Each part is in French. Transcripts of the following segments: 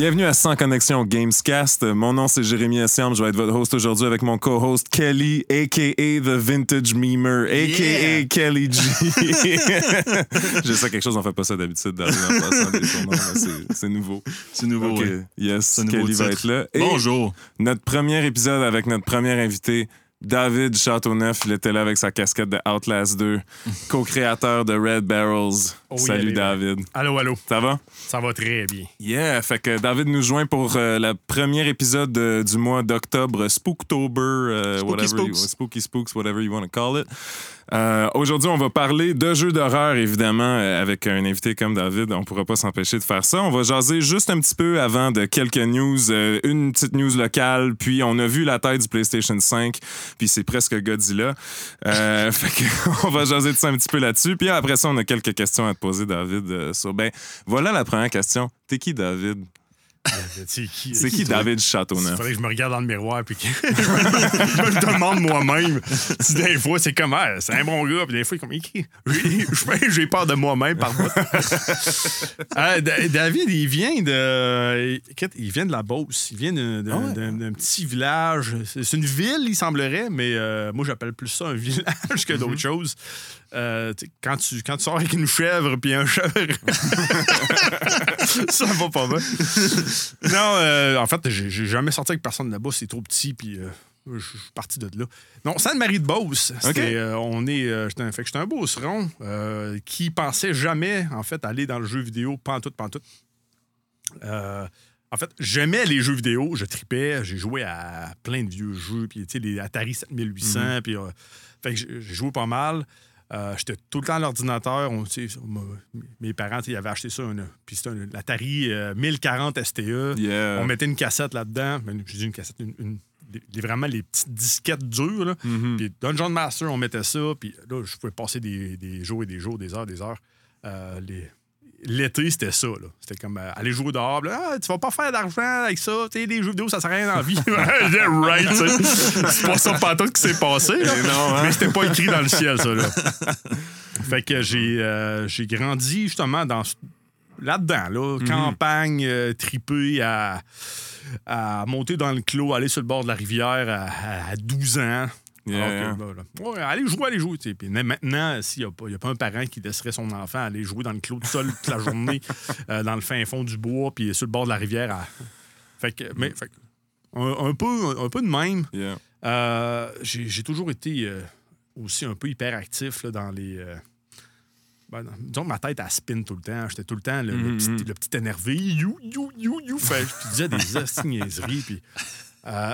Bienvenue à Sans Connexion Gamescast. Mon nom c'est Jérémy Assiam. Je vais être votre host aujourd'hui avec mon co-host Kelly, a.k.a. The Vintage Memer, a.k.a. Yeah. Kelly G. J'ai ça quelque chose, on fait pas ça d'habitude mais c'est- nouveau. C'est nouveau, Ok, oui. Yes, nouveau Kelly va titre. être là. Et Bonjour. notre premier épisode avec notre premier invité, David Châteauneuf. Il était là avec sa casquette de Outlast 2, co-créateur de Red Barrels. Oh Salut allez, David. Allô, allô. Ça va? Ça va très bien. Yeah, fait que David nous joint pour euh, le premier épisode de- du mois d'octobre, Spooktober, euh, Spooky whatever you-. Spooky Spooks, whatever you want to call it. Euh, Aujourd'hui, on va parler de jeux d'horreur, évidemment, euh, avec un invité comme David. On pourra pas s'empêcher de faire ça. On va jaser juste un petit peu avant de quelques news, euh, une petite news locale, puis on a vu la taille du PlayStation 5, puis c'est presque Godzilla. Euh, fait on va jaser de ça un petit peu là-dessus. Puis après ça, on a quelques questions à te poser, David. euh, sur, ben, voilà la première question. T'es qui, David? C'est qui? C'est qui David Il Châteauneuf? faudrait que je me regarde dans le miroir puis que je me le demande moi-même. Si des fois, c'est comme, ah, c'est un bon gars, puis des fois, il est comme? J'ai- peur de moi-même par. Ah, Da- David, il vient de. Il vient de la Beauce. Il vient d'un Ah ouais. d'un- petit village. C'est une ville, il semblerait, mais euh, moi, j'appelle plus ça un village que d'autres choses. Euh, quand, tu, quand tu sors avec une chèvre puis un chèvre, ça va pas bien. Non, euh, en fait, j'ai jamais sorti avec personne là-bas. C'est trop petit, puis euh, je suis parti de là. Non, Sainte-Marie-de-Beauce. C'était, OK. euh, on est, j'étais un, fait que j'étais un beauceron qui pensait jamais, en fait, aller dans le jeu vidéo, pantoute, pantoute. Euh, en fait, j'aimais les jeux vidéo, je tripais, j'ai joué à plein de vieux jeux, puis tu sais, les Atari 7800, puis euh, fait que j'ai joué pas mal. Euh, J'étais tout le temps à l'ordinateur. Mes parents, ils avaient acheté ça, une- puis c'était un- l'Atari euh, 1040 STE. Yeah. On mettait une cassette là-dedans. Ben, Je dis une cassette, une, une- les- les- vraiment les petites disquettes dures. Là. Mhm. Puis Dungeon Master, on mettait ça. Puis là, je pouvais passer des, des jours et des jours, des heures, des heures. Euh, les- L'été, c'était ça. C'était comme euh, aller jouer dehors. là, Ah, tu vas pas faire d'argent avec ça. Tu sais, les jeux vidéo, ça sert à rien dans la vie. Yeah, right. C'est pas ça pantoute qui s'est passé. là. Non, hein? Mais c'était pas écrit dans le ciel, ça. Là. fait que j'ai euh, j'ai grandi justement dans là-dedans. Là, Mhm. Campagne, euh, tripée à, à monter dans le clos, aller sur le bord de la rivière à- à 12 ans. Yeah, que, bah, ouais, allez jouer, allez jouer. Puis maintenant, s'il n'y a, pas- y a pas un parent qui laisserait son enfant aller jouer dans le clos tout seul toute la journée, euh, dans le fin fond du bois, puis sur le bord de la rivière. à- Fait que, mais, fait que, un, un peu, un, peu de même. Yeah. Euh, j'ai toujours été euh, aussi un peu hyperactif là, dans les. ben, disons que ma tête, elle spin tout le temps. J'étais tout le temps le, le Mhm, petit, le petit énervé. You, you, you, you. Fait, je disais des de niaiseries. Puis,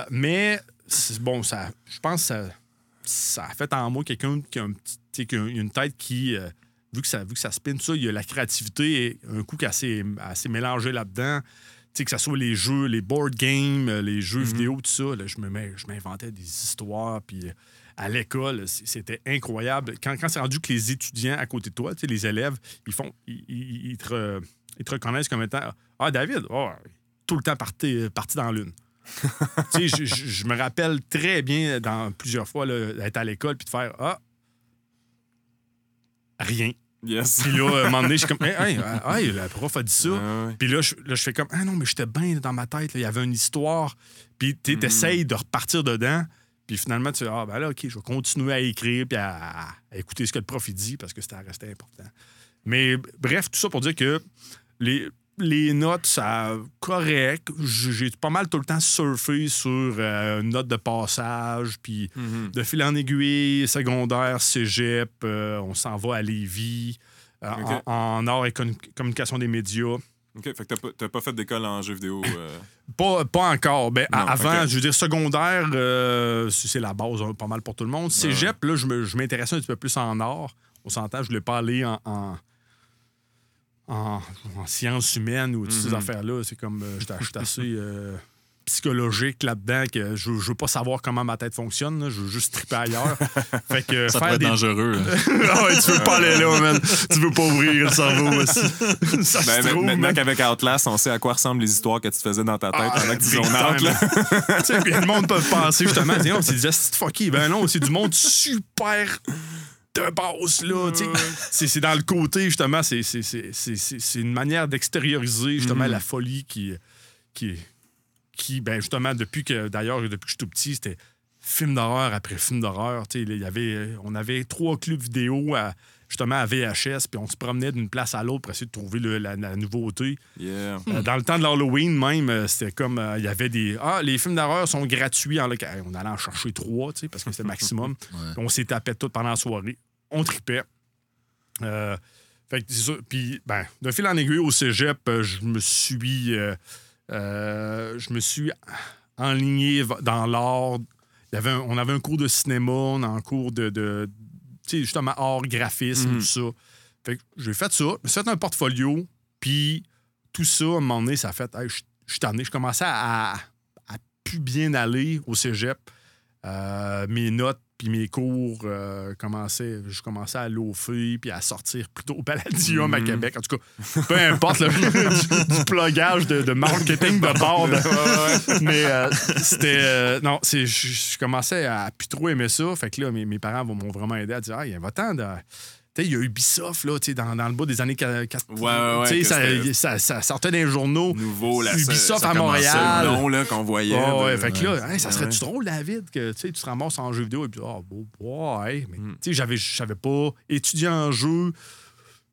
mais, bon, ça, je pense que ça, ça a fait en moi quelqu'un qui a, un petit- tu sais, qui a une tête qui. euh, vu, que ça, vu que ça spin, tout ça, il y a la créativité et un coup qui est assez, assez mélangé là-dedans. Que ce soit les jeux, les board games, euh, les jeux vidéo, tout ça, là, je me mets- je m'inventais des histoires. Puis euh, à l'école, c'était incroyable. Quand, quand c'est rendu que les étudiants à côté de toi, les élèves, ils font, ils, ils- ils te, re- ils te reconnaissent comme étant Ah, David, oh, tout le temps parti, parti dans l'une. tu sais, je, me rappelle très bien dans plusieurs fois d'être à l'école puis de faire Ah, rien. Yes. Puis là, à un moment donné, je suis comme Hey, hey, hey, la prof a dit ça. Ouais. Puis là je, là, je fais comme Ah non, mais j'étais bien dans ma tête. là. Il y avait une histoire. Puis tu essayes de repartir dedans. Puis finalement, tu fais Ah, ben là, OK, je vais continuer à écrire puis à, à- à écouter ce que le prof il dit parce que c'était resté important. Mais bref, tout ça pour dire que les, les notes, ça correct. J'ai pas mal tout le temps surfé sur euh, une note de passage. Puis Mhm. de fil en aiguille, secondaire, cégep, euh, on s'en va à Lévis. euh, en, en art et communication des médias. OK, fait que t'as pas, fait d'école en jeux vidéo. euh, Pas, pas encore. Ben, Non, avant, je veux dire, secondaire, c'est la base hein, pas mal pour tout le monde. Cégep, là, je m'intéressais un petit peu plus en art. On s'entend, je voulais pas aller en, en, en- en sciences humaines ou toutes ces Mhm. affaires-là. C'est comme, euh, j'étais j'étais assez euh, psychologique là-dedans que je, je veux pas savoir comment ma tête fonctionne. là. Je veux juste triper ailleurs. fait que Ça peut être des... dangereux. là. ah ouais, tu veux pas aller là, man. Tu veux pas ouvrir le cerveau aussi. Ça Ben, se trouve, maintenant qu'avec Outlast, on sait à quoi ressemblent les histoires que tu faisais dans ta tête Ah, pendant que tu le monde peut penser justement, c'est non, c'est des astuces fucky. Ben non, c'est du monde super de base, là. C'est dans le côté, justement, c'est une manière d'extérioriser, justement, Mhm. la folie qui, qui, qui ben justement, depuis que, d'ailleurs, depuis que je suis tout petit, c'était film d'horreur après film d'horreur. Tu sais, il y avait, on avait trois clubs vidéo à, justement à VHS, puis on se promenait d'une place à l'autre pour essayer de trouver le- la, la nouveauté. Yeah. Euh, dans le temps de l'Halloween, même, euh, c'était comme. euh, Il y avait des. Ah, les films d'horreur sont gratuits en local. On allait en chercher trois, tu sais, parce que c'était le maximum. Ouais. On s'est tapé tout pendant la soirée. On tripait. Fait que. Puis, ben, de fil en aiguille au cégep, je me suis. je me suis enligné dans l'art. Il y avait un- on avait un cours de cinéma, on a un cours de. Justement, art, graphisme, Mhm. tout ça. Fait que j'ai fait ça. Suis fait un portfolio. Puis, tout ça, à un moment donné, ça a fait. Hey, je suis tanné. Je commençais à, à plus bien aller au cégep. Euh, mes notes puis mes cours euh, commençaient, je commençais à loafer puis à sortir plutôt au Palladium à Mhm. Québec. En tout cas, peu importe là, du, du plugage de, de marketing de bord. de- Mais euh, c'était. euh, non, c'est, je, je commençais à plus trop aimer ça. Fait que là, mes, mes parents m'ont vraiment aidé à dire Ah, il y a va-t'en de. Il y a Ubisoft, là, dans, dans le bas des années 4. Ouais, ça, ça, ça sortait dans les journaux. Nouveau, là. Ubisoft ça, à Montréal. Le nom qu'on voyait. Ouais, ouais, de- fait que là, hey, ça serait-tu drôle, David, que tu te ramasses en jeu vidéo et puis, bon, ouais, mais Mm. tu sais, j'avais, pas étudier en jeu.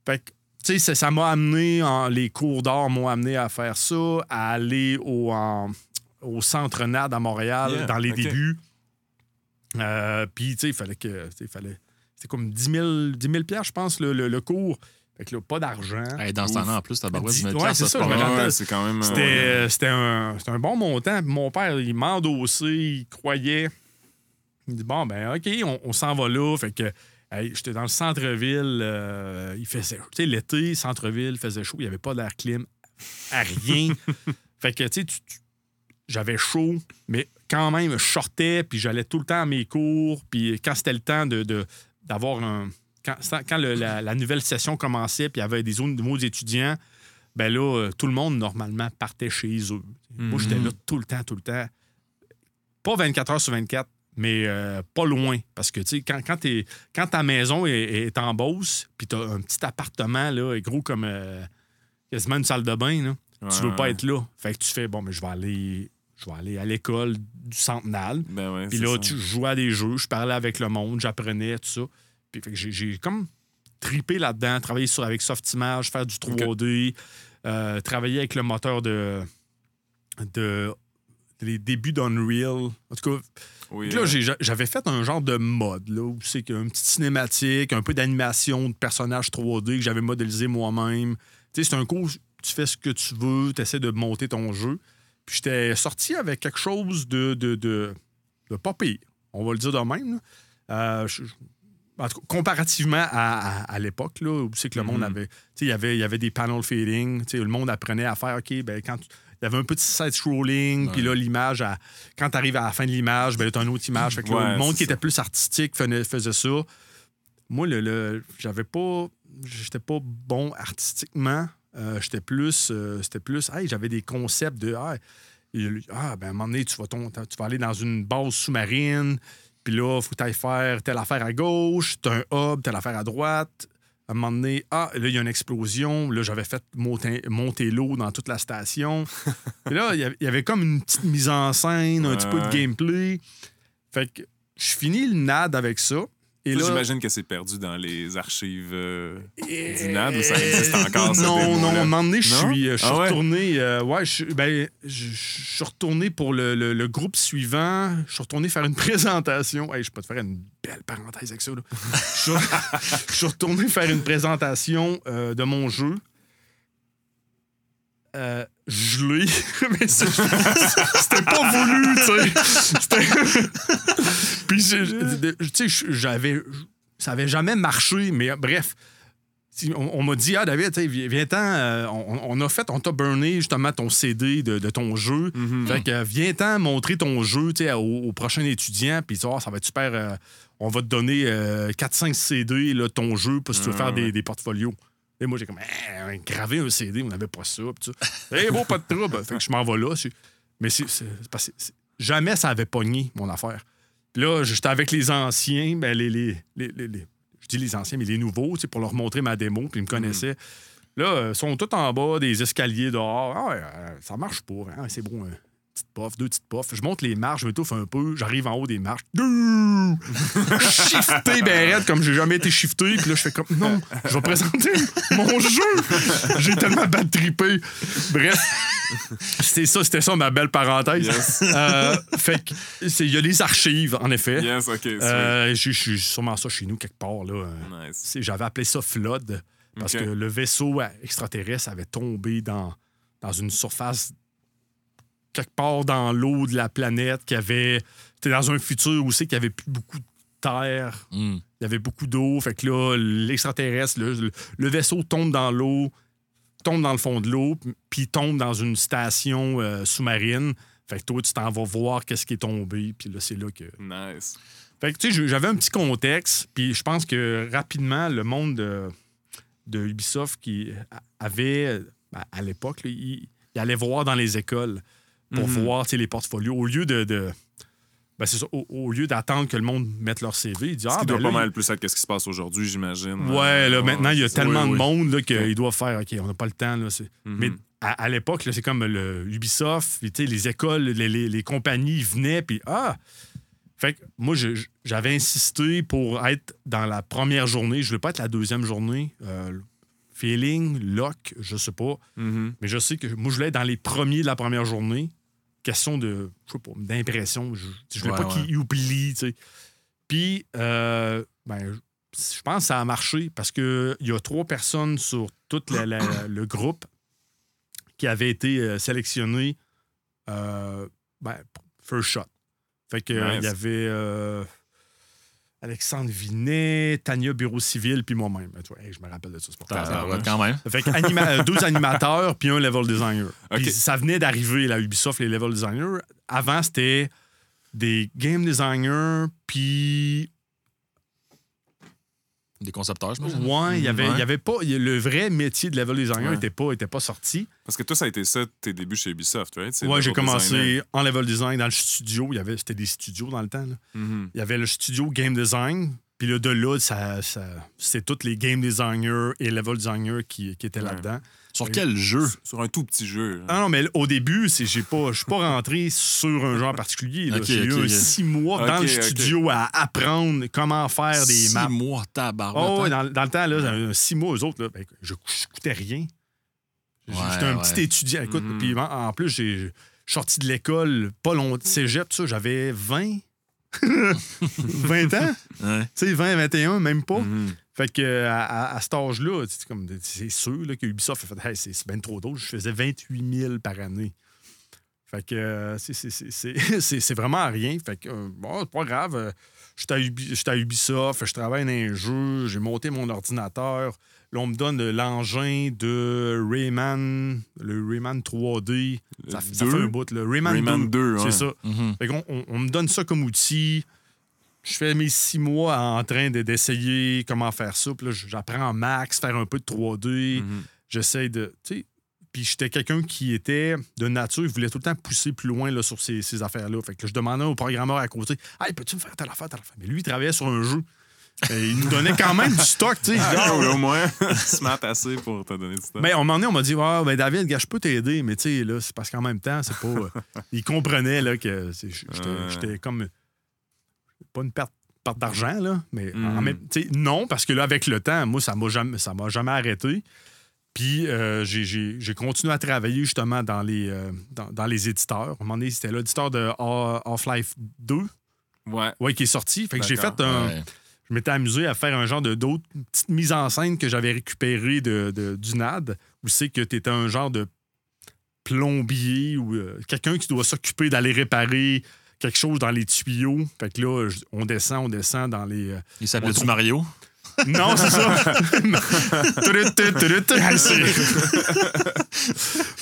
Fait que, tu sais, ça, m'a amené, en, les cours d'art m'ont amené à faire ça, à aller au, en- au Centre NAD à Montréal Yeah, dans les débuts. Euh, puis, tu sais, il fallait que, fallait, c'était comme 10 000, 10 000 piastres, je pense, le, le- le cours. Fait que là, pas d'argent. Hey, dans ce temps-là, en plus, ta barouette, Dis- 10 000 ouais, piastres, c'est ça, rappelle. Ouais, c'est quand même. C'était, ouais. euh, c'était un, c'était un bon montant. Puis Mon père, il m'endossait, il croyait. Il dit Bon, ben, OK, on, on s'en va là. Fait que hey, j'étais dans le centre-ville. euh, il faisait. Tu sais, l'été, centre-ville, faisait chaud. Il n'y avait pas d'air clim à rien. fait que, tu sais, j'avais chaud, mais quand même, je sortais, puis j'allais tout le temps à mes cours. Puis quand c'était le temps de, de- d'avoir un. Quand, quand le- la, la nouvelle session commençait, puis il y avait des nouveaux étudiants, ben là, euh, tout le monde, normalement, partait chez eux. Moi, j'étais Mhm. là tout le temps, tout le temps. Pas 24 heures sur 24, mais euh, pas loin. Parce que, tu sais, quand, quand, quand ta maison est, est en Beauce, puis t'as un petit appartement, là, gros comme euh, quasiment une salle de bain, là, tu veux Ouais, pas ouais. être là. Fait que tu fais, bon, mais je vais aller, je vais aller à l'école du Centenal. Ben ouais, Puis là, ça. tu jouais à des jeux, je parlais avec le monde, j'apprenais, tout ça. Puis j'ai, comme tripé là-dedans, travaillé sur, avec Softimage, faire du 3D, euh, travailler avec le moteur de, de les débuts d'Unreal. En tout cas, Oui, là, j'ai- j'avais fait un genre de mode, là, où c'est qu'une petite cinématique, un peu d'animation de personnages 3D que j'avais modélisé moi-même. Tu sais, c'est un coup, tu fais ce que tu veux, tu essaies de monter ton jeu. Puis j'étais sorti avec quelque chose de, de, de, de pas pire, on va le dire de même. Euh, je- en tout cas, comparativement à, à- à l'époque, là, où c'est que le monde Mhm. avait. tu sais, Il y avait- il y avait des panel fading. Le monde apprenait à faire OK, ben, quand il y avait un petit side-scrolling, puis là, l'image, à- quand tu arrives à la fin de l'image, ben, tu as une autre image. Fait que là, Ouais, le monde qui ça. était plus artistique faisait, faisait ça. Moi, le, le- j'avais pas. J'étais pas bon artistiquement. Euh, j'étais plus. euh, c'était plus. Hey, j'avais des concepts de. Ah, ah, ben, à un moment donné, tu vas, ton- tu vas aller dans une base sous-marine. Puis là, il faut que tu ailles faire telle affaire à gauche, tu un hub, telle affaire à droite. À un moment donné, ah, là, il y a une explosion. Là, j'avais fait monter, monter l'eau dans toute la station. Puis là, il y avait- comme une petite mise en scène, un Ouais, petit peu de gameplay. Fait que je finis le NAD avec ça. Et là, J'imagine que c'est perdu dans les archives euh, et- du NAD ou ça existe encore, Non, non, à un moment donné, je suis, je suis Ah ouais? retourné. euh, ouais, je, ben, je, je suis retourné pour le, le- le groupe suivant. Je suis retourné faire une présentation. Hey, je peux te faire une belle parenthèse avec ça. là. Je suis- je suis retourné faire une présentation euh, de mon jeu. Euh, gelé, mais c'était pas voulu, tu sais. Puis, tu sais, j'avais. Ça avait jamais marché, mais euh, bref. On, on m'a dit, ah, David, viens-t'en, euh, on, on a fait, on t'a burné justement ton CD de, de ton jeu. Mhm. Fait que euh, viens-t'en montrer ton jeu au, au prochain étudiant, puis voir, ça va être super. euh, on va te donner 4-5 CD, là, ton jeu, pour si tu veux Ah, faire des portfolios. Et moi, j'ai comme, Eh, graver un CD, on n'avait pas ça. Puis ça. Eh, bon, pas de trouble. Fait que je m'en vais là. Mais c'est, parce que jamais ça avait pogné, mon affaire. Puis là, j'étais avec les anciens, ben, les, les, les- les- les- je dis les anciens, mais les nouveaux, pour leur montrer ma démo, puis ils me connaissaient. Là, ils sont tous en bas des escaliers dehors. Ah euh, ça marche pas. hein, c'est bon. hein. Petite puff, deux petites puffs. Je monte les marches, je m'étouffe un peu. J'arrive en haut des marches. Shifté, ben raide, comme j'ai jamais été shifté. Puis là, je fais comme, non, je vais présenter mon jeu. J'ai tellement bad trippé. Bref, c'était ça, c'était ça ma belle parenthèse. Yes. Euh, fait que, c'est- il y a les archives, en effet. Yes, OK. Euh, j'ai j'ai sûrement ça chez nous quelque part. Là. Nice. J'avais appelé ça Flood parce que le vaisseau euh, extraterrestre avait tombé dans, dans une surface quelque part dans l'eau de la planète qui avait. C'était dans un futur où c'est qu'il y avait plus beaucoup de terre, Hmm. il y avait beaucoup d'eau. Fait que là, l'extraterrestre, le, vaisseau tombe dans l'eau, tombe dans le fond de l'eau, puis tombe dans une station euh, sous-marine. Fait que toi, tu t'en vas voir qu'est-ce qui est tombé, puis là, c'est là que. Nice. Fait que, tu sais, j'avais un petit contexte, puis je pense que rapidement, le monde de, de Ubisoft qui avait, ben, à l'époque, il allait voir dans les écoles pour Mhm. voir les portfolios. Au lieu de. de- ben, ça, au, au lieu d'attendre que le monde mette leur CV, il dit Ce Ah, qui ben doit là, pas mal plus être qu'est-ce qui se passe aujourd'hui, j'imagine. Ouais, là, maintenant, il y a tellement Oui, de monde qu'ils doivent faire OK, on n'a pas le temps. Là, Mhm. Mais à, à l'époque, c'est comme le Ubisoft, les écoles, les, les- les compagnies venaient, puis ah! Fait que moi, j'avais insisté pour être dans la première journée. Je ne voulais pas être la deuxième journée. Euh, feeling, lock, je sais pas. Mhm. Mais je sais que moi, je voulais être dans les premiers de la première journée. Question de, je sais pas, d'impression. Je, je voulais Ouais, pas ouais. qu'ils oublient, tu sais. Puis, euh, ben, je pense que ça a marché parce qu'il y a trois personnes sur tout la- la- le groupe qui avaient été euh, sélectionnées euh, ben, first shot. Fait que il Nice. y avait euh, Alexandre Vinet, Tania Bureau Civil, puis moi-même. Ben, hey, je me rappelle de ça, c'est. Tabarouette, quand même. Fait que anima- euh, deux animateurs puis un level designer. Ça venait d'arriver, la Ubisoft, les level designers. Avant, c'était des game designers, puis Des concepteurs, ouais, il y avait, Ouais. il y avait pas y a- le vrai métier de level designer Ouais. était pas était pas sorti. Parce que toi, ça a été ça, tes débuts chez Ubisoft, right? Moi, j'ai commencé designer. en level design dans le studio. Il y avait c'était des studios dans le temps. là. Mhm. Il y avait le studio game design. Puis là, de là, ça, ça- c'est tous les game designers et level designers qui, qui étaient Ouais. là-dedans. Sur quel jeu? Sur un tout petit jeu. là. Ah non, mais au début, c'est j'ai pas, je suis pas rentré sur un genre particulier. là. Ok, J'ai eu six mois dans le studio à apprendre comment faire des Six maps. mois, tabarouette. Oh, hein? dans, dans le temps, là, six mois, eux autres, là, ben, je, coûtais rien. J'étais Ouais, un ouais. petit étudiant. Écoute, Mhm. puis en, en plus, j'ai je suis sorti de l'école pas longtemps, cégep, ça, j'avais 20. 20 ans? Ouais. Tu sais, 20, 21, même pas. Mhm. Fait que à, à- à cet âge-là, c'est sûr là, que Ubisoft a fait Hey, c'est bien trop tôt. Je faisais 28 000 par année. Fait que euh, c'est- vraiment rien. Fait que euh, bon, c'est pas grave. Euh, J'étais à, Ubi- j'étais à Ubisoft, je travaille dans un jeu, j'ai monté mon ordinateur. Là, on me donne l'engin de Rayman, le Rayman 3D. Ça, ça fait un bout, le Rayman, Rayman 2. 2, C'est ouais. ça. Mhm. Fait qu'on on, on me donne ça comme outil. Je fais mes six mois en train de- d'essayer comment faire ça. Puis là, j'apprends en max, faire un peu de 3D. Mhm. J'essaie de. Puis j'étais quelqu'un qui était de nature, il voulait tout le temps pousser plus loin là, sur ces, ces affaires-là. Fait que je demandais au programmeur à côté Hey, peux-tu me faire telle affaire, telle affaire Mais lui, il travaillait sur un jeu. Et il nous donnait quand même du stock, tu sais. Ah, oui, au moins, smart assez pour te donner du temps. ben, moment donné, on m'a dit ah, ben, David, gars, je peux t'aider, mais tu sais, là, c'est parce qu'en même temps, c'est pas. euh, il comprenait là, que j'étais comme. Pas une perte, perte d'argent, là, mais en Mm. même non, parce que là, avec le temps, moi, ça m'a jamais, ça m'a jamais arrêté. Puis euh, j'ai- continué à travailler justement dans les, euh, dans, dans les éditeurs. À un moment donné, c'était l'éditeur de Ha- Half-Life 2 Ouais. ouais, qui est sorti. Fait que j'ai fait un, Ouais. je m'étais amusé à faire un genre de d'autres petites mises en scène que j'avais récupérées de, de- du NAD, où c'est que tu étais un genre de plombier ou euh, quelqu'un qui doit s'occuper d'aller réparer quelque chose dans les tuyaux. Fait que là, on descend, on descend dans les. euh, Il s'appelait-tu On- Mario? Non, c'est ça.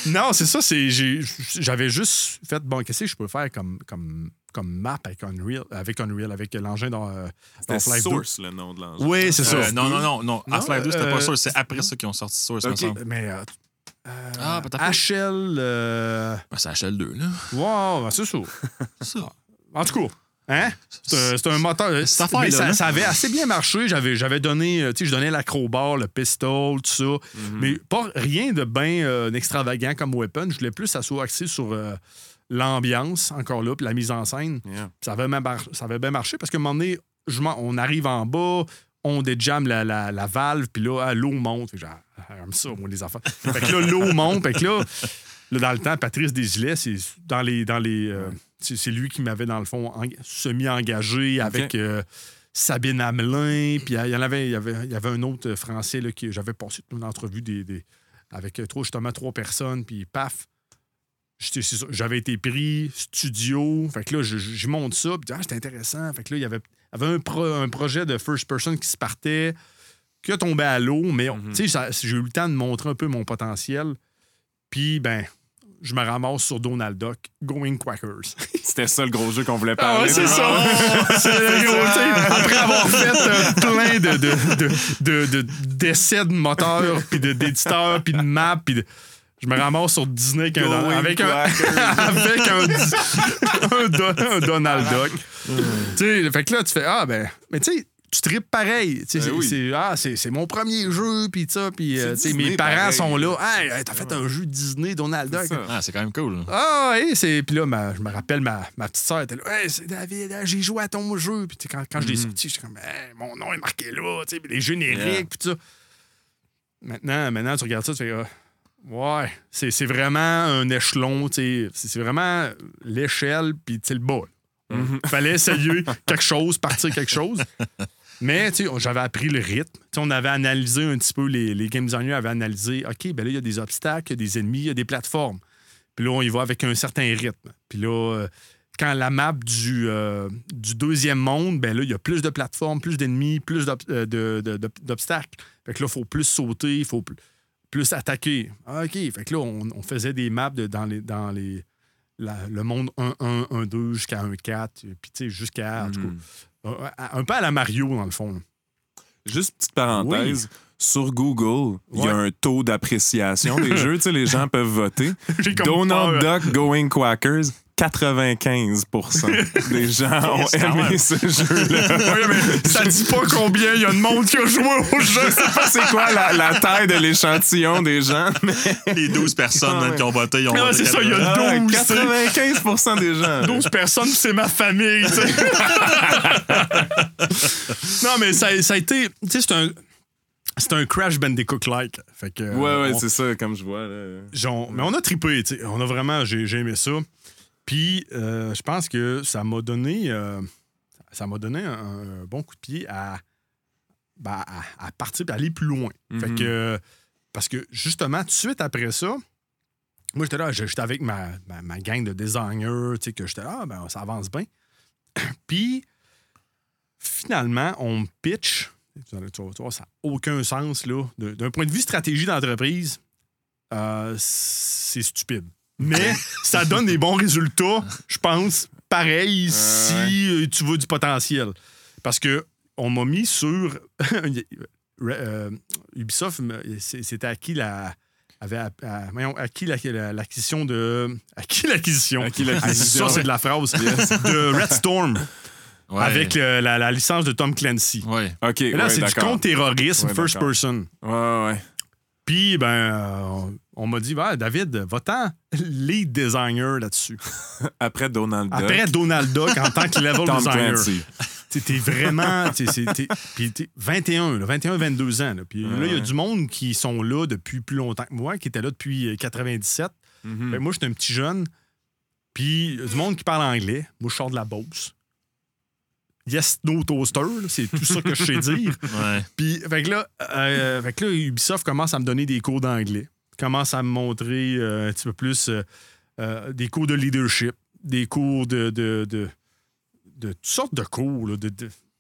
Non, c'est ça. C'est j'avais juste fait bon, qu'est-ce que je peux faire comme comme comme map avec Unreal, avec Unreal, avec l'engin dans euh, C'était Half-Life 2. Source, le nom de l'engin. Oui, c'est ça. Euh, non, non, non, non. Half-Life 2, c'était euh, pas sûr. C'est après ça qu'ils ont sorti Source, me Ok. semble. Mais euh, Ah, peut-être pas. HL, euh, Ben, c'est HL2, là. wow, ben, c'est ça. C'est ça. En tout cas, Hein? C'est un, moteur. Cette Mais ça, là. ça avait assez bien marché. J'avais, j'avais donné, euh, tu sais, je donnais l'acrobar, le pistol, tout ça. Mhm. Mais pas rien de bien euh, extravagant comme weapon. Je voulais plus que ça soit axé sur euh, l'ambiance, encore là, puis la mise en scène. Yeah. Ça avait, bien mar- ça avait bien marché parce qu'à un moment donné, je m'en- on arrive en bas, on déjamme la, la, la valve, puis là, ah, l'eau monte. Ah, j'aime ça, moi, les enfants. Fait que là, l'eau monte. Fait que là, là, dans le temps, Patrice Desilets, c'est dans les. Dans les euh, c'est c'est lui qui m'avait, dans le fond, en- semi-engagé avec. euh, Sabine Hamelin, puis il y en avait, il y avait, il y avait un autre euh, Français là, qui j'avais passé une entrevue des, des- avec euh, trois, justement trois personnes, puis paf, c'est j'avais été pris, studio, fait que là, je- monte ça, puis ah, c'était intéressant, fait que là, il y avait, avait un, pro- un projet de first person qui se partait, qui a tombé à l'eau, mais on- tu sais, ça- j'ai eu le temps de montrer un peu mon potentiel, puis ben, je me ramasse sur Donald Duck, Going Quackers. C'était ça le gros jeu qu'on voulait Ah parler. ouais, c'est ça. C'est gros, tu sais, Après avoir fait euh, plein de, de, de, de- de- d'essais de moteurs, puis de, d'éditeurs, puis de maps, puis de- je me ramasse sur Disney avec un, avec un, avec un, un Don- un Donald Duck. tu sais, fait que là, tu fais Ah, ben, mais tu sais, tu tripes pareil. Tu sais, Ben c'est, oui. c'est- ah, c'est, c'est mon premier jeu, puis ça, puis euh, tu sais, mes parents pareil. sont là. Hey, hey, t'as fait un jeu Disney, Donald Duck. ça. Ah, c'est quand même cool. Ah, oui, c'est. Puis là, ma- je me rappelle, ma, ma petite soeur était là. Hey, c'est David, hein, j'ai joué à ton jeu. Puis tu sais, quand, quand je l'ai sorti, j'étais comme, Hey, mon nom est marqué là, tu sais, puis les génériques, Yeah. puis tout ça. Maintenant, maintenant, tu regardes ça, tu fais, ah, ouais, c'est c'est vraiment un échelon, c'est vraiment l'échelle, puis le bas. là. Fallait essayer quelque chose, partir quelque chose. Mais j'avais appris le rythme. On avait analysé un petit peu, les, les game designers avaient analysé, OK, ben là, il y a des obstacles, il y a des ennemis, il y a des plateformes. Puis là, on y va avec un certain rythme. Puis là, euh, quand la map du, euh, du deuxième monde, ben là, il y a plus de plateformes, plus d'ennemis, plus euh, de- de- de- d'obstacles. Fait que là, il faut plus sauter, il faut pl- plus attaquer. Ah, OK. Fait que là, on, on faisait des maps de- dans, les, dans les, la- le monde 1-1, 1-2 jusqu'à 1-4, puis tu sais, jusqu'à. Mhm. cas, un- peu à la Mario, dans le fond. Juste petite parenthèse. Sur Google, il y a un taux d'appréciation des jeux. Tu sais, les gens peuvent voter. Donald peur. Duck Going Quackers, 95% des gens ont aimé ce jeu-là. Oui, mais ça dit pas combien il y a de monde qui a joué au jeu. Je sais pas c'est quoi la, la taille de l'échantillon des gens, mais Les 12 personnes Ah, même, ouais. qui ont voté, ils ont Ah, voté c'est ça, il y a Ah, 12, tu sais. 95% des gens. 12 personnes, c'est ma famille, non, mais ça, ça a été. Tu sais, c'est un. C'est un Crash Bandicoot-like. Fait que. Ouais, ouais, on- c'est ça, comme je vois. Là. Genre, mais on a trippé, tu sais. On a vraiment, j'ai j'ai aimé ça. Puis, euh, je pense que ça m'a donné, euh, ça m'a donné un, un bon coup de pied à, ben, à, à partir et aller plus loin. Fait Mhm. que, parce que justement, tout de suite après ça, moi, j'étais là, j'étais avec ma, ma, ma gang de designers, tu sais, que j'étais là, ah, ben, ça avance bien. Puis, finalement, on me pitch. Tu voir, ça n'a aucun sens, là. D'un point de vue stratégie d'entreprise, euh, c'est stupide. Mais ça donne des bons résultats, je pense, pareil, si euh, tu veux du potentiel. Parce que on m'a mis sur. euh, Ubisoft, c'était à qui la. Avait à, à- l'acquisition de. À qui l'acquisition? Ça, c'est de la phrase. de Red Storm, Ouais. avec le- la, la licence de Tom Clancy. Ouais. OK, Et là, ouais, c'est du d'accord. contre-terrorisme, Ouais, first person. Ouais, ouais. Puis, ben, euh, on, m'a dit, ben, David, va-t'en lead designer là-dessus. Après Donald Duck. Après Donald Duck en tant que level Tom designer. T'es vraiment. t'es- t'es- Puis t'es 21, là, 21, 22 ans. là. Puis là, il y a du monde qui sont là depuis plus longtemps que moi, qui étaient là depuis euh, 97. Mhm. Fait que moi, j'étais un petit jeune. Puis il y a du monde qui parle anglais. Moi, je sors de la Beauce. Yes, no toaster, là, c'est tout ça que je sais dire. Puis, fait que là, euh, fait que là, Ubisoft commence à me donner des cours d'anglais. Commence à me montrer euh, un petit peu plus euh, euh, des cours de leadership, des cours de. de, de, de toutes sortes de cours. là, de,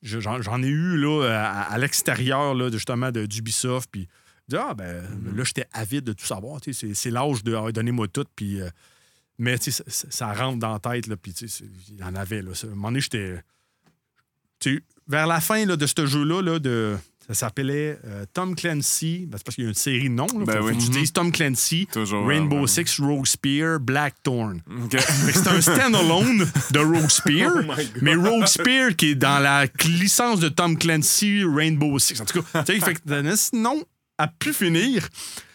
J'en ai eu là, à, à l'extérieur là, justement de- d'Ubisoft. Puis, ah, ben, là, j'étais avide de tout savoir. C'est c'est l'âge de ah, donnez-moi tout. Puis, euh, mais ça, rentre dans la tête. Là, puis, il y en avait. Là, à un moment donné, j'étais vers la fin là, de ce jeu-là, là, de Ça s'appelait euh, Tom Clancy. Ben, c'est parce qu'il y a une série de noms. Là, Ben faut, oui. faut que tu dises Tom Clancy, Toujours, Rainbow ouais, ouais. Six, Rogue Spear, Blackthorn. OK. Fait que C'est un standalone de Rogue Spear, Oh mais Rogue Spear qui est dans la licence de Tom Clancy, Rainbow Six. En tout cas, tu sais, fait que sinon, a pu finir.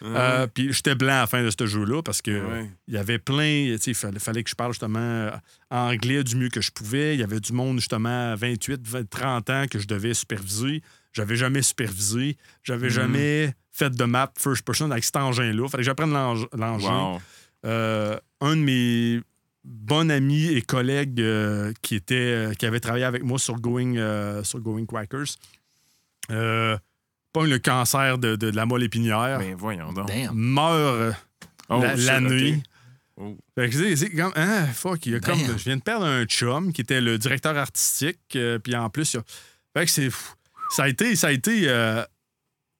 Euh, Puis j'étais blanc à la fin de ce jeu-là parce que Ouais. il y avait plein, il fallait, fallait que je parle justement euh, anglais du mieux que je pouvais. Il y avait du monde justement à 28, 20, 30 ans que je devais superviser. J'avais jamais supervisé. J'avais jamais fait de map first person avec cet engin-là. Fallait que j'apprenne l'eng- l'engin. Wow. Euh, un de mes bons amis et collègues euh, qui, était, euh, qui avait travaillé avec moi sur Going, euh, sur Going Quackers euh, pogne le cancer de, de- de la moelle épinière, Ben voyons donc. Damn. meurt Oh, la, nuit. Oh. Fait que c'est- c'est comme, hein, fuck, il y a comme, je viens de perdre un chum qui était le directeur artistique, euh, puis en plus, il y a- fait que c'est, ça a été, ça a été, euh,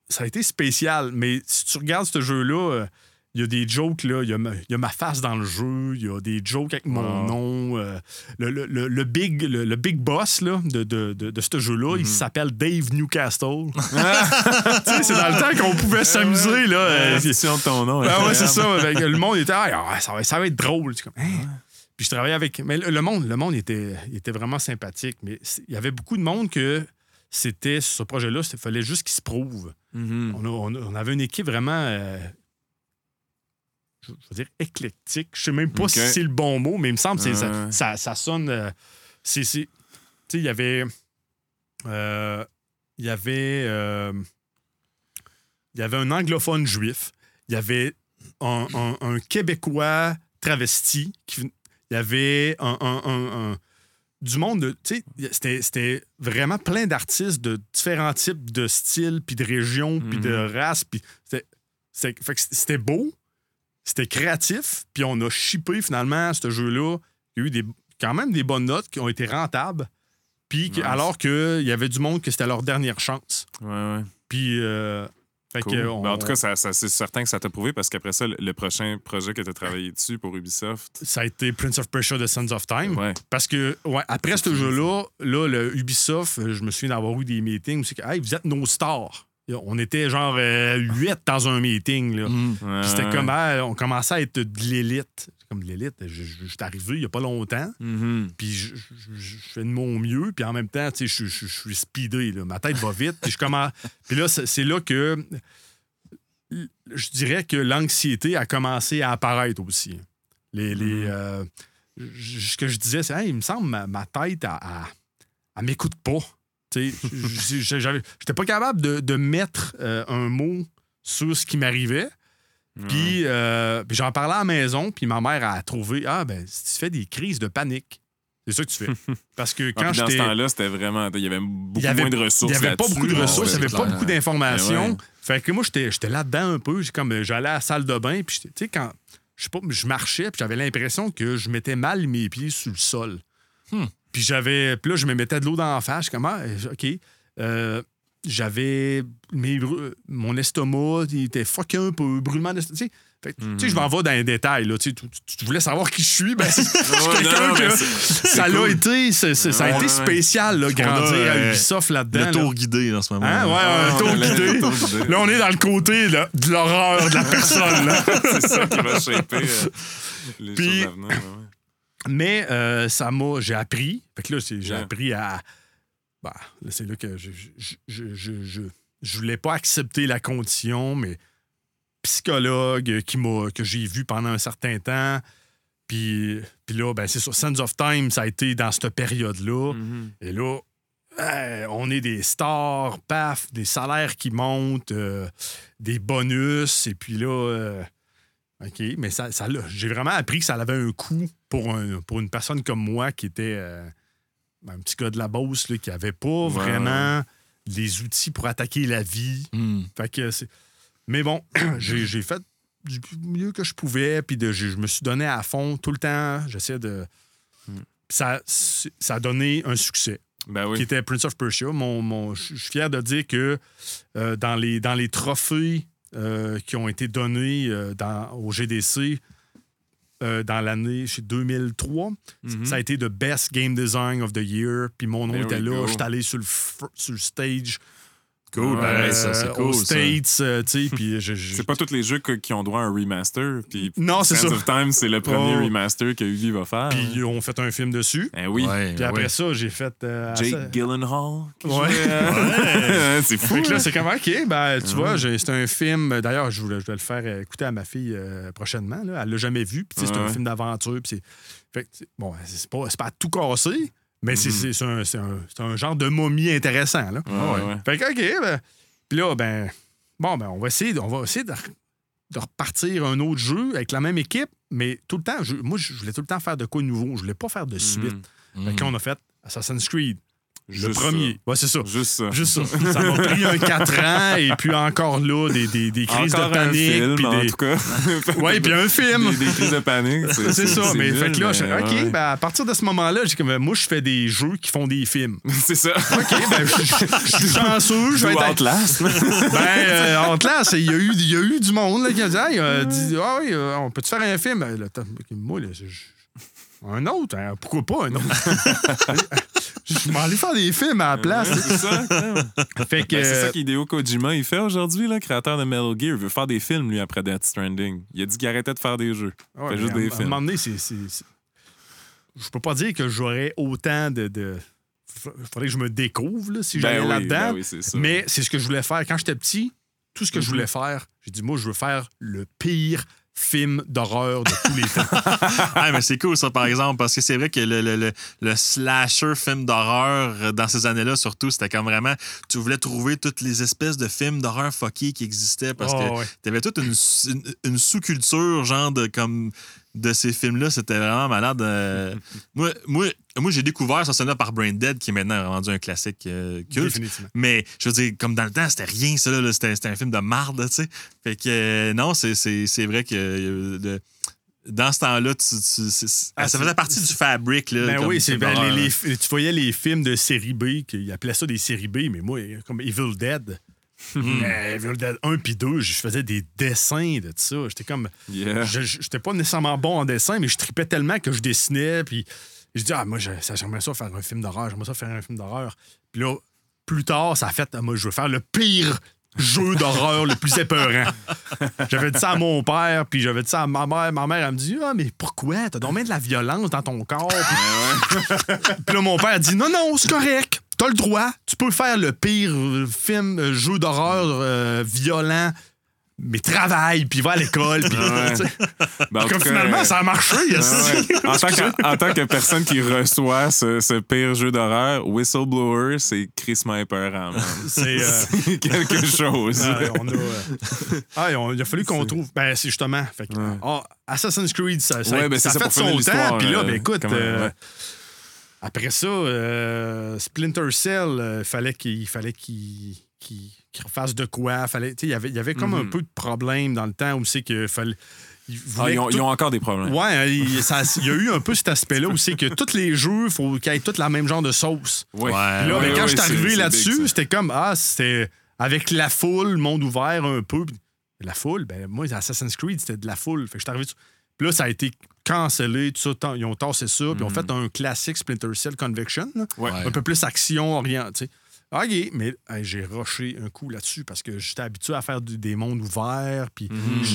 ça a été spécial. Mais si tu regardes ce jeu-là, euh, il y a des jokes, là, il y a, ma, il y a ma face dans le jeu, il y a des jokes avec mon Wow. nom. euh, le, le- le- le big, le, big boss là, de, de, de, de ce jeu-là, il s'appelle Dave Newcastle. tu sais, c'est dans le temps qu'on pouvait s'amuser. là. de ton nom. ah ouais, c'est ça. Que le monde était, ah, ah, ça, va, ça va être drôle. C'est comme, hein? Puis je travaillais avec. Mais le, monde, le monde était, était vraiment sympathique. Mais c'est- il y avait beaucoup de monde que c'était, ce projet-là, il fallait juste qu'il se prouve. Mhm. On, a- on a- on avait une équipe vraiment, euh, je je veux dire, éclectique. Je sais même pas si c'est le bon mot, mais il me semble que ça, Ouais. ça, ça sonne. euh, c'est. Tu sais, il y avait. euh, il y avait. il y avait un anglophone juif. Il y avait un, un- un Québécois travesti. qui- il y avait un- du monde de. Tu sais, c'était- vraiment plein d'artistes de différents types de styles, puis de régions, puis de races. Puis c'était- beau, c'était créatif, puis on a shippé finalement ce jeu-là. Il y a eu des, quand même des bonnes notes qui ont été rentables. Puis Nice. alors qu'il y avait du monde que c'était leur dernière chance. Ouais, ouais. Puis. euh, fait Cool. que on- Ben, en tout cas, ça, ça- c'est certain que ça t'a prouvé parce qu'après ça, le, prochain projet que tu as travaillé dessus pour Ubisoft. ça a été Prince of Persia The Sons of Time. Ouais. Parce que, ouais, après ce jeu-là, là, le Ubisoft, euh, je me souviens d'avoir eu des meetings où c'est que, hey, vous êtes nos stars. On était genre euh, huit dans un meeting. Là. Mm. Puis c'était comme, ah, on commençait à être de l'élite. Comme de l'élite, je, je- je suis arrivé il n'y a pas longtemps, Mhm. puis je, fais de mon mieux, puis en même temps, tu sais, je, suis speedé, là. ma tête va vite, puis je commence... Puis là, c'est là que je dirais que l'anxiété a commencé à apparaître aussi. Les, les, euh, je- ce que je disais, c'est, Hey, il me semble, ma, ma tête, elle, elle m'écoute pas. J'étais pas capable de, de mettre euh, un mot sur ce qui m'arrivait. Puis, euh, puis j'en parlais à la maison, puis ma mère a trouvé Ah, ben, si tu fais des crises de panique, c'est ça que tu fais. Parce que Ah, quand puis dans ce temps-là, c'était vraiment. Il y avait beaucoup Il y avait- moins de ressources. Il n'y avait pas beaucoup de Ah, ressources, il n'y avait pas beaucoup d'informations. Ouais. Fait que moi, j'étais là-dedans un peu. Comme, J'allais à la salle de bain, puis tu sais, quand je sais pas, je marchais, puis j'avais l'impression que je mettais mal mes pieds sur le sol. Hmm. Puis j'avais. Puis là, je me mettais de l'eau dans la face. Je suis comme, ah, OK. Euh, j'avais. mes Mon estomac, il était fucké un peu, brûlement d'estomac. Tu sais, je m'en vais dans les détails. Là, tu, voulais savoir qui je suis. Ben, ça l'a été, ça a été spécial, là, grandir à euh, Ubisoft là-dedans. Le tour guidé en ce moment. Hein? Ouais, Ah, un tour guidé. le tour guidé. Là, on est dans le côté de l'horreur de la personne. c'est ça qui va shaper euh, les Puis-. Mais euh, ça m'a. J'ai appris. Fait que là, j'ai appris à. Bah, c'est là que je, je, je, je, je, je voulais pas accepter la condition, mais psychologue qui que j'ai vu pendant un certain temps. Puis, puis là, ben, c'est sur Sense of Time, ça a été dans cette période-là. Mhm. Et là, hey, on est des stars, paf, des salaires qui montent, euh, des bonus, et puis là, euh, OK, mais ça, ça l'a- j'ai vraiment appris que ça avait un coût pour, un, pour une personne comme moi qui était euh, un petit gars de la Beauce, là, qui avait pas vraiment les outils pour attaquer la vie. Hmm. Fait que c'est- Mais bon, j'ai fait du mieux que je pouvais, puis je, me suis donné à fond tout le temps. J'essaie de. Ça, c'est- ça a donné un succès, Ben qui oui. était Prince of Persia. Mon, mon- je suis fier de dire que euh, dans, les, dans les trophées euh, qui ont été donnés euh, dans, au GDC euh, dans l'année chez 2003, Mhm. ça a été the best game design of the year. Puis mon nom There était là. go. J'étais allé sur le, sur le stage Cool, Ouais, pareil, ça, c'est euh, cool. aux. States, euh, tu sais, puis je- je- C'est pas tous les jeux que- qui ont droit à un remaster. Puis Non, c'est Sands ça. of Time, c'est le premier Oh. remaster que Ubi va faire. Puis on fait un film dessus. Eh oui. Ouais, Puis après ouais. ça, j'ai fait. euh, Jake ça- Gyllenhaal. qui Ouais. euh, c'est fou. Fait que là, hein? c'est comme, OK, ben, tu vois, c'est un film. D'ailleurs, je, voulais- je vais le faire euh, écouter à ma fille euh, prochainement. Là. Elle l'a jamais vu. Puis, c'est un Ouais. film d'aventure. Puis, c'est. Fait que, c'est- bon, c'est pas, c'est pas à tout casser, mais c'est- c'est c'est un, genre de momie intéressant. Là. Ouais, ouais. Fait que, OK, ben. Puis là, ben. Bon, ben, on va essayer, on va essayer de, de repartir un autre jeu avec la même équipe, mais tout le temps, je- moi, je voulais tout le temps faire de quoi de nouveau. Je voulais pas faire de suite. Mhm. Fait que là, on a fait Assassin's Creed. Le premier. Ouais, c'est ça. ça. Juste ça. Juste ça. Ça m'a pris un 4 ans et puis encore là, des, des, des crises Encore de panique. un film, puis en des... tout cas. Ouais, puis un film. Des, des crises de panique. C'est ça, mais fait que là, je OK, ben, à partir de ce moment-là, j'ai comme, moi, je fais des jeux qui font des films. C'est ça. OK, ben, je suis chanceux, je vais être. Outlast. Ben, euh, Outlast, il y, a eu, il y a eu du monde là, qui a dit, euh, dit, ah oui, euh, on peut-tu faire un film? Ben, là, moi, là, je- un autre, hein, pourquoi pas un autre? Je m'en allais faire des films à la place. c'est ça. Fait que. Ben, c'est ça qu'Hideo Kojima il fait aujourd'hui, là, créateur de Metal Gear. Il veut faire des films, lui, après Death Stranding. Il a dit qu'il arrêtait de faire des jeux. Il Ouais, fait juste à- des à un films. moment donné, c'est. Je peux pas dire que j'aurais autant de. de... F- Faudrait que je me découvre là, si Ben j'allais oui, là-dedans. ben oui, ça. Mais c'est ce que je voulais faire. Quand j'étais petit, tout ce que je Mhm. voulais faire, j'ai dit, moi, je veux faire le pire film d'horreur de tous les temps. Ah, mais c'est cool ça, par exemple, parce que c'est vrai que le, le, le, le slasher film d'horreur euh, dans ces années-là, surtout, c'était comme vraiment. Tu voulais trouver toutes les espèces de films d'horreur fucky qui existaient parce Oh, que ouais. t'avais toute une, une, une sous-culture, genre, de comme. De ces films-là, c'était vraiment malade. Euh, moi, moi, moi j'ai découvert ce scène-là par Brain Dead, qui est maintenant rendu un classique euh, culte. Définitivement. Mais je veux dire, comme dans le temps, c'était rien, ça, là, c'était, c'était un film de marde, tu sais. Fait que euh, non, c'est, c'est, c'est vrai que le- dans ce temps-là, tu, tu- Ah, ça faisait partie du fabric. Là, Ben oui, c'est les- tu voyais les films de série B, qu'ils appelaient ça des séries B, mais moi, comme Evil Dead. Hmm. euh, Evil Dead 1 puis 2, je faisais des dessins de ça. J'étais comme. Yeah. J'étais pas nécessairement bon en dessin, mais je tripais tellement que je dessinais. Puis je dis, ah, moi, j'aimerais ça faire un film d'horreur. J'aimerais ça faire un film d'horreur. Puis là, plus tard, ça a fait, ah, moi, je veux faire le pire jeu d'horreur le plus épeurant. J'avais dit ça à mon père, puis j'avais dit ça à ma mère. Ma mère, elle me dit, ah, mais pourquoi? T'as donc bien de la violence dans ton corps. Puis, puis là, mon père a dit, non, non, c'est correct. T'as le droit. Tu peux faire le pire euh, film, euh, jeu d'horreur euh, violent. Mais travaille, puis va à l'école. Puis, Ouais. Ben, en Comme cas, finalement, euh, ça a marché. Ah ouais. en, tant que, en tant que personne qui reçoit ce, ce pire jeu d'horreur, Whistleblower, c'est Chris Myper. man. C'est. euh, C'est quelque chose. ouais, on a, euh, ah, on- il a fallu qu'on trouve. Ben, c'est justement. Fait que, Ouais. ah, Assassin's Creed, ça, ça, Ouais, ben, ça ça, fait son temps. Puis là, ben, écoute. Après ça, euh, Splinter Cell, euh, fallait qu'il fallait qu'il refasse de quoi. Fallait, il y avait- il y avait comme un Mhm. peu de problème dans le temps où c'est que fallait. il Ah, ils, ont, ils encore des problèmes. Ouais, hein, il, ça- il y a eu un peu cet aspect-là où c'est que tous les jeux, il faut qu'ils aient tous la même genre de sauce. Ouais. Là, ouais, ben, quand ouais, je suis arrivé là-dessus, c'était comme, ah, c'était avec la foule, monde ouvert un peu. La foule, ben moi, Assassin's Creed, c'était de la foule. Fait que je suis arrivé. Puis là, ça a été cancellé, tout ça. Ils ont tassé ça, puis ils ont fait un classique Splinter Cell Conviction. Ouais. Ouais. Un peu plus action orientée. OK, mais hey, j'ai rushé un coup là-dessus parce que j'étais habitué à faire du- des mondes ouverts. Puis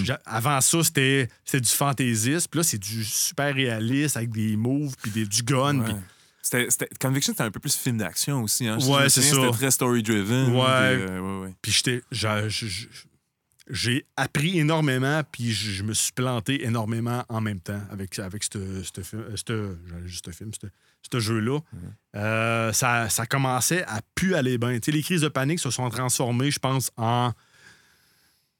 j'a- avant ça, c'était du fantaisiste. Puis là, c'est du super réaliste avec des moves, puis des- du gun. Ouais. Conviction, c'était un peu plus film d'action aussi. Hein? Ouais, c'est ça. C'était très story-driven. Ouais. puis, euh, ouais, ouais. Puis j'étais. J'ai appris énormément, puis je je me suis planté énormément en même temps avec, avec ce film, ce film, ce- jeu-là. Euh, ça, ça commençait à pu aller bien. Les crises de panique se sont transformées, je pense, en.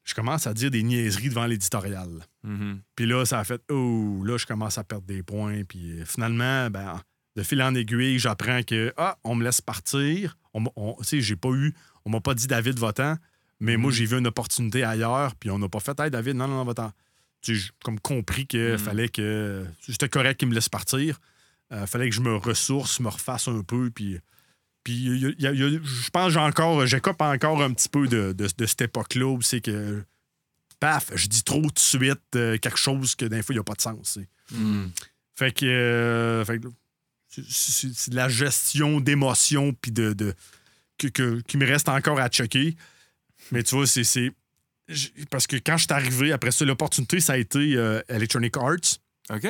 Je commence à dire des niaiseries devant l'éditorial. Mhm. Puis là, ça a fait Oh, là, je commence à perdre des points. Puis euh, finalement, ben, de fil en aiguille, j'apprends que Ah, on me laisse partir. On, on- tu sais, j'ai pas eu. On m'a pas dit David votant, mais moi, j'ai vu une opportunité ailleurs. Puis on n'a pas fait Hey, David, non, non, non, sais, j'ai comme compris qu'il fallait que. C'était correct qu'il me laisse partir. Euh, fallait que je me ressource, me refasse un peu. Puis. Puis, il il il je pense que j'ai encore, j'écope encore un petit peu de, de- de cette époque-là où c'est que, paf, je dis trop de suite euh, quelque chose que d'un fois, il n'y a pas de sens. Mhm. Fait que, euh, fait que c'est de la gestion d'émotions puis de, de- que, que- qui me reste encore à checker. Mais tu vois, c'est. Parce que quand je suis arrivé, après ça, l'opportunité, ça a été euh, Electronic Arts. OK?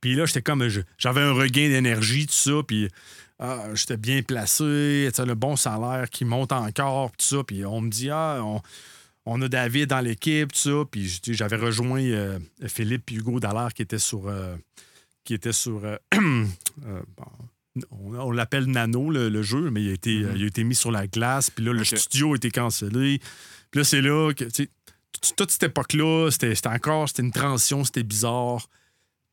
Puis là, j'étais comme. J'avais un regain d'énergie, tout ça. Puis ah, j'étais bien placé. Le bon salaire qui monte encore, tout ça. Puis on me dit, ah, on, on a David dans l'équipe, tout ça. Puis j'avais rejoint euh, Philippe et Hugo Dallaire qui étaient sur. euh, qui était sur. euh, bon, on, on l'appelle Nano, le, le jeu, mais il a, été, euh, il a été mis sur la glace. Puis là, le studio a été cancellé. Puis là, c'est là que. toute cette époque-là, c'était encore. C'était une transition, c'était bizarre.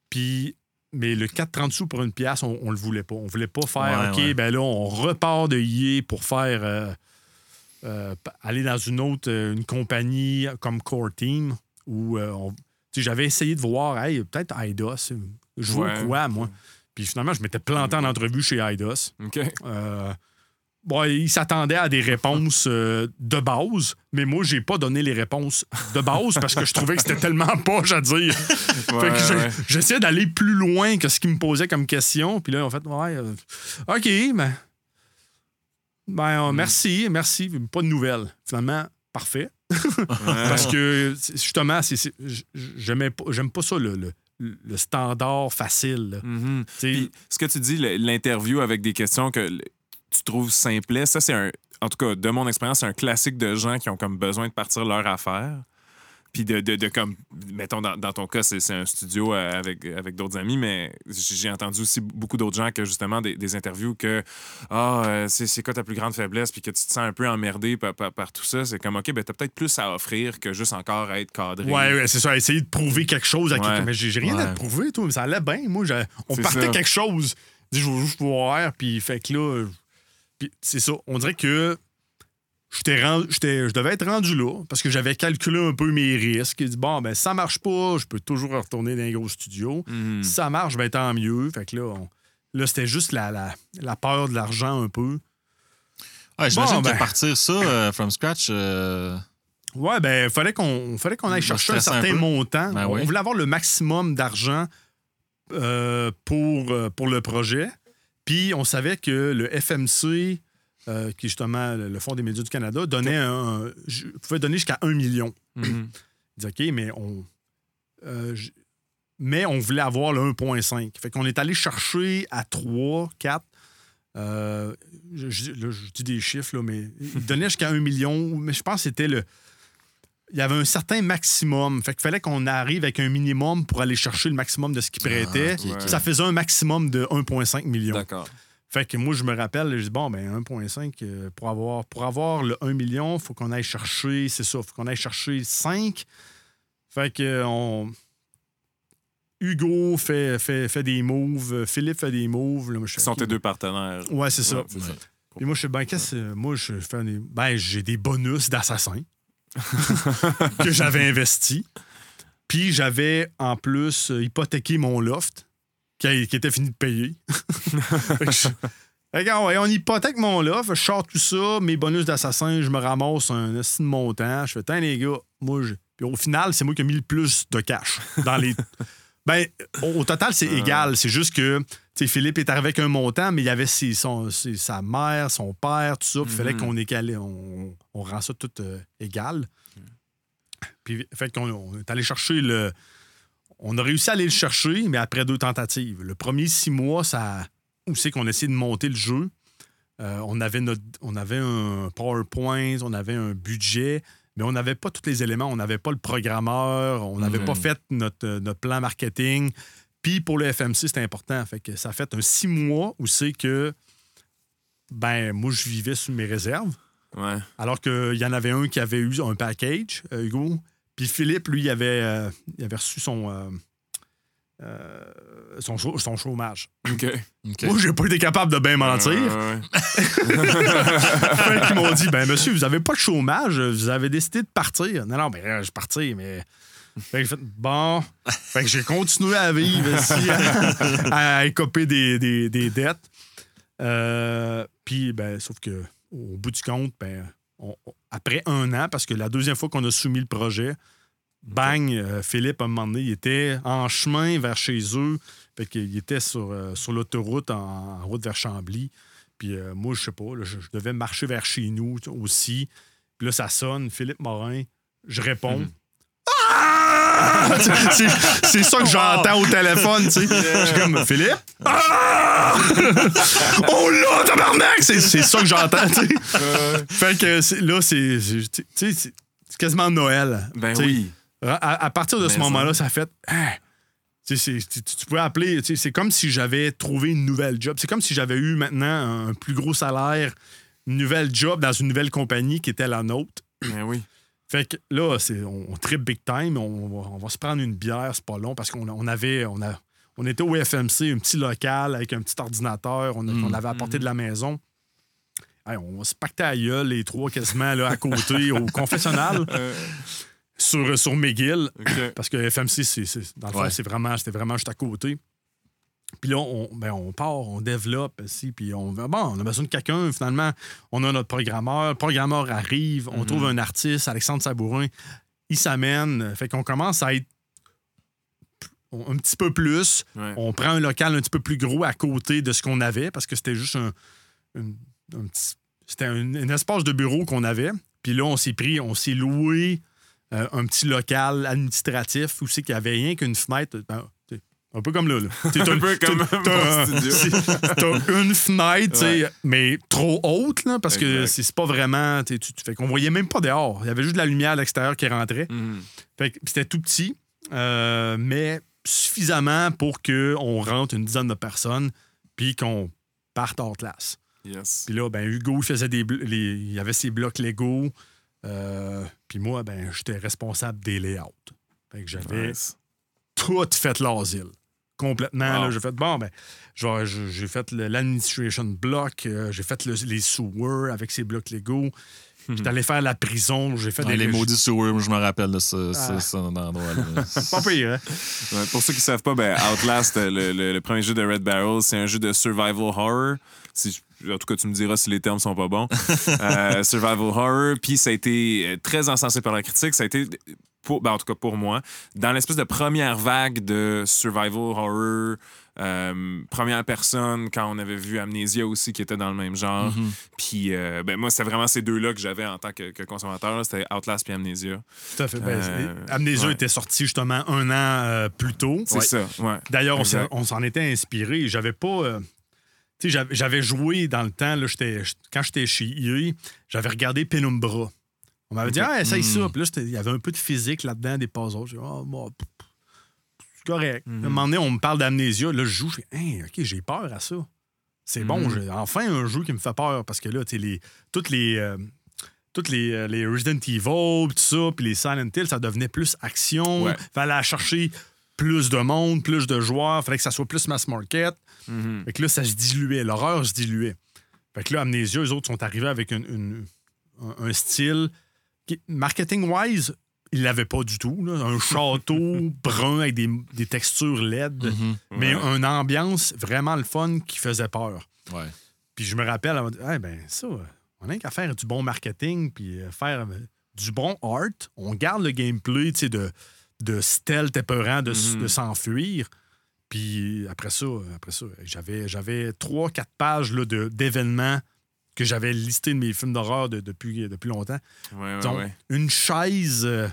Puis. Mais le 4,30 sous pour une pièce, on, on le voulait pas. On voulait pas faire, Ouais, OK, ouais. ben là, on repart de EA pour faire. euh, euh, aller dans une autre une compagnie comme Core Team où euh, j'avais essayé de voir, hey, peut-être Eidos. Je vois quoi, moi? Puis finalement, je m'étais planté en entrevue chez Eidos. OK. Euh, bon, ils s'attendaient à des réponses euh, de base, mais moi, j'ai pas donné les réponses de base parce que je trouvais que c'était tellement poche à dire. Ouais, ouais. j'essayais d'aller plus loin que ce qu'ils me posaient comme question. Puis là, en fait, ouais, euh, OK, ben. Ben, euh, merci, merci. Pas de nouvelles. Finalement, parfait. Parce que, justement, c'est, c'est- j- j'aimais pas- j'aime pas ça, le, le- le standard facile. Mhm. Sais, Puis, ce que tu dis, l'interview avec des questions que tu trouves simples, ça, c'est un. En tout cas, de mon expérience, c'est un classique de gens qui ont comme besoin de partir leur affaire. Puis de, de, de comme, mettons, dans, dans ton cas, c'est un studio euh, avec, avec d'autres amis, mais j'ai entendu aussi beaucoup d'autres gens que justement des, des interviews que Ah, euh, c'est quoi ta plus grande faiblesse, puis que tu te sens un peu emmerdé par, par- par tout ça. C'est comme, OK, ben t'as peut-être plus à offrir que juste encore à être cadré. Ouais, ouais, c'est ça. Essayer de prouver quelque chose à Ouais. quelqu'un. Mais j'ai rien à te prouver, toi. Mais ça allait bien. Moi, on partait ça. quelque chose. Je dis, je vais juste voir. Puis, fait que là, euh, puis c'est ça. On dirait que rendu- je devais être rendu là parce que j'avais calculé un peu mes risques. Dit, bon, ben, ça marche pas, je peux toujours retourner dans un gros studio. Mhm. Si ça marche, ben, tant mieux. Fait que là, on- là c'était juste la, la, la peur de l'argent un peu. Ouais, J'imagine Bon, ben. que partir ça euh, from scratch, euh, Ouais, ben, fallait qu'on fallait qu'on aille chercher un certain montant. Ben on, oui. on voulait avoir le maximum d'argent euh, pour, euh, pour le projet. Puis on savait que le FMC, euh, qui est justement le Fonds des médias du Canada, donnait un, je- donner jusqu'à 1 million. Mhm. Il dit, OK, mais on. euh, mais on voulait avoir le 1,5. Fait qu'on est allé chercher à 3, 4. euh, je, je- là, je dis des chiffres, là, mais il donnait jusqu'à 1 million. Mais je pense que c'était le. Il y avait un certain maximum. Fait qu'il fallait qu'on arrive avec un minimum pour aller chercher le maximum de ce qu'il prêtait. ok. Ça faisait un maximum de 1,5 million. D'accord. Fait que moi, je me rappelle, je dis, bon, ben 1,5, euh, pour, avoir, pour avoir le 1 million, il faut qu'on aille chercher, c'est ça, il faut qu'on aille chercher 5. Fait que euh, on... Hugo fait, fait, fait des moves, euh, Philippe fait des moves. Là, moi, je fais, sont tes deux partenaires. Ouais, c'est ça. Ouais, c'est ça. Puis moi, je sais, ben, qu'est-ce que- Moi, je fais des. Ben, j'ai des bonus d'assassin que j'avais investi. Puis j'avais, en plus, hypothéqué mon loft qui, était fini de payer. Je- ah on hypothèque mon loft, je sors tout ça, mes bonus d'assassin, je me ramasse un de montant. Je fais, tiens, les gars, moi, je... Puis au final, c'est moi qui ai mis le plus de cash dans les. Ben, au, au total, c'est égal. C'est juste que, Philippe est arrivé avec un montant, mais il y avait ses- son- ses- sa mère, son père, tout ça. Puis il fallait Mhm. qu'on égalait, on, on rend ça tout euh, égal. Puis, fait qu'on on est allé chercher le. On a réussi à aller le chercher, mais après deux tentatives. Le premier six mois, ça. Où c'est qu'on a essayé de monter le jeu? Euh, on, avait notre, on avait un PowerPoint, on avait un budget, mais on n'avait pas tous les éléments. On n'avait pas le programmeur, on n'avait Mhm. pas fait notre, euh, notre plan marketing. Puis pour le FMC, c'était important. Fait que ça a fait un six mois où c'est que ben moi je vivais sous mes réserves. Ouais. Alors qu'il y en avait un qui avait eu un package, euh, Hugo. Puis Philippe, lui, il avait, euh, il avait reçu son, euh, euh, son, chômage. OK. OK. Moi, j'ai pas été capable de bien mentir. Ouais, ouais. Fait qu'ils m'ont dit, ben monsieur, vous avez pas de chômage, vous avez décidé de partir. Non, non, ben je suis parti, mais... Fait que j'ai fait, bon... Fait que j'ai continué à vivre ici, à, à écoper des, des- des dettes. Euh, Puis, ben, sauf que au bout du compte, ben, on- on- après un an, parce que la deuxième fois qu'on a soumis le projet, bang, euh, Philippe, à un moment donné, il était en chemin vers chez eux. Fait qu'il était sur, euh, sur l'autoroute, en, en route vers Chambly. Puis euh, moi, je sais pas, là, je, je devais marcher vers chez nous aussi. Puis là, ça sonne, Philippe Morin. Je réponds. Mhm. Ah! c'est ça que j'entends au téléphone, tu sais. Je suis comme, Philippe? Ah! oh là, tabarnak! C'est c'est ça que j'entends, tu sais. Fait que là, c'est quasiment Noël. Ben oui. À, à partir de ce Mais moment-là, ça. fait. Hein, tu, tu, appeler. C'est comme si j'avais trouvé une nouvelle job. C'est comme si j'avais eu maintenant un plus gros salaire, une nouvelle job dans une nouvelle compagnie qui était la nôtre. Ben oui. Fait que là, on, on trip big time. On, va, on va se prendre une bière, c'est pas long, parce qu'on on avait. On, a, on était au FMC, un petit local avec un petit ordinateur. On, Mm. on l'avait apporté de la maison. Hey, on va se pacter à gueule, les trois quasiment là, à côté, au confessionnal, Euh, sur, sur McGill. Parce que FMC, c'est, c'est- dans le fond, c'est vraiment, c'était vraiment juste à côté. Puis là, on, ben, on part, on développe ici, puis on bon, on a besoin de quelqu'un. Finalement, on a notre programmeur. Le programmeur arrive, on Mhm. trouve un artiste, Alexandre Sabourin. Il s'amène. Fait qu'on commence à être un petit peu plus. Ouais. On prend un local un petit peu plus gros à côté de ce qu'on avait, parce que c'était juste un, un- un petit. C'était un, un espace de bureau qu'on avait. Puis là, on s'est pris, on s'est loué euh, un petit local administratif où c'est qu'il n'y avait rien qu'une fenêtre. Ben, un peu comme là. là. T'as- Un peu comme t'as- une fenêtre, mais trop haute, là, parce que Exact. c'est c'est pas vraiment. Tu, fait qu'on voyait même pas dehors. Il y avait juste de la lumière à l'extérieur qui rentrait. Mhm. Fait que c'était tout petit, euh, mais suffisamment pour qu'on rentre une dizaine de personnes puis qu'on parte hors classe. Yes. Puis là, ben, Hugo, il faisait des les- il avait ses blocs Lego. Euh, puis moi, ben, j'étais responsable des layouts. Fait que j'avais Nice. tout fait l'asile. Complètement. Wow. là, J'ai fait, bon, ben, genre, j'ai fait l'administration block, euh, j'ai fait le- les sewers avec ses blocs Lego. J'étais allé faire la prison, j'ai fait des les maudits sewers, je me rappelle de ce, Ah. ce. Pas pire, hein? Ouais, pour ceux qui ne savent pas, ben, Outlast, euh, le, le- le premier jeu de Red Barrel, c'est un jeu de survival horror. Si, en tout cas, tu me diras si les termes sont pas bons. Euh, survival horror. Puis ça a été euh, très encensé par la critique. Ça a été, pour, ben, en tout cas pour moi, dans l'espèce de première vague de survival horror. euh, première personne, quand on avait vu Amnesia aussi, qui était dans le même genre. Mhm. Puis euh, ben, moi, c'était vraiment ces deux-là que j'avais en tant que, que consommateur. C'était Outlast puis Amnesia. Tout à fait. Ben, Euh, Amnesia ouais. était sorti justement un an plus tôt. C'est ça, ouais. D'ailleurs, on s'en- Exact. on s'en était inspiré. J'avais pas. J'avais- joué dans le temps, là, j'étais- quand j'étais chez EA, j'avais regardé Penumbra. On m'avait dit, ah, essaye Mm. ça. Puis là, il y avait un peu de physique là-dedans, des puzzles. J'ai dit, ah, bon, c'est correct. Mhm. À un moment donné, on me parle d'amnésia. Là, je joue, je fais, Hein, OK, j'ai peur à ça. C'est bon, Mhm. j'ai enfin un jeu qui me fait peur parce que là, tu les, toutes les. euh, toutes les, euh, les Resident Evil, tout ça, puis les Silent Hill, ça devenait plus action. Ouais. Fallait chercher plus de monde, plus de joueurs. Fallait que ça soit plus mass market. Mhm. Fait que là, ça se diluait. L'horreur se diluait. Fait que là, Amnesia, eux autres sont arrivés avec une- une- un, un style qui, marketing-wise, ils l'avaient pas du tout. là. Un château brun avec des, des textures LED, Mhm. mais Ouais. une ambiance vraiment le fun qui faisait peur. Ouais. Puis je me rappelle, Eh ben ça, on n'a qu'à faire du bon marketing, puis euh, faire euh, du bon art. On garde le gameplay, de, de stealth épeurant, de, s- Mhm. de s'enfuir. Puis après ça, après ça, j'avais, j'avais trois, quatre pages là, de, d'événements que j'avais listés de mes films d'horreur de- depuis, depuis longtemps. Ouais, ouais, Donc, ouais. une chaise euh,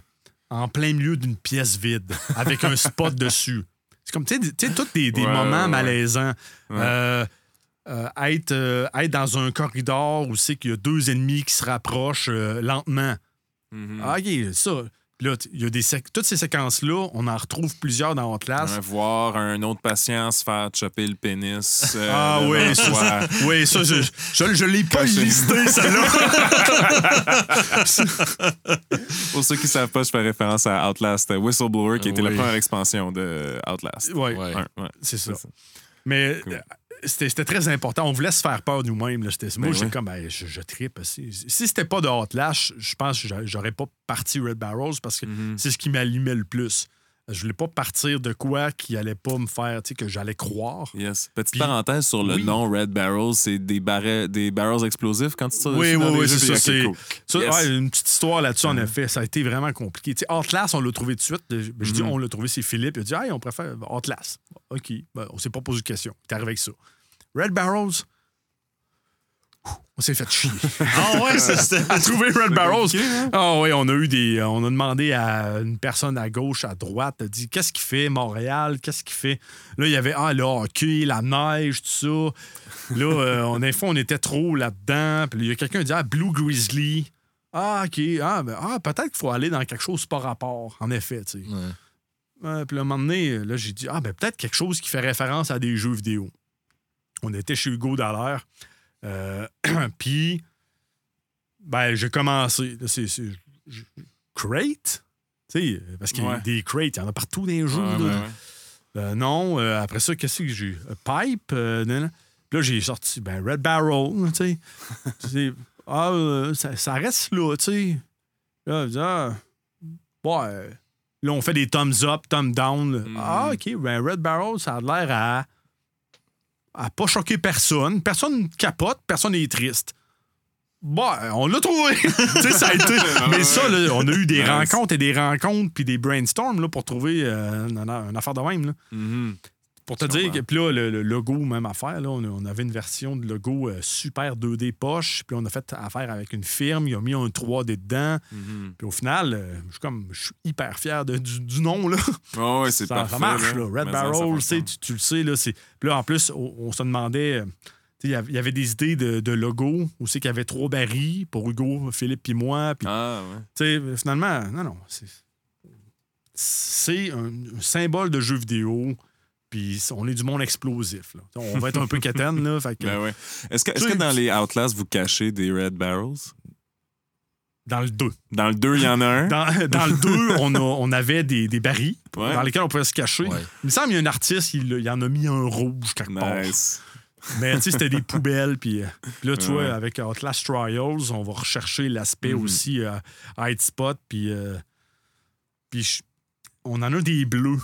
en plein milieu d'une pièce vide avec un spot dessus. C'est comme, tu sais, tous des, des moments malaisants. Euh, euh, être, être dans un corridor où c'est qu'il y a deux ennemis qui se rapprochent lentement. Mhm. Ah, OK, ça. Là, il y a des toutes ces séquences-là, on en retrouve plusieurs dans Outlast. Ouais, voir un autre patient se faire chopper le pénis. euh, Ah oui, ça, oui, ça, je, je, je l'ai pas listé, celle-là. Pour ceux qui savent pas, je fais référence à Outlast euh, Whistleblower, qui était oui. la première expansion de Outlast. Ouais, Ouais. Ouais, c'est ça. Mais Cool. C'était c'était très important. On voulait se faire peur nous-mêmes. Moi, Ben j'étais ouais. comme, ben, je, je trippe. Si, si c'était pas de Outlast, je pense que j'a- j'aurais pas parti Red Barrels parce que Mhm. c'est ce qui m'allumait le plus. Je voulais pas partir de quoi qui allait pas me faire, tu sais, que j'allais croire. Yes. Petite Puis- parenthèse sur le Oui. nom Red Barrel, c'est des, barre- des barrels explosifs quand tu tires Oui, oui, oui, c'est ça, ok, c'est- cool. Ça, Yes. ouais, une petite histoire là-dessus, en effet. Ça a été vraiment compliqué. Tu sais, Outlast, on l'a trouvé tout de suite. Je, je dis, Mhm. on l'a trouvé, c'est Philippe. Il a dit, hey, on préfère Outlast. OK. Ben, on s'est pas posé de question. T'es arrivé avec ça. Red Barrels, On s'est fait chier. Ah ouais, ça, c'était. à trouver Red Barrels. compliqué, hein? Ah oui, on a eu des. On a demandé à une personne à gauche, à droite, a dit qu'est-ce qu'il fait Montréal, qu'est-ce qu'il fait? Là, il y avait ah le hockey, la neige, tout ça. Là, euh, on, des fois, on était trop là-dedans. Puis il y a quelqu'un qui dit ah Blue Grizzly. Ah ok, ah, ben, ah peut-être qu'il faut aller dans quelque chose par rapport. En effet, tu sais. Ouais. Ouais, puis là, un moment donné, là, j'ai dit, ah, ben peut-être quelque chose qui fait référence à des jeux vidéo. On était chez Hugo Dallaire. Euh, puis, ben, j'ai commencé. C'est, Crate? Parce qu'il y a Ouais. des crates, il y en a partout dans les jeux. Ouais, là. ouais, ouais. Euh, non, euh, après ça, qu'est-ce que j'ai eu? Pipe? euh, là, j'ai sorti, ben, Red Barrel, tu sais. Ah, euh, ça, ça reste là, tu sais. Là, je dis, ah, ouais. Là, on fait des thumbs up, thumbs down. Mhm. Ah, OK, ben, Red Barrel, ça a l'air à, à pas choquer personne. Personne capote, personne n'est triste. Bon, on l'a trouvé. tu sais, ça a été. Mais ça, là, on a eu des rencontres et des rencontres puis des brainstorms là, pour trouver euh, une, une affaire de même. là. Mhm. Pour te dire que, puis là, le, le logo, même affaire, là, on, avait une version de logo euh, super 2D poche, puis on a fait affaire avec une firme, ils ont mis un 3D dedans, Mhm. puis au final, euh, je suis comme, je suis hyper fier de- du, du nom, là. Ouais, ouais, c'est Ça, ça marche, là. Mais Red ça, ça Barrel, tu le sais, là. c'est- Puis là, en plus, on, on se demandait, euh, il y avait- des idées de, de logo, aussi qu'il y avait trois barils pour Hugo, Philippe puis moi, Ah, ouais. finalement, non, non. C'est, c'est un, un symbole de jeu vidéo. Puis on est du monde explosif. là. On va être un peu quétaine, là. Fait que, Ben ouais. Est-ce que, dans les Outlast, vous cachez des Red Barrels? Dans le 2. Dans le 2, il y en a un? Dans, dans le 2, on, on avait des, des barils Ouais. dans lesquels on pouvait se cacher. Ouais. Il me semble qu'il y a un artiste, il, il en a mis un rouge quelque part. Nice. Mais tu sais, c'était des poubelles. Puis, euh, puis là, tu Ouais. vois, avec Outlast Trials, on va rechercher l'aspect Mhm. aussi euh, Hide Spot. Puis, euh, puis je- on en a des bleus.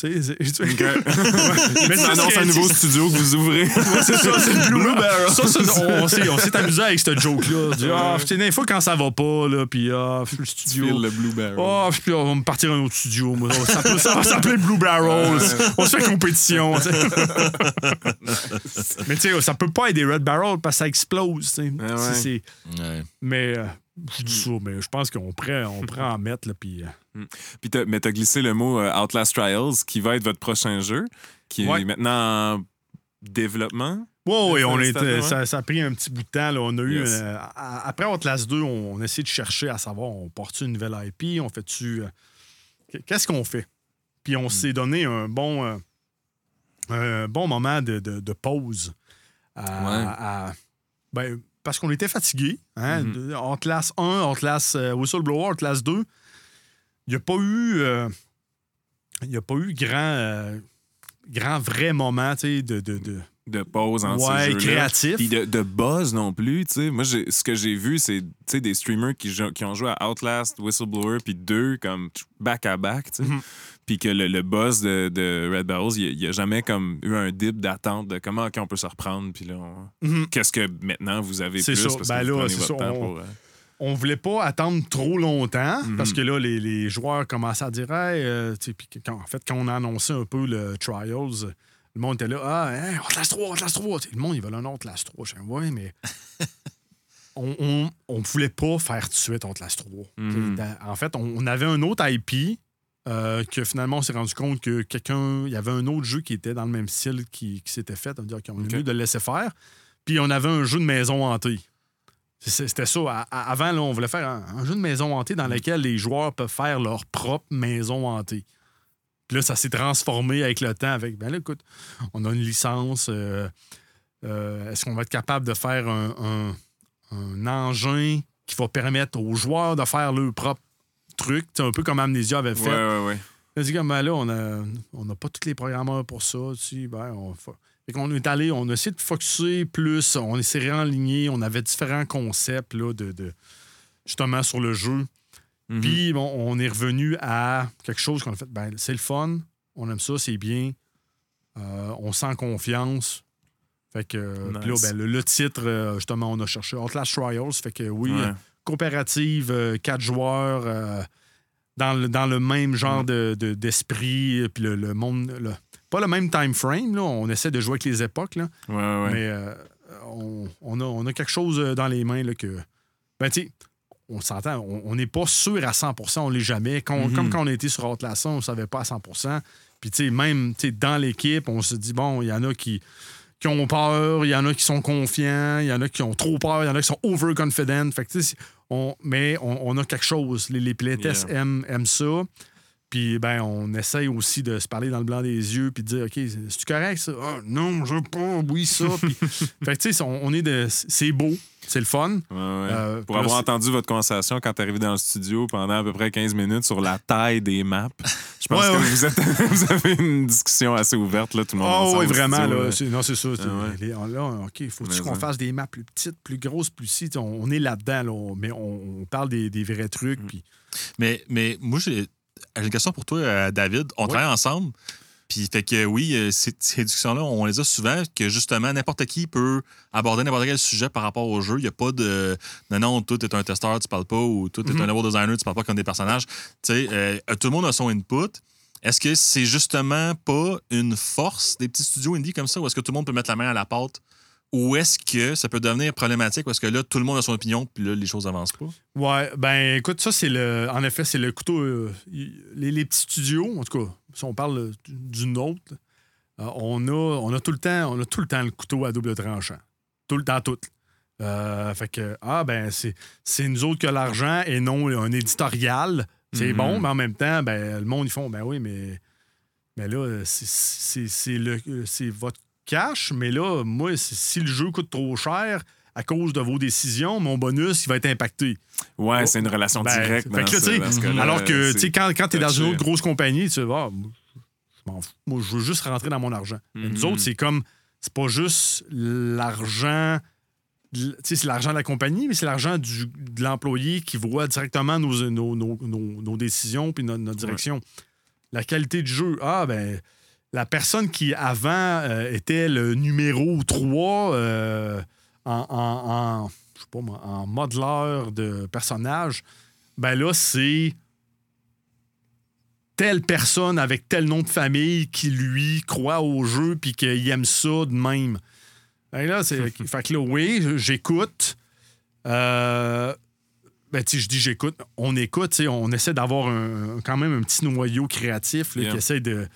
Tu sais. Mais Ça annonce un nouveau studio que vous ouvrez. c'est ça, c'est le Blue Barrel. Ça, on, on s'est, amusé avec ce joke-là. Ah, c'est des fois quand ça va pas, là, puis ah, le studio. Le Blue Barrel. Ah, puis on va me partir à un autre studio. moi. Ça, peut- ça va s'appeler Blue Barrel. On se fait compétition. Mais tu sais, ça peut pas être des Red Barrel parce que ça explose. Ah Ouais. Mais euh, je dis ça, mais je pense qu'on pourrait, on pourrait en mettre. Là, puis, euh, Puis t'as, mais t'as glissé le mot euh, Outlast Trials, qui va être votre prochain jeu, qui Ouais. est maintenant en développement. Ouais, Ça, on était, ouais? ça, ça a pris un petit bout de temps. là. On a eu, euh, après Outlast 2, on, on a essayé de chercher à savoir, on porte une nouvelle IP, on fait-tu. euh, Qu'est-ce qu'on fait? Puis on s'est donné un bon, euh, un bon moment de, de- de pause. à- Ouais. à- ben, parce qu'on était fatigués. Hein? Mhm. En classe 1, en classe euh, Whistleblower, en classe 2, il n'y a pas eu. euh, il a pas eu grand, euh, grand vrai moment de, de, de- De pause en ouais, créatif. Puis de, de buzz non plus, tu sais. Moi, ce que j'ai vu, c'est des streamers qui, ont joué à Outlast, Whistleblower, puis deux comme back à back, tu sais. Mhm. Puis que le, le buzz de, de Red Barrels, il n'y a, jamais comme eu un dip d'attente de comment on peut se reprendre. Puis là, on- Mhm. qu'est-ce que maintenant vous avez plus ça. parce Ben que vous là, prenez c'est votre ça, temps on- pour, euh, on voulait pas attendre trop longtemps Mhm. parce que là, les, les joueurs commençaient à dire Hey, euh, quand, en fait, quand on a annoncé un peu le Trials, le monde était là Ah, hey, 3, Outlast 3. Tu sais, le monde, il veut un autre Outlast 3. Je ouais, mais. on, on, on voulait pas faire tout de suite Outlast 3. Tu sais, Mhm. dans- En fait, on, on avait un autre IP euh, que finalement, on s'est rendu compte que quelqu'un. Il y avait un autre jeu qui était dans le même style qui, qui s'était fait. On dit, OK, on est mieux de le laisser faire. Puis on avait un jeu de maison hantée. C'était ça. À- à- avant, là, on voulait faire un, un jeu de maison hantée dans lequel les joueurs peuvent faire leur propre maison hantée. Puis là, ça s'est transformé avec le temps. Avec, ben là, écoute, on a une licence. euh, euh, Est-ce qu'on va être capable de faire un, un- un engin qui va permettre aux joueurs de faire leur propre truc? C'est un peu comme Amnesia avait fait. Ouais, ouais, c'est comme, ben là, on n'a on a pas tous les programmeurs pour ça. Tu sais, ben, on, fa- fait qu'on est allé, on a essayé de focuser plus, on s'est réaligné, on avait différents concepts là, de, de- justement sur le jeu. Mhm. Puis bon, on est revenu à quelque chose qu'on a fait, ben, c'est le fun, on aime ça, c'est bien, euh, on sent confiance. Fait que là, ben, le, le titre, euh, justement, on a cherché Outlast Trials. Fait que oui, Ouais. Coopérative, euh, quatre joueurs, euh, dans, le, dans le même genre de- de- d'esprit, puis le, le monde. le- pas le même time frame, là, on essaie de jouer avec les époques, là, Ouais, ouais, ouais. mais euh, on, on a, on a quelque chose dans les mains là, que. Ben, tu sais, on s'entend, on n'est pas sûr à 100% on l'est jamais. Quand- Mhm. Comme quand on était sur Atlassian, on ne savait pas à 100% Puis, tu sais, même dans l'équipe, on se dit, bon, il y en a qui, qui ont peur, il y en a qui sont confiants, il y en a qui ont trop peur, il y en a qui sont overconfident. Fait que, on, mais on, on a quelque chose. Les, les playtests Yeah. aiment, aiment ça. Puis, ben, on essaye aussi de se parler dans le blanc des yeux puis de dire, OK, c'est-tu correct, ça? Ah, non, je veux pas, oui, ça. Puis, fait que, tu sais, on, on est de. C'est beau, c'est le fun. Ouais, ouais. Euh, Pour avoir entendu votre conversation quand tu arrivé dans le studio pendant à peu près 15 minutes sur la taille des maps, je pense Ouais, que. Vous, êtes- vous avez une discussion assez ouverte, là, tout le monde. Ah oui, vraiment. studio, Là, c'est- non, c'est ça. c'est- Ah ouais. les- là, OK, faut-tu Mais qu'on ça. fasse des maps plus petites, plus grosses, plus si? On, on est là-dedans, là, mais on, on parle des, des vrais Mm. trucs. Puis, Mais, mais moi, j'ai j'ai une question pour toi, euh, David. On Oui. travaille ensemble. Puis, fait que oui, euh, ces, ces discussions-là, on les a souvent, que justement, n'importe qui peut aborder n'importe quel sujet par rapport au jeu. Il n'y a pas de non, non, toi, t'es un testeur, tu parles pas, ou toi, t'es Mhm. un level designer, tu parles pas comme des personnages. Tu sais, euh, tout le monde a son input. Est-ce que c'est justement pas une force des petits studios indie comme ça, ou est-ce que tout le monde peut mettre la main à la pâte? Ou est-ce que ça peut devenir problématique? Parce que là, tout le monde a son opinion, puis là, les choses avancent pas? ouais, ben écoute, ça, c'est le. En effet, c'est le couteau. euh, les, les petits studios, en tout cas, si on parle du nôtre, euh, on, a, on, a tout le temps, on a tout le temps le couteau à double tranchant. Tout le temps, tout. Euh, fait que, ah, ben, c'est nous autres que l'argent et non un éditorial. C'est Mhm. bon, mais en même temps, ben, le monde, ils font, ben oui, mais, mais là, c'est votre cash, mais là, moi, si- le jeu coûte trop cher à cause de vos décisions, mon bonus, il va être impacté. Ouais, c'est une relation Ben, directe. fait que là, Alors que, tu sais, quand, quand tu es dans une autre grosse compagnie, tu vas, ah, moi, je m'en fous. Moi, je veux juste rentrer dans mon argent. Mais Mhm. Nous autres, c'est comme, c'est pas juste l'argent, tu sais, c'est l'argent de la compagnie, mais c'est l'argent du- de l'employé qui voit directement nos, nos, nos, nos- décisions puis notre, notre direction. La qualité du jeu, ah, ben, la personne qui avant euh, était le numéro 3 euh, en, en, en, je sais pas moi, en modeleur de personnage, ben là, c'est telle personne avec tel nom de famille qui, lui, croit au jeu puis qu'il aime ça de même. Ben là, c'est... fait que là, oui, j'écoute. Euh, ben, je dis j'écoute. On écoute, on essaie d'avoir un- quand même un petit noyau créatif là, Yeah. qui essaie de,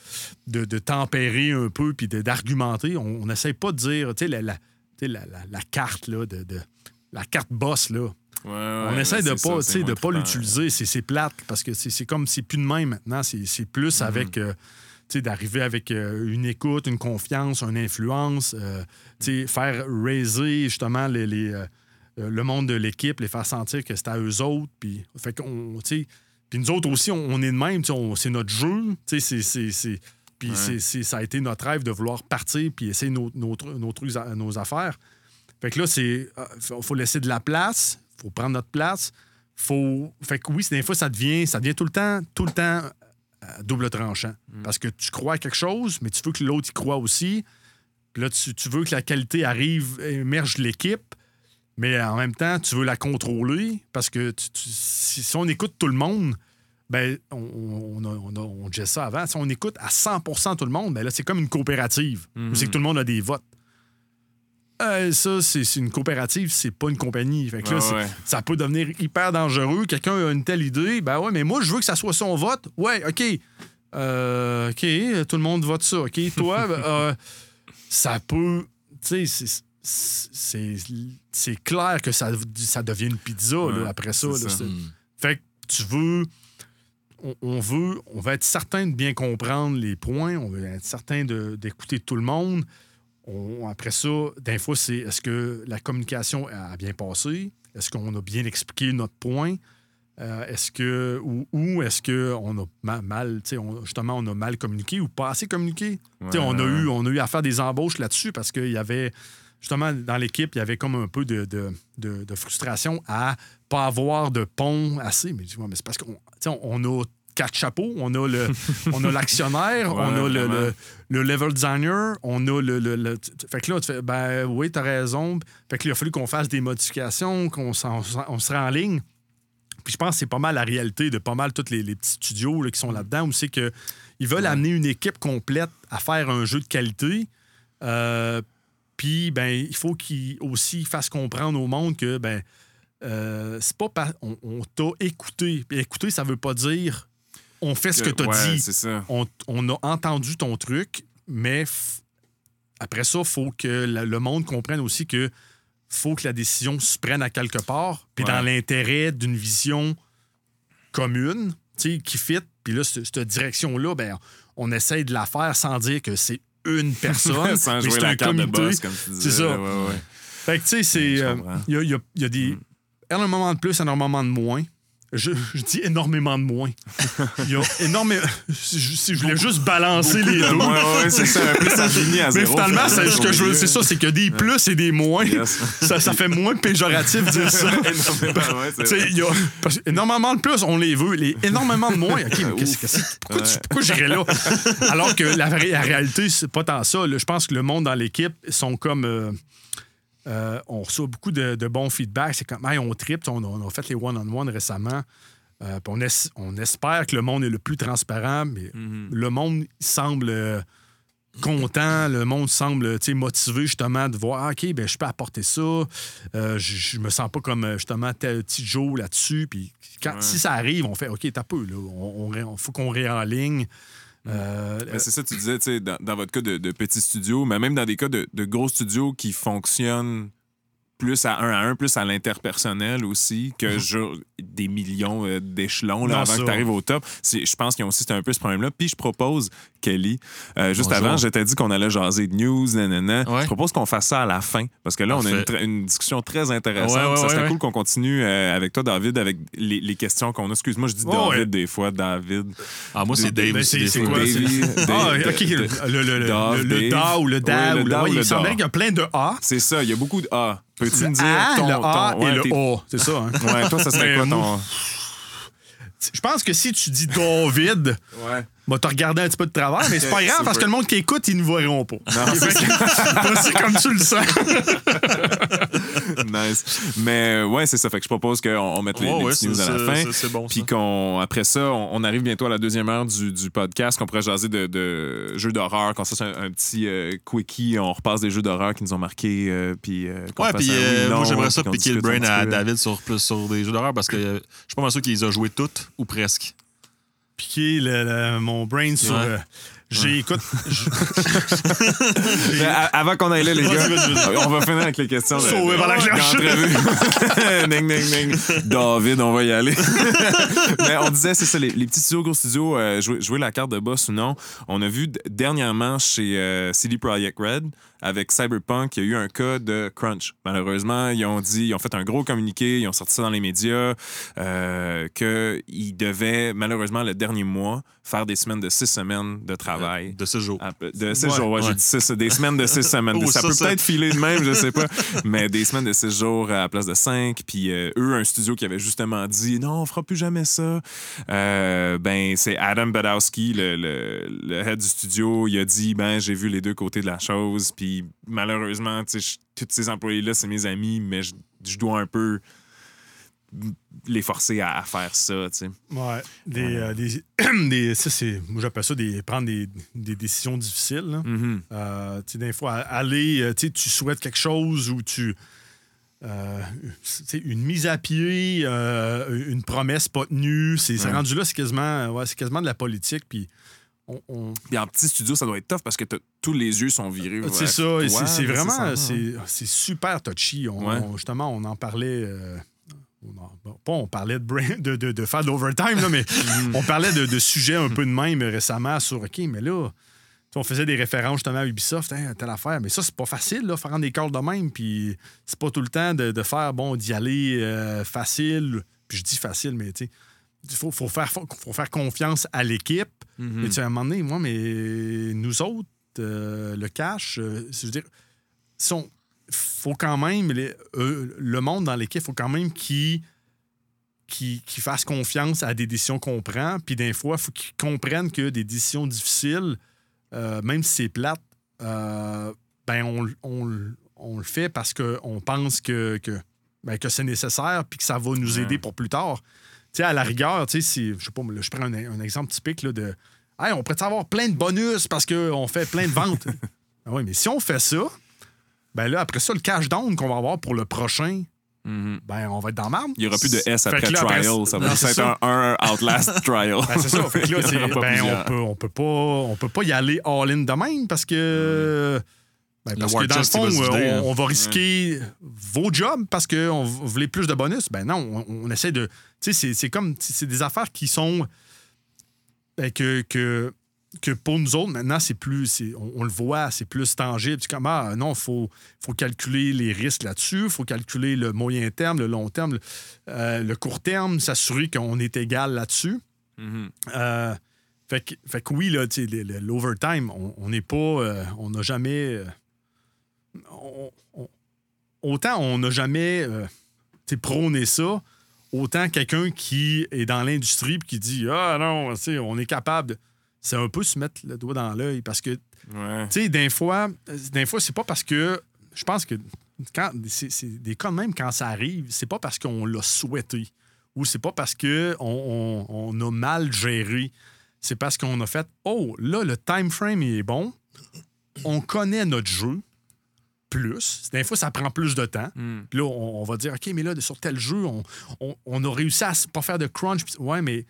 de, de tempérer un peu puis de- d'argumenter. On n'essaie pas de dire, la, la, la, carte, là, de, de- la carte boss, là. Ouais, On essaie de c'est pas, ça, de pas l'utiliser. C'est c'est plate parce que c'est c'est comme c'est plus de même maintenant. C'est c'est plus Mhm. avec euh, d'arriver avec euh, une écoute, une confiance, une influence, euh, faire raiser justement les, les, le monde de l'équipe, les faire sentir que c'est à eux autres. Puis, fait qu'on, puis nous autres aussi, on, on est de même. C'est notre jeu. c'est- c'est- c'est- Puis Ouais. c'est- c'est- ça a été notre rêve de vouloir partir puis essayer nos, nos, tru- nos trucs, nos affaires. Fait que là, c'est. euh, faut, laisser de la place, faut prendre notre place. Faut. Fait que oui, c'est- des fois, ça devient, ça devient tout le temps, tout le temps euh, double tranchant. Parce que tu crois à quelque chose, mais tu veux que l'autre y croit aussi. Puis là, tu, tu veux que la qualité arrive, émerge de l'équipe, mais en même temps, tu veux la contrôler parce que tu- tu- si, si on écoute tout le monde, ben, on, on, on, ça avant. Si on écoute à 100% tout le monde, ben là, c'est comme une coopérative. où C'est que tout le monde a des votes. Euh, ça, c'est une coopérative, c'est pas une compagnie. Fait que là, ouais. ça peut devenir hyper dangereux. Quelqu'un a une telle idée, ben ouais, mais moi, je veux que ça soit son vote. Ouais, OK. Euh, OK, tout le monde vote ça. OK, toi, ben, euh, ça peut. Tu sais, c'est- clair que ça, ça devient une pizza là, après ça. c'est là. ça. C'est- fait que tu veux. On, on veut. On va être certain de bien comprendre les points. On veut être certain d'écouter tout le monde. On- après ça, fois, c'est est-ce que la communication a bien passé? Est-ce qu'on a bien expliqué notre point? Euh, est-ce que ou, ou est-ce qu'on a ma- mal, on- justement, on a mal communiqué ou pas assez communiqué? Ouais, on, a eu, on a eu à faire des embauches là-dessus parce qu'il y avait, justement, dans l'équipe, il y avait comme un peu de, de- de- de frustration à pas avoir de pont assez. Mais, vois, mais c'est parce qu'on on, on a quatre chapeaux. On a le, on a l'actionnaire, Ouais, on a le, vraiment. le, le level designer, on a le. fait que là, tu fais, ben oui, t'as raison. Fait qu'il a fallu qu'on fasse des modifications, qu'on s'en- on se rend en ligne. Puis je pense que c'est pas mal la réalité de pas mal tous les, les petits studios là, qui sont là-dedans, où c'est que ils veulent amener une équipe complète à faire un jeu de qualité. Euh, Puis, ben, il faut qu'il aussi fasse comprendre au monde que, ben, euh, c'est pas on, on t'a écouté. Puis écouter, ça veut pas dire on fait ce que, tu as ouais, dit. ça. On, on a entendu ton truc, mais après ça, il faut que la- le monde comprenne aussi que faut que la décision se prenne à quelque part, puis Ouais. dans l'intérêt d'une vision commune, qui fit. Puis là, ce- cette direction-là, ben, on essaye de la faire sans dire que c'est une personne, Sans jouer c'est la un carte de boss, comme tu disais. C'est ça. Ouais, ouais. Fait que, tu sais, c'est. Euh. Il y, a, y a- il y a des. Énormément de plus, énormément de moins. Je, je dis énormément de moins. Il y a énormément. Si je, voulais juste balancer les deux. Ouais, ouais, c'est ça. Un peu ça finit à Mais zéro. finalement, c'est ce que je veux, c'est ça, c'est a des plus et des moins. Yes. Ça, ça fait moins péjoratif de dire ça. Il y a parce que énormément de plus, on les veut. Les énormément de moins. OK, mais qu'est-ce que c'est? Pourquoi, Ouais. pourquoi j'irais là? Alors que la, la réalité, c'est pas tant ça. là. Je pense que le monde dans l'équipe sont comme. euh, euh, on reçoit beaucoup de, de bons feedbacks. C'est comme, hey, on tripe. On, on a fait les one-on-one récemment. Euh, on, es- on espère que le monde est le plus transparent, mais Mhm. le monde semble euh, content, le monde semble motivé justement de voir, Ah, OK, ben, je peux apporter ça, Euh, je, me sens pas comme justement tel petit Joe là-dessus. Puis quand, Ouais. si ça arrive, on fait, OK, t'as peu, là, on, faut qu'on réenligne. Euh, c'est ça, tu disais, dans, dans votre cas de, de petit studio, mais même dans des cas de, de gros studios qui fonctionnent plus à un à un, plus à l'interpersonnel aussi, que genre, des millions euh, d'échelons là, Non, avant ça. que tu arrives au top. Je pense qu'ils ont aussi un peu ce problème-là. Puis je propose, Kelly, euh, juste Bonjour. avant, je t'ai dit qu'on allait jaser de news, nanana. Ouais. Je propose qu'on fasse ça à la fin, parce que là, on a une, Parfait. une discussion très intéressante. Ouais, ouais, ça serait cool qu'on continue euh, avec toi, David, avec les, les questions qu'on a. Excuse-moi, je dis David des fois, David. Ah, moi, c'est Dave c'est- quoi, Ah, OK, le, le, le, le- le da ou le da. Ou le il y a plein de A. C'est ça, il y a beaucoup de A. Peux-tu me dire A, ton, le A ton- ouais, et le A. C'est ça. hein? Ouais, toi, ça serait quoi ton. Je pense que si tu dis David, Ouais. Va te regarder un petit peu de travers, mais c'est pas grave parce que le monde qui écoute, ils ne verront pas. Non, c'est comme tu le sens. nice. Mais ouais, c'est ça. Fait que je propose qu'on on mette les, Ouais, les ouais, petites news c'est- à la fin. bon. Puis qu'on, après ça, on, on arrive bientôt à la deuxième heure du, du podcast, qu'on pourrait jaser de, de jeux d'horreur, qu'on fasse un, un petit euh, quickie, on repasse des jeux d'horreur qui nous ont marqués, euh, puis euh, Ouais, puis euh, oui, moi, non, j'aimerais ça piquer le brain à. David sur, plus sur des jeux d'horreur parce que je suis pas mal sûr qu'il les a joués toutes ou presque. Piquer le- le- mon brain sur. Ouais. euh, j'ai, écoute, je- Mais a- avant qu'on aille là, les gars, on va finir avec les questions. Sauvé par la cloche. ding, ding, ding. David, on va y aller. Mais on disait, c'est ça, les, les petits studios, gros studios, euh, jouer, jouer la carte de boss ou non. On a vu dernièrement chez euh, CD Projekt Red, avec Cyberpunk, il y a eu un cas de crunch. Malheureusement, ils ont dit, ils ont fait un gros communiqué, ils ont sorti ça dans les médias, euh, qu'ils devaient, malheureusement, le dernier mois, faire des semaines de six semaines de travail. De ce jour. Ah, De six Ouais, jours, ouais, j'ai ouais. dit six, des semaines de six semaines. Oh, ça, ça, peut ça. peut-être filer de même, je sais pas. Mais des semaines de six jours à la place de cinq. Puis euh, eux, un studio qui avait justement dit non, on fera plus jamais ça. Euh, ben, c'est Adam Badowski, le, le, le head du studio. Il a dit ben, j'ai vu les deux côtés de la chose. Puis malheureusement, je- tous ces employés-là, c'est mes amis, mais je, je dois un peu les forcer à, à faire ça, tu sais. ouais, des, euh, des, des- ça, c'est, moi, j'appelle ça des, prendre des, des décisions difficiles. Euh, tu sais, des fois, aller, euh, tu souhaites quelque chose ou tu. euh, une mise à pied, euh, une promesse pas tenue, c'est Ouais. rendu là, c'est quasiment, ouais, c'est quasiment de la politique. Puis on, on- Puis en petit studio, ça doit être tough parce que tous les yeux sont virés. c'est ça, c'est vraiment, ça, c'est c'est super touchy. On- Ouais. on- justement, on en parlait. euh, on bon, parlait de, brain- de, de, de faire de l'overtime, là, mais on parlait de, de sujets un peu de même récemment sur OK, mais là, on faisait des références justement à Ubisoft, hein, telle affaire. Mais ça, c'est pas facile, là, faire des calls de même. Puis c'est pas tout le temps de, de faire, bon, d'y aller euh, facile. Puis je dis facile, mais tu sais, il faut, faut, faire, faut, faut faire confiance à l'équipe. Mhm. Mais tu sais, à un moment donné, moi, mais nous autres, euh, le cash, euh, je veux dire, si on- faut quand même, les- euh, le monde dans l'équipe, faut quand même qu'il qui, fasse confiance à des décisions qu'on prend. Puis des fois, il faut qu'ils comprennent que des décisions difficiles, euh, même si c'est plate, ben on, on- on le fait parce qu'on pense que, que, ben, que c'est nécessaire puis que ça va nous Ouais. aider pour plus tard. Tu sais, à la rigueur, tu sais, si, je sais pas, je prends un, un exemple typique là, de Hey, on pourrait avoir plein de bonus parce qu'on fait plein de ventes? Ah oui, mais si on fait ça, ben là, après ça, le cash down qu'on va avoir pour le prochain, Mhm. ben on va être dans marbre. Il n'y aura plus de S après que trial. Ça va Non, être un, un Outlast trial. Ben, c'est ça. Fait que là, ben, on, peut, on, peut pas, on peut pas y aller all-in de même parce que. ben, Le parce que dans le fond, va on, hein. on va risquer vos jobs parce qu'on voulait plus de bonus. Ben non, on, on essaie de. Tu sais, c'est- comme. C'est des affaires qui sont. ben, que, que, que pour nous autres, maintenant, c'est plus. On, on le voit, c'est plus tangible. C'est comme, ah non, il faut, faut calculer les risques là-dessus, il faut calculer le moyen terme, le long terme, le, euh, le court terme, s'assurer qu'on est égal là-dessus. Mhm. Euh, fait, que, fait que oui, là, tu sais, le- le- l'overtime, on n'est pas. euh, on n'a jamais. on- on- autant on n'a jamais prôné ça, autant quelqu'un qui est dans l'industrie et qui dit Ah non, on est capable. de- C'est un peu se mettre le doigt dans l'œil parce que, tu sais, des fois, des fois c'est pas parce que. Je pense que quand c'est des cas de même quand ça arrive, c'est pas parce qu'on l'a souhaité ou c'est pas parce qu'on on, on a mal géré. C'est parce qu'on a fait Oh, là, le time frame il est bon. On connaît notre jeu plus. Des fois, ça prend plus de temps. Mm. Puis là, on, on va dire OK, mais là, sur tel jeu, on, on- on a réussi à pas faire de crunch. Puis, ouais, mais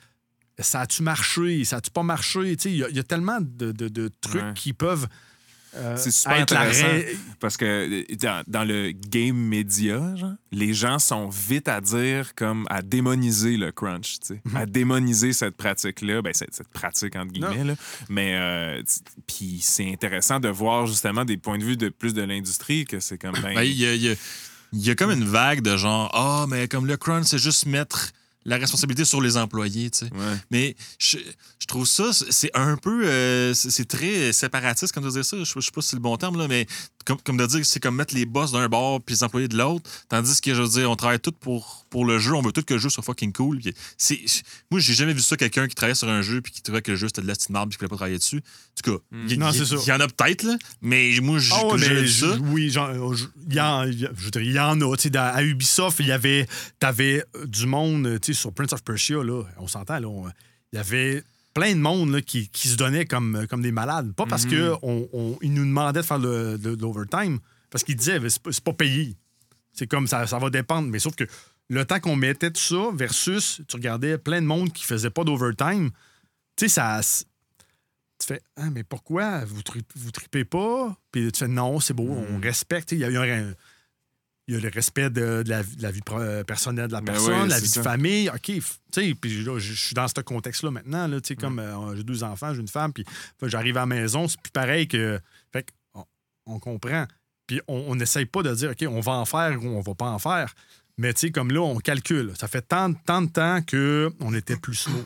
ça a-tu marché? Ça a-tu pas marché? Il y, a- il y a tellement de, de- de trucs Ouais. qui peuvent. Euh, C'est super intéressant. ré- Parce que dans, dans le game média, genre, les gens sont vite à dire comme à démoniser le crunch, tu sais, Mhm. à démoniser cette pratique-là, ben, cette, cette pratique entre guillemets. Là. Mais euh, puis c'est intéressant de voir justement des points de vue de plus de l'industrie que c'est comme ben, Ben, il y, a, y y comme une vague de genre Ah, mais comme le crunch, c'est juste mettre la responsabilité sur les employés, tu sais. ouais. Mais je, je trouve ça, c'est un peu. euh, c'est très séparatiste, comme de dire ça. Je, je sais pas si c'est le bon terme, là, mais comme, comme de dire c'est comme mettre les boss d'un bord puis les employés de l'autre. Tandis que, je veux dire, on travaille tous pour, pour le jeu. On veut tout que le jeu soit fucking cool. Puis c'est- moi, j'ai jamais vu ça, quelqu'un qui travaillait sur un jeu puis qui trouvait que le jeu c'était de la petite marde puis qui voulait pas travailler dessus. En tout cas, il Non, il- c'est ça. il y en a peut-être, là. Mais moi, j'ai Ah ouais, comme j'ai mais vu je- ça. oui, genre, je- il y, en, y a- je veux dire, il y en a. tu sais, dans- à Ubisoft, il y avait, t'avais euh, du monde, tu sais, sur Prince of Persia, là, on s'entend, il y avait plein de monde là, qui, qui se donnait comme, comme des malades. Pas parce Mhm. que on, on- ils nous demandaient de faire de l'overtime, parce qu'ils disaient, c'est pas, payé. C'est comme ça, ça va dépendre. Mais sauf que le temps qu'on mettait tout ça versus, tu regardais plein de monde qui faisait pas d'overtime, tu sais, ça. Tu fais, ah, mais pourquoi? Vous, tri- vous tripez pas? Puis tu fais, non, c'est beau, on respecte. Il y a, a un- il y a le respect de, de la, de la vie euh, personnelle de la Ben personne, oui, la vie ça. de famille. OK, f- tu sais, puis là, je suis dans ce contexte-là maintenant. Là, comme euh, j'ai deux enfants, j'ai une femme, puis j'arrive à la maison, c'est plus pareil que. Fait on, on comprend. Puis on n'essaye pas de dire, OK, on va en faire ou on va pas en faire. Mais tu sais, comme là, on calcule. Ça fait tant, tant de temps qu'on était plus smooth.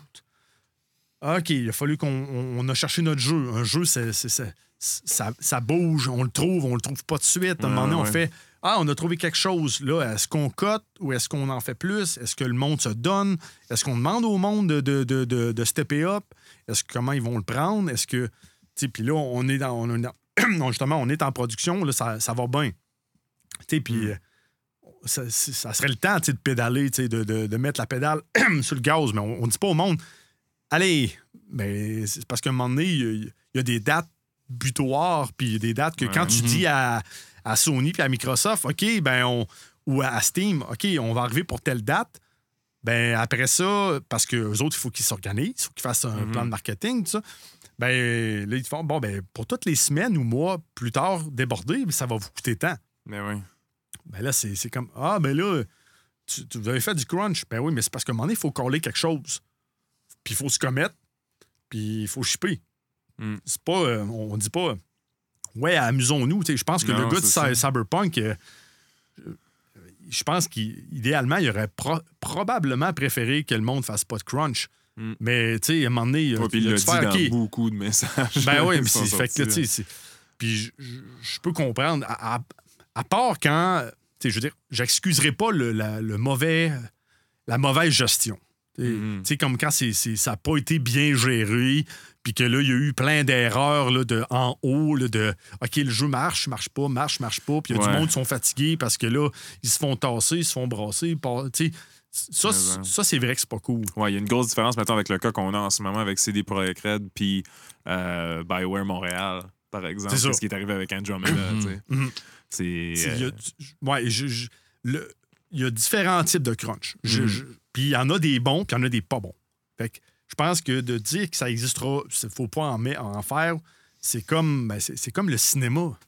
OK, il a fallu qu'on on- on a cherché notre jeu. Un jeu, c'est, ça, ça bouge, on le trouve, on le trouve pas de suite. À un Ouais, moment donné, on fait Ah, on a trouvé quelque chose. Là, est-ce qu'on cote ou est-ce qu'on en fait plus? Est-ce que le monde se donne? Est-ce qu'on demande au monde de, de, de, de, de stepper up? Est-ce que comment ils vont le prendre? Est-ce que. Puis là, on est dans. On est dans- non, justement, on est en production, là, ça, ça va bien. Puis. euh, Ça, ça serait le temps tu sais, de pédaler, tu sais, de, de, de mettre la pédale sur le gaz, mais on ne dit pas au monde Allez, ben, c'est parce qu'à un moment donné, il y a- il y, a des dates butoirs, puis il y a des dates que Ouais. quand tu Mhm. dis à, à Sony puis à Microsoft, OK, ben on, ou à Steam, OK, on va arriver pour telle date, ben après ça, parce que les autres, il faut qu'ils s'organisent, il faut qu'ils fassent un Mhm. plan de marketing, tout ça. Ben là, ils font, bon, ben pour toutes les semaines ou mois plus tard débordés, ça va vous coûter tant. Ben oui. Ben là, c'est comme Ah, ben là, tu, tu- vous avez fait du crunch. Ben oui, mais c'est parce qu'à un moment donné, il faut coller quelque chose. Puis il faut se commettre. Puis il faut shipper. Mm. C'est pas. euh, on dit pas. Ouais, amusons-nous. Je pense que Non, le gars de Cyberpunk, euh, je pense qu'idéalement, il aurait pro- probablement préféré que le monde fasse pas de crunch. Mm. Mais tu sais, à un moment donné, il Ouais, puis il a dit faire, dans OK, beaucoup de messages. ben oui, c'est fait que tu sais, c'est- Puis je, peux comprendre. À, à- à part quand. Tu sais, je veux dire, j'excuserai pas le, la, le mauvais, la mauvaise gestion. Sais, comme quand ça n'a pas été bien géré, puis que là, il y a eu plein d'erreurs de, en haut, là, de OK, le jeu marche, marche pas, marche, marche pas, puis il y a du monde qui sont fatigués parce que là, ils se font tasser, ils se font brasser. par- Tu sais, ça, ça, c'est vrai que c'est pas cool. Ouais, il y a une grosse différence maintenant avec le cas qu'on a en ce moment avec CD Projekt Red puis euh, BioWare Montréal, par exemple. C'est ce qui est arrivé avec Andromeda. C'est. Il y a euh, du- ouais, je- je- le- il y a différents types de crunch. Je- Mhm. Puis il y en a des bons, puis il y en a des pas bons. Fait que je pense que de dire que ça existera, il faut pas en, en faire, c'est comme, ben, c'est c'est comme le cinéma.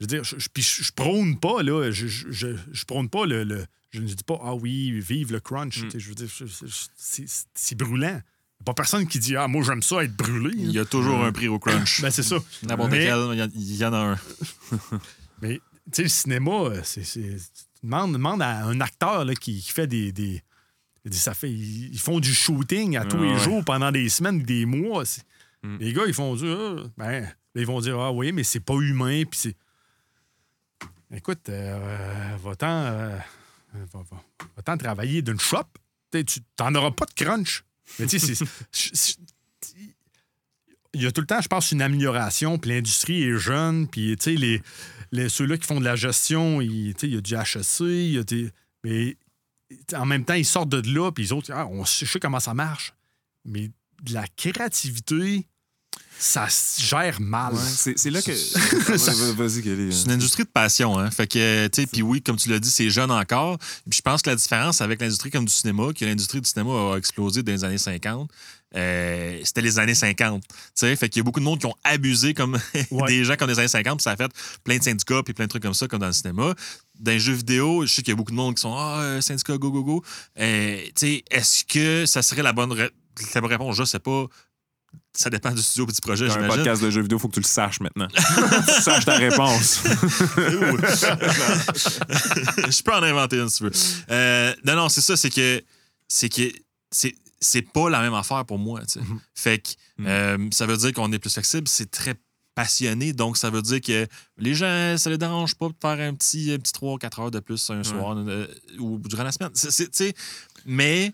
Je veux dire, je, je- puis je, je prône pas, là, je, je, prône pas le, le- Je ne dis pas, ah oui, vive le crunch. Mm. Je veux dire, c'est- c'est brûlant. Il n'y a pas personne qui dit, ah, moi, j'aime ça être brûlé. Il y a toujours un prix au crunch. Ben, c'est ça. N'importe Mais- quel, il y en- a un. Mais, tu sais, le cinéma, c'est. demandes, demande à un acteur là, qui, qui fait des- des- ça fait, ils, font du shooting à tous les ouais. jours pendant des semaines, des mois. Mm. Les gars, ils font dire. Ah, ben, ils vont dire Ah oui, mais c'est pas humain. Puis c'est. Écoute, euh, va-t'en euh, va- va- va-t'en travailler d'une shop. Tu t'en auras pas de crunch. Mais tu sais, c'est- il y a tout le temps, je pense, une amélioration. Puis l'industrie est jeune. Puis, tu sais, les, les- ceux-là qui font de la gestion, il y a du HEC, il y a des. Mais en même temps, ils sortent de là, puis les autres, ah, on sait, je sais comment ça marche. Mais de la créativité, ça se gère mal. ouais, c'est là que. C'est une industrie de passion, hein. Fait que, tu sais, puis oui, comme tu l'as dit, c'est jeune encore. Puis je pense que la différence avec l'industrie comme du cinéma, que l'industrie du cinéma a explosé dans les années 50, euh, c'était les années 50. Tu sais, fait qu'il y a beaucoup de monde qui ont abusé comme Ouais. des gens comme les années 50, puis ça a fait plein de syndicats, puis plein de trucs comme ça, comme dans le cinéma. Dans les jeux vidéo, je sais qu'il y a beaucoup de monde qui sont Ah, euh, syndicat, go, go, go. Euh, tu sais, est-ce que ça serait la bonne, ré- la bonne réponse? Je sais pas. Ça dépend du studio petit projet, Dans un podcast de jeux vidéo, faut que tu le saches maintenant. tu saches ta réponse. je peux en inventer une si tu veux. Euh, non, non, c'est ça, c'est que c'est que c'est c'est pas la même affaire pour moi. Mhm. Fait que Mhm. euh, ça veut dire qu'on est plus flexible, c'est très passionné, donc ça veut dire que les gens, ça les dérange pas de faire un petit, un petit 3-4 heures de plus un soir euh, ou durant la semaine. Mais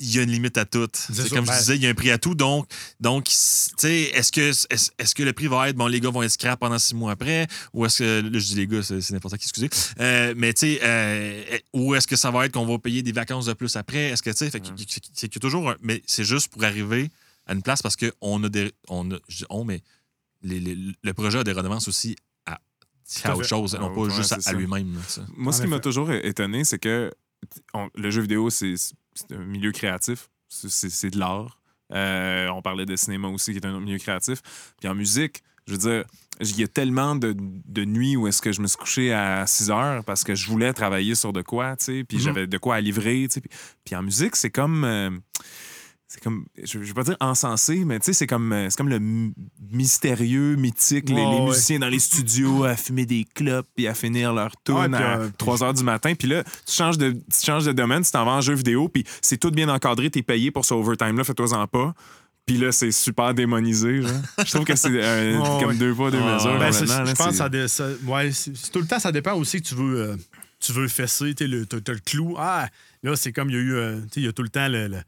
il y a une limite à tout. C'est comme ben- je disais, il y a un prix à tout. Donc, donc tu sais, est-ce que, est-ce, est-ce que le prix va être, bon, les gars vont être scrap pendant six mois après, ou est-ce que, là, je dis les gars, c'est, c'est n'importe qui, excusez, Euh, mais tu sais, euh, ou est-ce que ça va être qu'on va payer des vacances de plus après? Est-ce que, tu sais, c'est y a toujours, un- mais c'est juste pour arriver à une place parce qu'on a des, on a, je dis on, mais les- les- le projet a des redevances aussi à, autre chose, non Ah, pas juste à, lui-même. Moi, ce qui m'a toujours étonné, c'est que on- le jeu vidéo, c'est un milieu créatif. C'est- de l'art. Euh, on parlait de cinéma aussi, qui est un autre milieu créatif. Puis en musique, je veux dire, il y a tellement de, de nuits où est-ce que je me suis couché à 6 heures parce que je voulais travailler sur de quoi, tu sais, puis Mhm. j'avais de quoi à livrer, tu sais. Puis, puis en musique, c'est comme... euh, c'est comme, je, je vais pas dire encensé, mais tu sais, c'est comme, euh, c'est comme le mystérieux, mythique, les, Ouais, les ouais. musiciens dans les studios à fumer des clopes puis à finir leur tune Ouais, à euh, 3 heures du matin. Puis là, tu changes de, tu changes de domaine, tu t'en vas en jeu vidéo, puis c'est tout bien encadré, t'es payé pour ce overtime-là, fais-toi-en pas. Puis là, c'est super démonisé. genre. Je trouve que c'est euh, comme ouais. deux pas, deux mesures. Ben, je pense que ça, ouais, tout le temps, ça dépend aussi que tu veux, euh, tu veux fesser, le, t'as- t'as le clou. Ah, là, c'est comme il y a eu, euh, tu sais, il y a tout le temps le, le-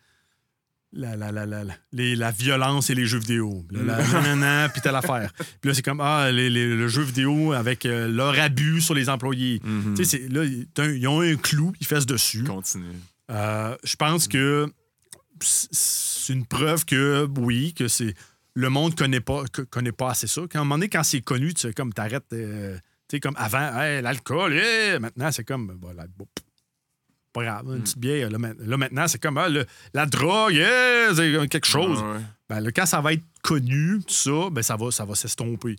la, la, la, la, la- les- la violence et les jeux vidéo. La- puis t'as l'affaire. Puis là, c'est comme, ah, les, les- le jeu vidéo avec euh, leur abus sur les employés. Mhm. Tu sais, c'est- là, ils ont un clou, ils fessent dessus. Continue. Euh, je pense que c'est une preuve que oui, que c'est le monde connaît pas co- connaît pas assez ça. Quand, à un moment donné, quand c'est connu, tu sais, comme t'arrêtes, euh, tu sais, comme avant, Hey, l'alcool, hey! maintenant c'est comme, bon, pff, pas grave, une petite bière. Là, ma- là, maintenant, c'est comme ah, le- la drogue, yeah! c'est quelque chose. Ouais. Ben, là, quand ça va être connu, tout ça, ben, ça va, ça va s'estomper.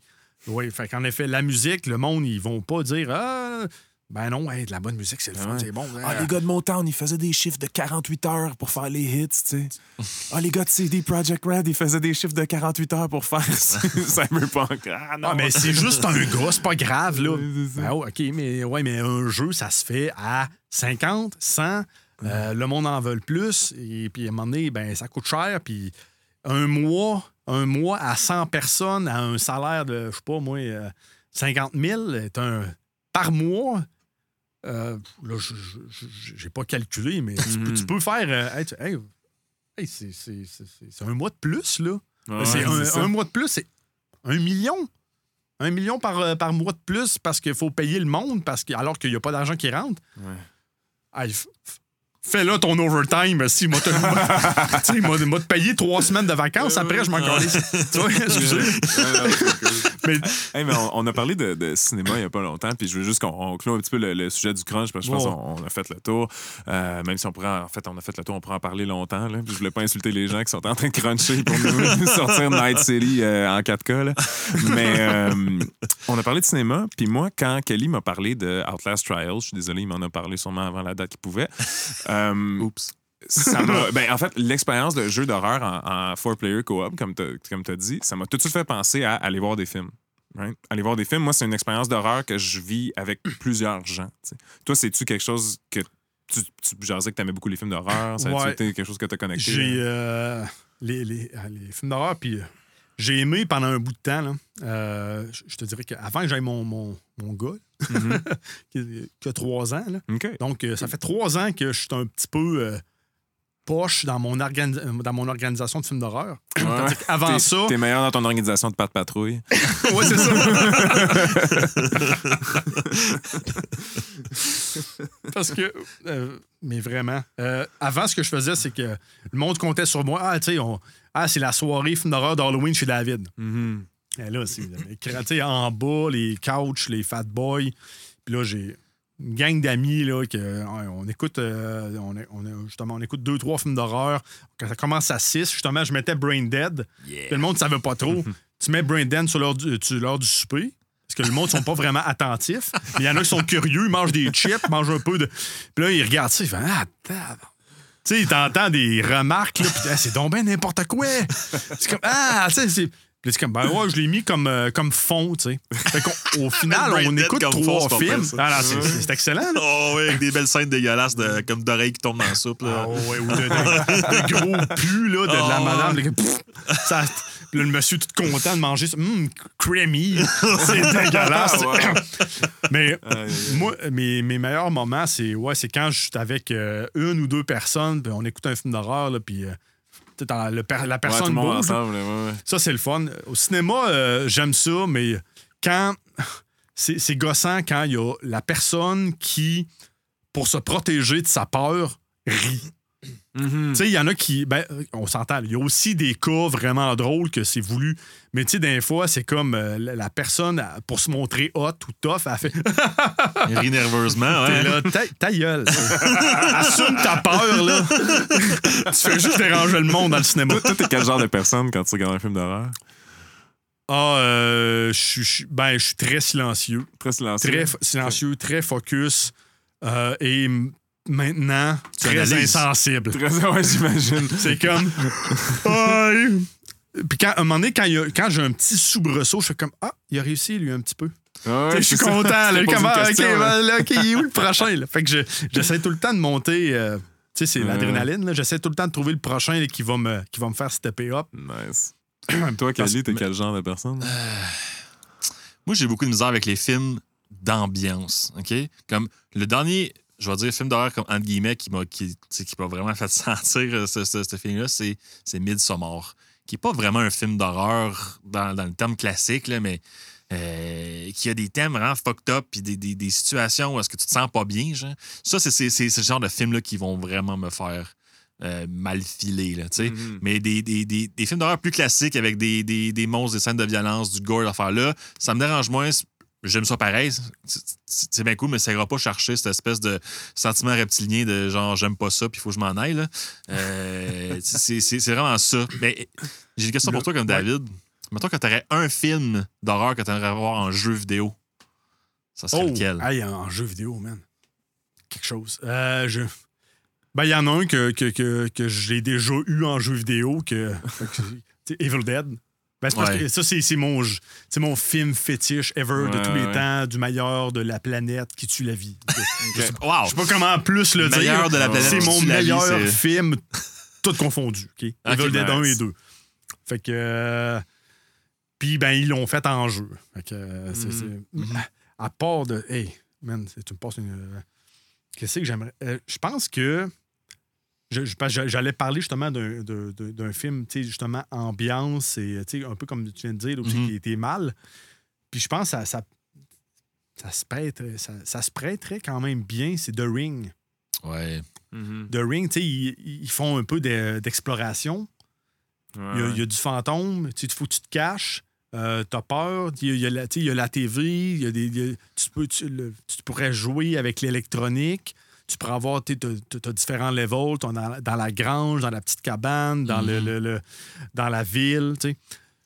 Oui, fait qu'en effet, la musique, le monde, ils vont pas dire Ah, ben non, hey, de la bonne musique, c'est le fun, Ouais. c'est bon. Ah, hein. les gars de Motown, ils faisaient des chiffres de 48 heures pour faire les hits, tu sais. Ah, les gars de CD Projekt Red, ils faisaient des chiffres de 48 heures pour faire Cyberpunk. Ah, non. Ah, mais c'est juste un gars, c'est pas grave, là. Ben, oh, OK, mais, ouais, mais un jeu, ça se fait à 50, 100. euh, le monde en veut plus. Et puis, à un moment donné, ben, ça coûte cher. Puis, un mois, un mois à 100 personnes à un salaire de, je sais pas, moi, euh, 50 000 est un, par mois. Euh, là, j'ai pas calculé, mais tu, peux, tu peux faire. euh, hey, hey, hey, c'est- c'est c'est- c'est- c'est un mois de plus, là. Ouais, c'est un, mois de plus, c'est un million. Un million par, euh, par mois de plus parce qu'il faut payer le monde parce que, alors qu'il n'y a pas d'argent qui rentre. Ouais. Ah, il f- f- fais là ton overtime. Si, moi, il m'a payé trois semaines de vacances. Après, je m'en tu vois, excusez. mais, hey, mais on, a parlé de, de, cinéma il n'y a pas longtemps, puis je veux juste qu'on clôt un petit peu le, sujet du crunch, parce que je pense qu'on a fait le tour. Euh, même si on pourrait, en fait, on a fait le tour, on pourrait en parler longtemps. Là, puis je voulais pas insulter les gens qui sont en train de cruncher pour nous sortir Night City euh, en 4K. Là. Mais euh, on a parlé de cinéma, puis moi, quand Kelly m'a parlé de Outlast Trials, je suis désolé, il m'en a parlé sûrement avant la date qu'il pouvait. Euh, Oups. ben, en fait, l'expérience de jeu d'horreur en, four-player co-op, comme tu as dit, ça m'a tout de suite fait penser à aller voir des films. Aller voir des films, moi, c'est une expérience d'horreur que je vis avec plusieurs gens. Toi, c'est-tu quelque chose que tu, tu jasais que tu aimais beaucoup les films d'horreur? Ça a été quelque chose que tu as connecté? J'ai euh, les, les, les, films d'horreur, puis euh, j'ai aimé pendant un bout de temps. Là. Euh, je te dirais qu'avant que j'aille mon, mon, mon gars, mm-hmm. qui, a trois ans. Là. Donc, ça fait trois ans que je suis un petit peu poche dans mon, dans mon organisation de films d'horreur. Avant ça. T'es meilleur dans ton organisation de pas de patrouille. oui, c'est ça. Parce que, euh, mais vraiment, euh, avant, ce que je faisais, c'est que le monde comptait sur moi. Ah, tu sais, ah, c'est la soirée film d'horreur d'Halloween chez David. Mm-hmm. Et là, c'est en bas, les couches, les fat boys. Puis là, j'ai une gang d'amis là que on écoute euh, on, justement on écoute deux trois films d'horreur. Quand ça commence à 6 justement je mettais Brain Dead. Le monde ne savait pas trop. Tu mets Brain Dead sur l'heure du, du souper parce que le monde ne sont pas vraiment attentifs. Il y en a qui sont curieux ils mangent des chips mangent un peu de puis là ils regardent ça ils font ah tu sais, ils t'entendent des remarques, là, puis c'est donc bien n'importe quoi. C'est comme, ah, tu sais, c'est comme, ben ouais, je l'ai mis comme, euh, comme fond, tu sais. Au final, on écoute trois films. Ah, c'est excellent. Oh, oui, avec des belles scènes dégueulasses, de, comme d'oreilles qui tombent dans la soupe. Là. Oh, ouais, ou de, de, gros pu, là, de, de la oh, madame. ça, le monsieur tout content de manger ça. Hum, creamy. c'est dégueulasse. Mais moi, mes, mes, meilleurs moments, c'est ouais, quand je suis avec euh, une ou deux personnes, puis on écoute un film d'horreur, puis. Euh, la personne bouge. Ça, c'est le fun. Au cinéma, euh, j'aime ça, mais quand. C'est gossant quand il y a la personne qui, pour se protéger de sa peur, rit. Mm-hmm. Tu sais, il y en a qui. Ben, on s'entend. Il y a aussi des cas vraiment drôles que c'est voulu. Mais tu sais, des fois, c'est comme euh, la personne, pour se montrer hot ou tough, elle fait. Rit nerveusement, ouais. là, ta, gueule. Assume ta peur, là. tu fais juste déranger le monde dans le cinéma. Toi, t'es quel genre de personne quand tu regardes un film d'horreur? Ah, euh, je ben, suis très silencieux. Très silencieux. Très silencieux, très focus. Euh, et maintenant très insensible. Très, ouais, j'imagine. C'est comme. Puis quand, à un moment donné, quand, quand j'ai un petit soubresaut, je fais comme Ah, il a réussi, lui, un petit peu. je suis content. Là, comment, OK, ben, OK, il est où le prochain? Là? Fait que j'essaie tout le temps de monter. Euh, tu sais, c'est l'adrénaline. J'essaie tout le temps de trouver le prochain qui, va me, qui va me faire stepper up. Nice. Toi, Kelly, t'es quel genre de personne? Euh, moi, j'ai beaucoup de misère avec les films d'ambiance. OK? Comme le dernier je vais dire, film d'horreur comme entre guillemets qui m'a qui, qui vraiment fait sentir euh, ce, ce, film-là, c'est, c'est Midsommar. Qui n'est pas vraiment un film d'horreur dans, dans, le terme classique, là, mais euh, qui a des thèmes vraiment fucked up puis des, des, des, situations où est-ce que tu te sens pas bien. Genre. Ça, c'est, c'est, c'est ce genre de film-là qui vont vraiment me faire euh, mal filer. Là, mm-hmm. Mais des, des, des, des, films d'horreur plus classiques avec des, des, monstres, des scènes de violence, du gore, l'affaire là, ça me dérange moins j'aime ça pareil. C'est bien cool, mais ça ira pas chercher cette espèce de sentiment reptilien de genre j'aime pas ça, puis il faut que je m'en aille. Euh, c'est vraiment ça. Mais j'ai une question pour toi comme David. Mettons que tu aurais un film d'horreur que tu aimerais voir en jeu vidéo. Ça serait oh, lequel? en jeu vidéo, man. Quelque chose. Euh, je... Ben, il y en a un que, que, que, que j'ai déjà eu en jeu vidéo, que, que Evil Dead. Ben, parce que ça, c'est mon, mon film fétiche ever de tous les temps, du meilleur de la planète qui tue la vie. Je sais pas comment plus le dire. de la planète. C'est mon meilleur film, tout confondu. Okay? Evil Dead 1 et 2. Fait que. Euh, puis, ben, ils l'ont fait en jeu. Fait que, euh, c'est, mm-hmm. à, part de. Hey, man, tu me passes une. Euh, qu'est-ce que j'aimerais. je pense que J'allais parler justement d'un film, justement, ambiance et un peu comme tu viens de dire, aussi, mm-hmm. qui était mal. Puis je pense que ça, ça, ça, se prêterait, ça, se prêterait quand même bien, c'est The Ring. Ouais. Mhm. The Ring, tu sais, ils, ils font un peu de- d'exploration. Il y, a- il y a du fantôme, tu faut que tu te caches. Euh, T'as peur, il y, a, il y a la, tu sais, il y a la TV, il y a des, il y a- tu, peux, tu, le- tu pourrais jouer avec l'électronique. Tu pourrais avoir, tu as différents levels, t'es dans, dans la grange, dans la petite cabane, dans, le, Mhm. le- le- dans la ville.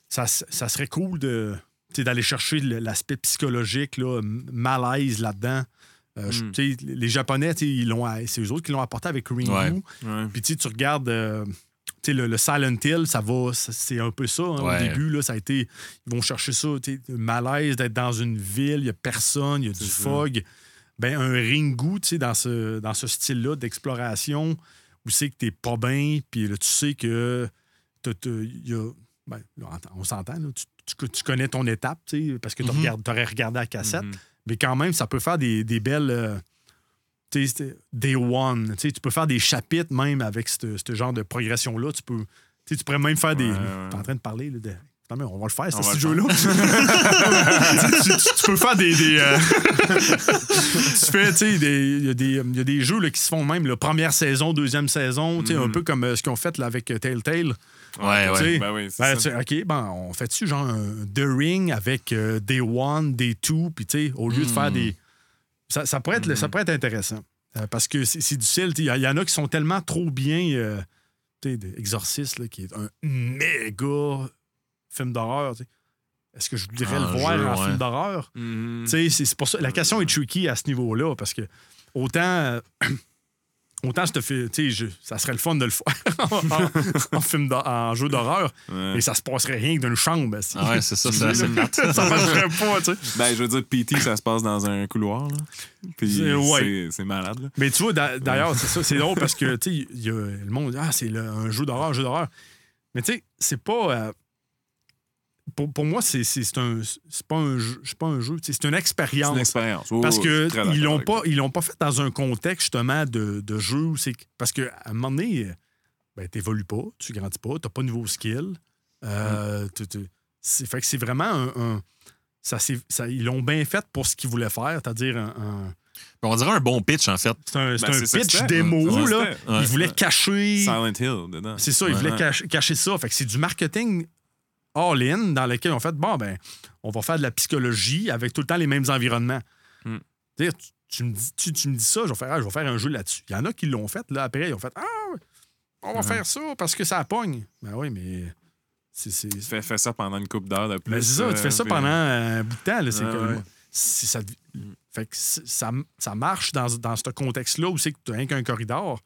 Ça, ça serait cool de, d'aller chercher l'aspect psychologique, là, malaise là-dedans. Euh, Mm. sais, Les Japonais, ils l'ont- c'est eux autres qui l'ont apporté avec Ringu. Ouais. Ouais. Puis tu regardes euh, le, le Silent Hill, ça va, c'est un peu ça. hein, Ouais. Au début, là, ça a été. Ils vont chercher ça, le malaise d'être dans une ville, il n'y a personne, il y a du ça. fog. Ben, un Ringu, tu sais, dans ce, dans ce style-là d'exploration, où c'est que t'es pas bien, puis là, tu sais que y a. ben, on s'entend, là, tu, tu- tu connais ton étape, tu sais, parce que tu Mhm. aurais regardé la cassette. Mhm. Mais quand même, ça peut faire des, des belles. euh, tu c'est- day one. Tu tu peux faire des chapitres même avec ce genre de progression-là. Tu peux. tu tu pourrais même faire des. Ouais, ouais. T'es en train de parler là, de. Non, mais on va le faire, On ce jeu-là. tu, tu- tu peux faire des. des, euh, tu fais, tu sais, des- il y, a des- il y a des jeux là, qui se font même, la première saison, deuxième saison, tu sais, un Mhm. peu comme euh, ce qu'ils ont fait là, avec euh, Telltale. Ouais, Tu ouais. sais, Ben oui, c'est ben, ça. tu sais, OK, ben, on fait-tu genre un The Ring avec euh, Day One, Day Two, puis tu sais, au lieu de faire Mm. des. Ça, ça pourrait, être, Mhm. ça pourrait être intéressant. Euh, parce que c'est c'est difficile. Il y, a- il y en a qui sont tellement trop bien. euh, tu sais, Exorcist, là, qui est un méga film d'horreur. tu sais. Est-ce que je voudrais le voir jeu, en ouais. film d'horreur? Tu sais, C'est pour ça. La question est tricky à ce niveau-là, parce que autant. euh, Autant je te fais, tu sais, je- ça serait le fun de le faire en, en film en jeu d'horreur, Ouais. mais ça se passerait rien que d'une chambre. si. Ah ouais, c'est ça, c'est assez plate. ça marcherait pas, tu sais. Ben, je veux dire, PT, ça se passe dans un couloir. Là. Puis C'est- ouais. c'est- malade. Là. Mais tu vois, d'a- d'ailleurs, c'est ça, c'est drôle parce que, tu sais, il y a le monde dit, ah, c'est le- un jeu d'horreur, un jeu d'horreur. Mais tu sais, c'est pas. euh, pour, pour moi, c'est c'est- c'est un, pas un jeu, c'est pas un jeu, c'est une expérience. une expérience. Oh, Parce que ils l'ont pas, ils l'ont pas fait dans un contexte justement de, de jeu. où c'est que- Parce qu'à un moment donné, ben, t'évolues pas, tu grandis pas, t'as pas de nouveaux skills. Euh, Mm. c'est, fait que c'est vraiment un. un- ça, ils l'ont bien fait pour ce qu'ils voulaient faire, c'est-à-dire un. un- On dirait un bon pitch, en fait. c'est un, c'est Ben, un que pitch démo, que là. Ouais. Ils voulaient cacher. Silent Hill dedans. C'est ça, ils Ouais. voulaient cacher, cacher ça. Fait que c'est du marketing all-in dans lequel on fait bon, ben, on va faire de la psychologie avec tout le temps les mêmes environnements. Hmm. Tu, me dis, tu, tu me dis ça, je vais, faire, ah, je vais faire un jeu là-dessus. Il y en a qui l'ont fait, là, après, ils ont fait Ah, on va Ouais. faire ça parce que ça pogne. Ben oui, mais. C'est, fais, fais ça pendant une couple d'heures de plus. ben, c'est ça, tu fais ça euh, pendant un bout de temps. Là, c'est Ouais, comme- ouais. c'est- ça, fait que ça, ça marche dans, dans ce contexte-là où c'est que tu n'as rien qu'un corridor.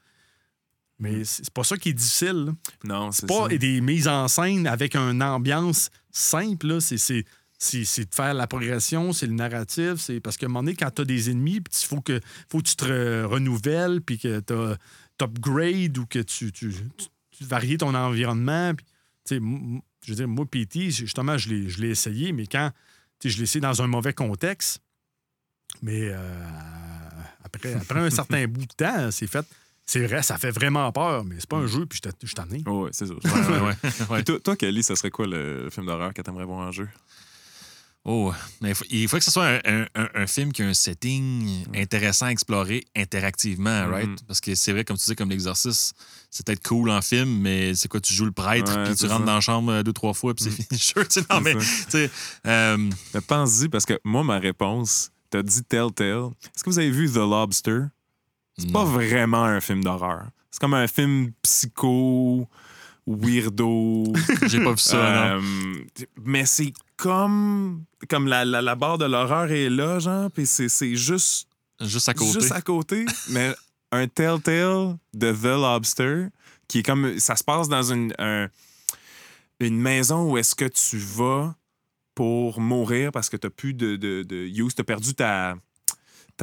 Mais c'est c'est pas ça qui est difficile. là. Non, C'est c'est pas ça. des mises en scène avec une ambiance simple. là. C'est, c'est, de faire la progression, c'est le narratif. C'est parce qu'à un moment donné, quand tu as des ennemis, il faut que, faut que tu te re- renouvelles, puis que tu upgrades ou que tu, tu, tu- tu varies ton environnement. M- je veux dire, moi, PT, justement, je l'ai, je l'ai essayé, mais quand je l'ai essayé dans un mauvais contexte, mais euh, après, après un certain bout de temps, c'est fait. C'est vrai, ça fait vraiment peur, mais c'est pas un jeu, puis je ai. Oh, ouais, c'est ça. Ouais, ouais, ouais. ouais. Puis toi, toi, Kelly, ça serait quoi le film d'horreur que t'aimerais voir en jeu? Oh, mais il faut, que ce soit un, un- un- un film qui a un setting intéressant à explorer interactivement, Mhm. right? Parce que c'est vrai, comme tu dis, comme l'exorciste, c'est peut-être cool en film, mais c'est quoi, tu joues le prêtre, Ouais, puis tu rentres ça. dans la chambre euh, deux, trois fois, puis c'est Mhm. fini jeu. tu sais. Non, mais, C'est tu sais, euh, Mais pense-y, parce que moi, ma réponse, t'as dit Telltale. Est-ce que vous avez vu The Lobster? C'est pas vraiment un film d'horreur. C'est comme un film psycho, weirdo. j'ai pas vu ça. Euh, mais c'est comme. Comme la, la, la barre de l'horreur est là, genre, puis c'est c'est juste, Juste à côté. juste à côté. mais un Telltale de The Lobster, qui est comme. Ça se passe dans une, un- une maison où est-ce que tu vas pour mourir parce que tu plus de, de, de use, tu as perdu ta,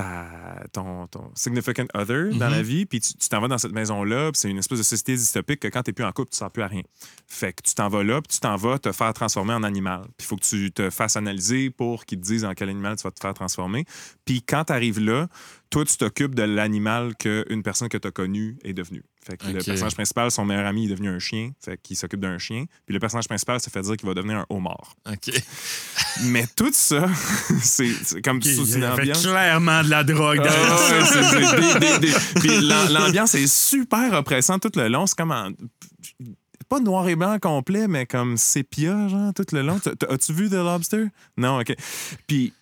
ta, ton, ton significant other dans Mhm. la vie, puis tu t'en vas dans cette maison-là, puis c'est une espèce de société dystopique que quand tu plus en couple, tu ne sers plus à rien. Fait que tu t'en vas là, puis tu t'en vas te faire transformer en animal. Puis il faut que tu te fasses analyser pour qu'ils te disent en quel animal tu vas te faire transformer. Puis quand tu arrives là, toi, tu t'occupes de l'animal qu'une personne que tu as connue est devenue. Fait que le personnage principal, son meilleur ami, est devenu un chien. Fait qu'il s'occupe d'un chien. Puis le personnage principal se fait dire qu'il va devenir un homard. OK. Mais tout ça, c'est comme sous Il une ambiance. clairement de la drogue dans l'ambiance est super oppressante tout le long. C'est comme en- Pas noir et blanc complet, mais comme sépia, genre, tout le long. As-tu vu The Lobster? Non, OK. Puis,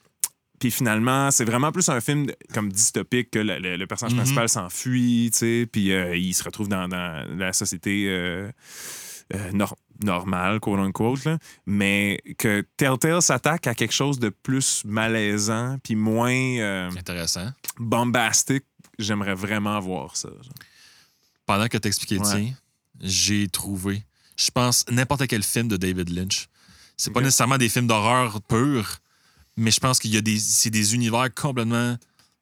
puis finalement, c'est vraiment plus un film comme dystopique que le, le- le personnage Mhm. principal s'enfuit, tu sais, puis euh, il se retrouve dans, dans la société euh, euh, nor- normale, quote unquote, là. mais que Telltale s'attaque à quelque chose de plus malaisant, puis moins... Intéressant. bombastique, j'aimerais vraiment voir ça. genre. Pendant que tu expliquais le Ouais. tien, j'ai trouvé, je pense, n'importe quel film de David Lynch. C'est pas Ok. nécessairement des films d'horreur purs, mais je pense qu'il y a des, c'est des univers complètement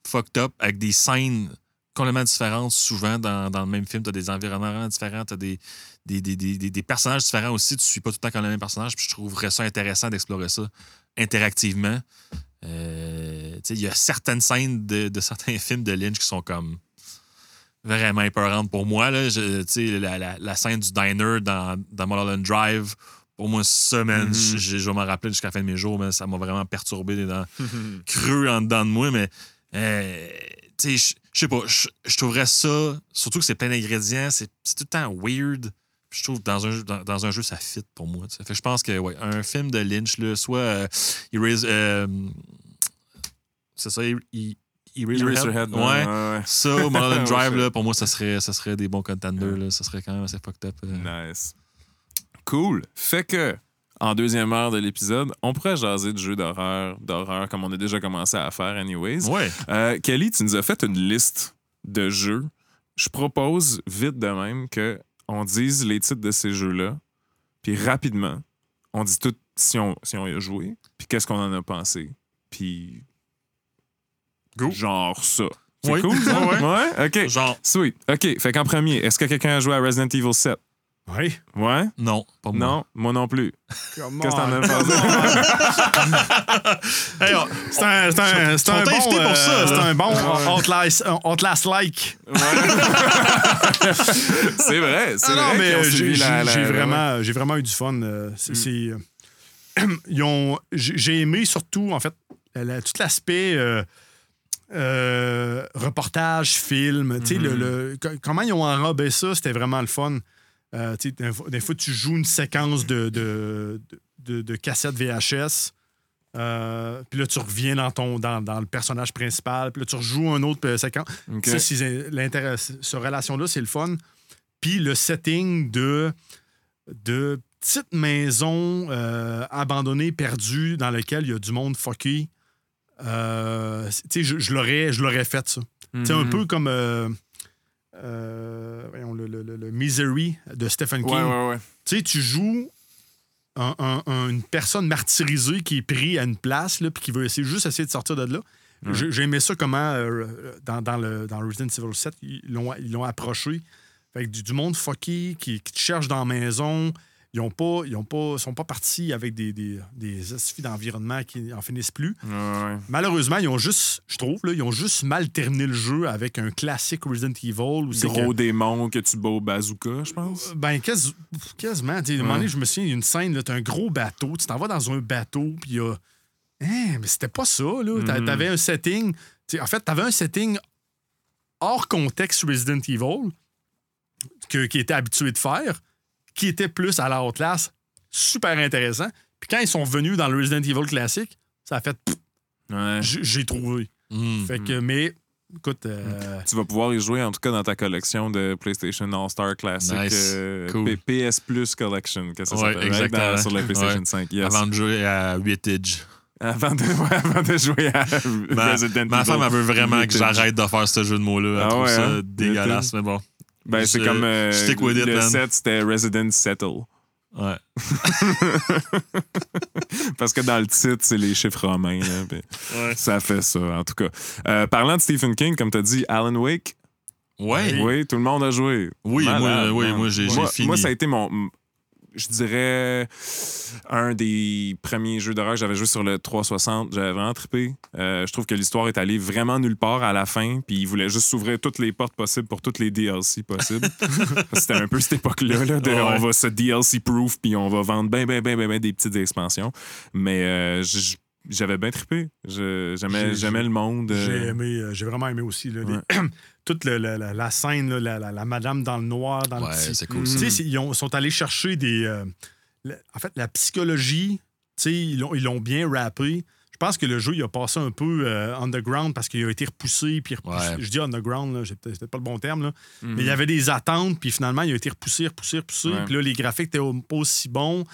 fucked up avec des scènes complètement différentes. Souvent, dans, dans le même film, tu as des environnements différents, tu as des, des, des, des, des- personnages différents aussi. Tu suis pas tout le temps comme le même personnage. Puis je trouverais ça intéressant d'explorer ça interactivement. Euh, il y a certaines scènes de, de certains films de Lynch qui sont comme vraiment épeurantes pour moi. Là. La, la, la scène du diner dans, dans Drive, pour moi, ça, man, Mhm. je, vais m'en rappeler jusqu'à la fin de mes jours, mais ça m'a vraiment perturbé dans, creux en dedans de moi, mais euh, tu sais, je- sais pas, je trouverais ça, surtout que c'est plein d'ingrédients, c'est tout le temps weird. Je trouve que dans un, jeu- dans, dans un jeu, ça fit pour moi. tu sais. Fait je pense que ouais, un film de Lynch, là, soit euh, Erase- euh, c'est ça, Er- E- Eraserhead? Ouais. ouais, ouais. Ça, Mulholland Drive, là, pour moi, ça serait, ça serait des bons contenders. Là. Ça serait quand même assez fucked up. euh. Nice. Cool. Fait que, en deuxième heure de l'épisode, on pourrait jaser de jeux d'horreur, d'horreur, comme on a déjà commencé à faire, anyways. Ouais. Euh, Kelly, tu nous as fait une liste de jeux. Je propose, vite de même, que on dise les titres de ces jeux-là, puis rapidement, on dit tout si on, si on y a joué, puis qu'est-ce qu'on en a pensé. Puis. Go. Genre ça. C'est Oui. cool, ça? Ouais, ouais? OK. Genre, Sweet. OK. Fait qu'en premier, est-ce que quelqu'un a joué à Resident Evil 7? Oui. Ouais? non, pas moi. Non, moi non plus. Qu'est-ce que t'en as pensé? Hey, C'est un, c'est un, c'est On un t'a bon, pour ça, euh, c'est un bon Outlast-like. c'est vrai, c'est Ah non, vrai. mais euh, suivi j'ai la- j'ai- la- j'ai la- vraiment, j'ai vraiment eu du fun. euh, c'est- Mm. c'est, euh, ils ont, j'ai aimé surtout, en fait, la- tout l'aspect euh, euh, reportage, film. tu sais, le- Mhm. le- co- comment ils ont enrobé ça, c'était vraiment le fun. Euh, des, fois, des fois, tu joues une séquence de, de, de, de cassette VHS. euh, puis là, tu reviens dans, ton, dans, dans le personnage principal. Puis là, tu rejoues un autre euh, séquence. OK. Ça, c'est l'intérêt. Cette relation-là, c'est le fun. Puis le setting de, de petite maison euh, abandonnée, perdue, dans laquelle il y a du monde fucké. Euh, c'est- je, je l'aurais, je l'aurais fait, ça. Sais, un Mhm. peu comme euh, euh, voyons, le, le- le- le Misery de Stephen King. Ouais, ouais, ouais. Tu sais, tu joues un- un- un- une personne martyrisée qui est prise à une place, là, puis qui veut essayer, juste essayer de sortir de là. J'ai aimé ça comment, euh, dans, dans le, dans Resident Evil 7, ils l'ont approché. Fait que du, du monde fucké qui, qui te cherche dans la maison. Ils ont pas, ils ont pas, sont pas partis avec des, des, d'environnement qui en finissent plus. Ouais, ouais. Malheureusement, ils ont juste, je trouve, là, ils ont juste mal terminé le jeu avec un classique Resident Evil. Où Gros que- démon que tu bats au bazooka, je pense. ben, quasi- quasiment. Tu sais, À un moment donné, je me souviens, il y a une scène, t'as un gros bateau, tu t'en vas dans un bateau, puis il y a. Hein, mais c'était pas ça, là. Mhm. T'avais un setting. tu sais, en fait, t'avais un setting hors contexte Resident Evil que, qui était habitué de faire, qui était plus à la haute classe, super intéressant. Puis quand ils sont venus dans le Resident Evil classique, ça a fait. pff, Ouais. j'ai trouvé. Hmm. Fait que, mais, écoute. euh, Tu vas pouvoir y jouer, en tout cas, dans ta collection de PlayStation All-Star Classic Nice. euh, Cool. PS Plus Collection, que ça Ouais, s'appelle, exactement. Dans- sur la PlayStation Ouais. 5. Yes. Avant de jouer à 8 edge. Avant de, ouais, avant de jouer à Ma, Resident ma Evil. femme, elle veut vraiment que j'arrête de faire ce jeu de mots-là. Elle Ah trouve ouais, ça hein? dégueulasse, mais bon. Ben, c'est comme euh, stick with it, le man. 7, c'était Resident Settle. Ouais. Parce que dans le titre, c'est les chiffres romains. là, Ouais. Ça fait ça, en tout cas. Euh, parlant de Stephen King, comme tu as dit, Alan Wake, Ouais. oui, tout le monde a joué. Oui, Malade, moi, oui, man. moi, j'ai fini. moi, ça a été mon. Je dirais un des premiers jeux d'horreur que j'avais joué sur le 360. J'avais vraiment trippé. Euh, je trouve que l'histoire est allée vraiment nulle part à la fin, puis ils voulaient juste s'ouvrir toutes les portes possibles pour toutes les DLC possibles. C'était un peu cette époque-là, là, de Ouais. on va se DLC-proof, puis on va vendre ben, ben, ben, ben, ben des petites expansions. Mais euh, j'avais bien trippé. J'aimais J'ai- j'aimais le monde. J'ai aimé, euh, j'ai vraiment aimé aussi. là, les-. toute le- la, la- la scène, là, la, la- la madame dans le noir, dans le Ouais, petit. c'est cool. Ça. ils ont- sont allés chercher des. euh, en fait, la psychologie, tu sais, ils l'ont ils l'ont bien rappé. Je pense que le jeu, il a passé un peu euh, underground parce qu'il a été repoussé. Puis repoussé. Ouais. Je dis underground, c'est peut-être pas le bon terme. Là. mhm. Mais il y avait des attentes, puis finalement, il a été repoussé, repoussé, repoussé. Ouais. Puis là, les graphiques étaient pas aussi bons,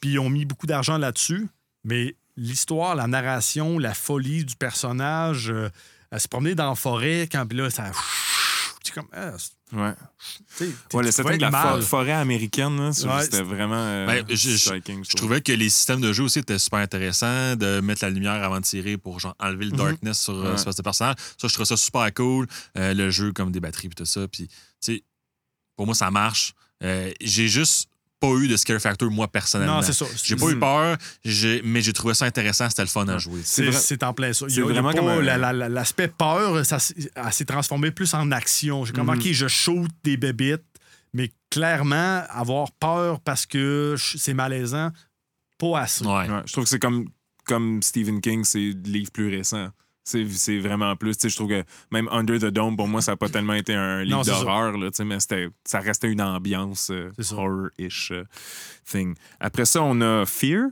puis ils ont mis beaucoup d'argent là-dessus. Mais l'histoire, la narration, la folie du personnage, euh, à se promener dans la forêt, quand puis là, ça. C'est comme. ah, c'est- Ouais. tu sais, Ouais, le setting de la mal. forêt américaine, Ouais, c'était vraiment euh, Ben, je- je- striking. Je trouvais que les systèmes de jeu aussi étaient super intéressants, de mettre la lumière avant de tirer pour genre, enlever le Mhm. darkness sur euh, Ouais. ce personnage. Ça, je trouvais ça super cool. Euh, le jeu comme des batteries et tout ça. Puis, tu sais, pour moi, ça marche. Euh, j'ai juste pas eu de scare factor, moi, personnellement. Non, c'est ça. J'ai pas eu peur, mais j'ai trouvé ça intéressant, c'était le fun à jouer. C'est en plein ça. Il y c'est a- il y a vraiment pas comme un- la- la- la- L'aspect peur, ça s'est transformé plus en action. J'ai comme, Mhm. OK, je shoot des bébites, mais clairement, avoir peur parce que c'est malaisant, pas assez. Ouais. Ouais, je trouve que c'est comme, comme Stephen King, c'est le livre plus récent. C'est vraiment plus. Je trouve que même Under the Dome, pour moi, ça n'a pas tellement été un livre d'horreur, mais ça restait une ambiance euh, horror-ish euh, thing. Après ça, on a Fear.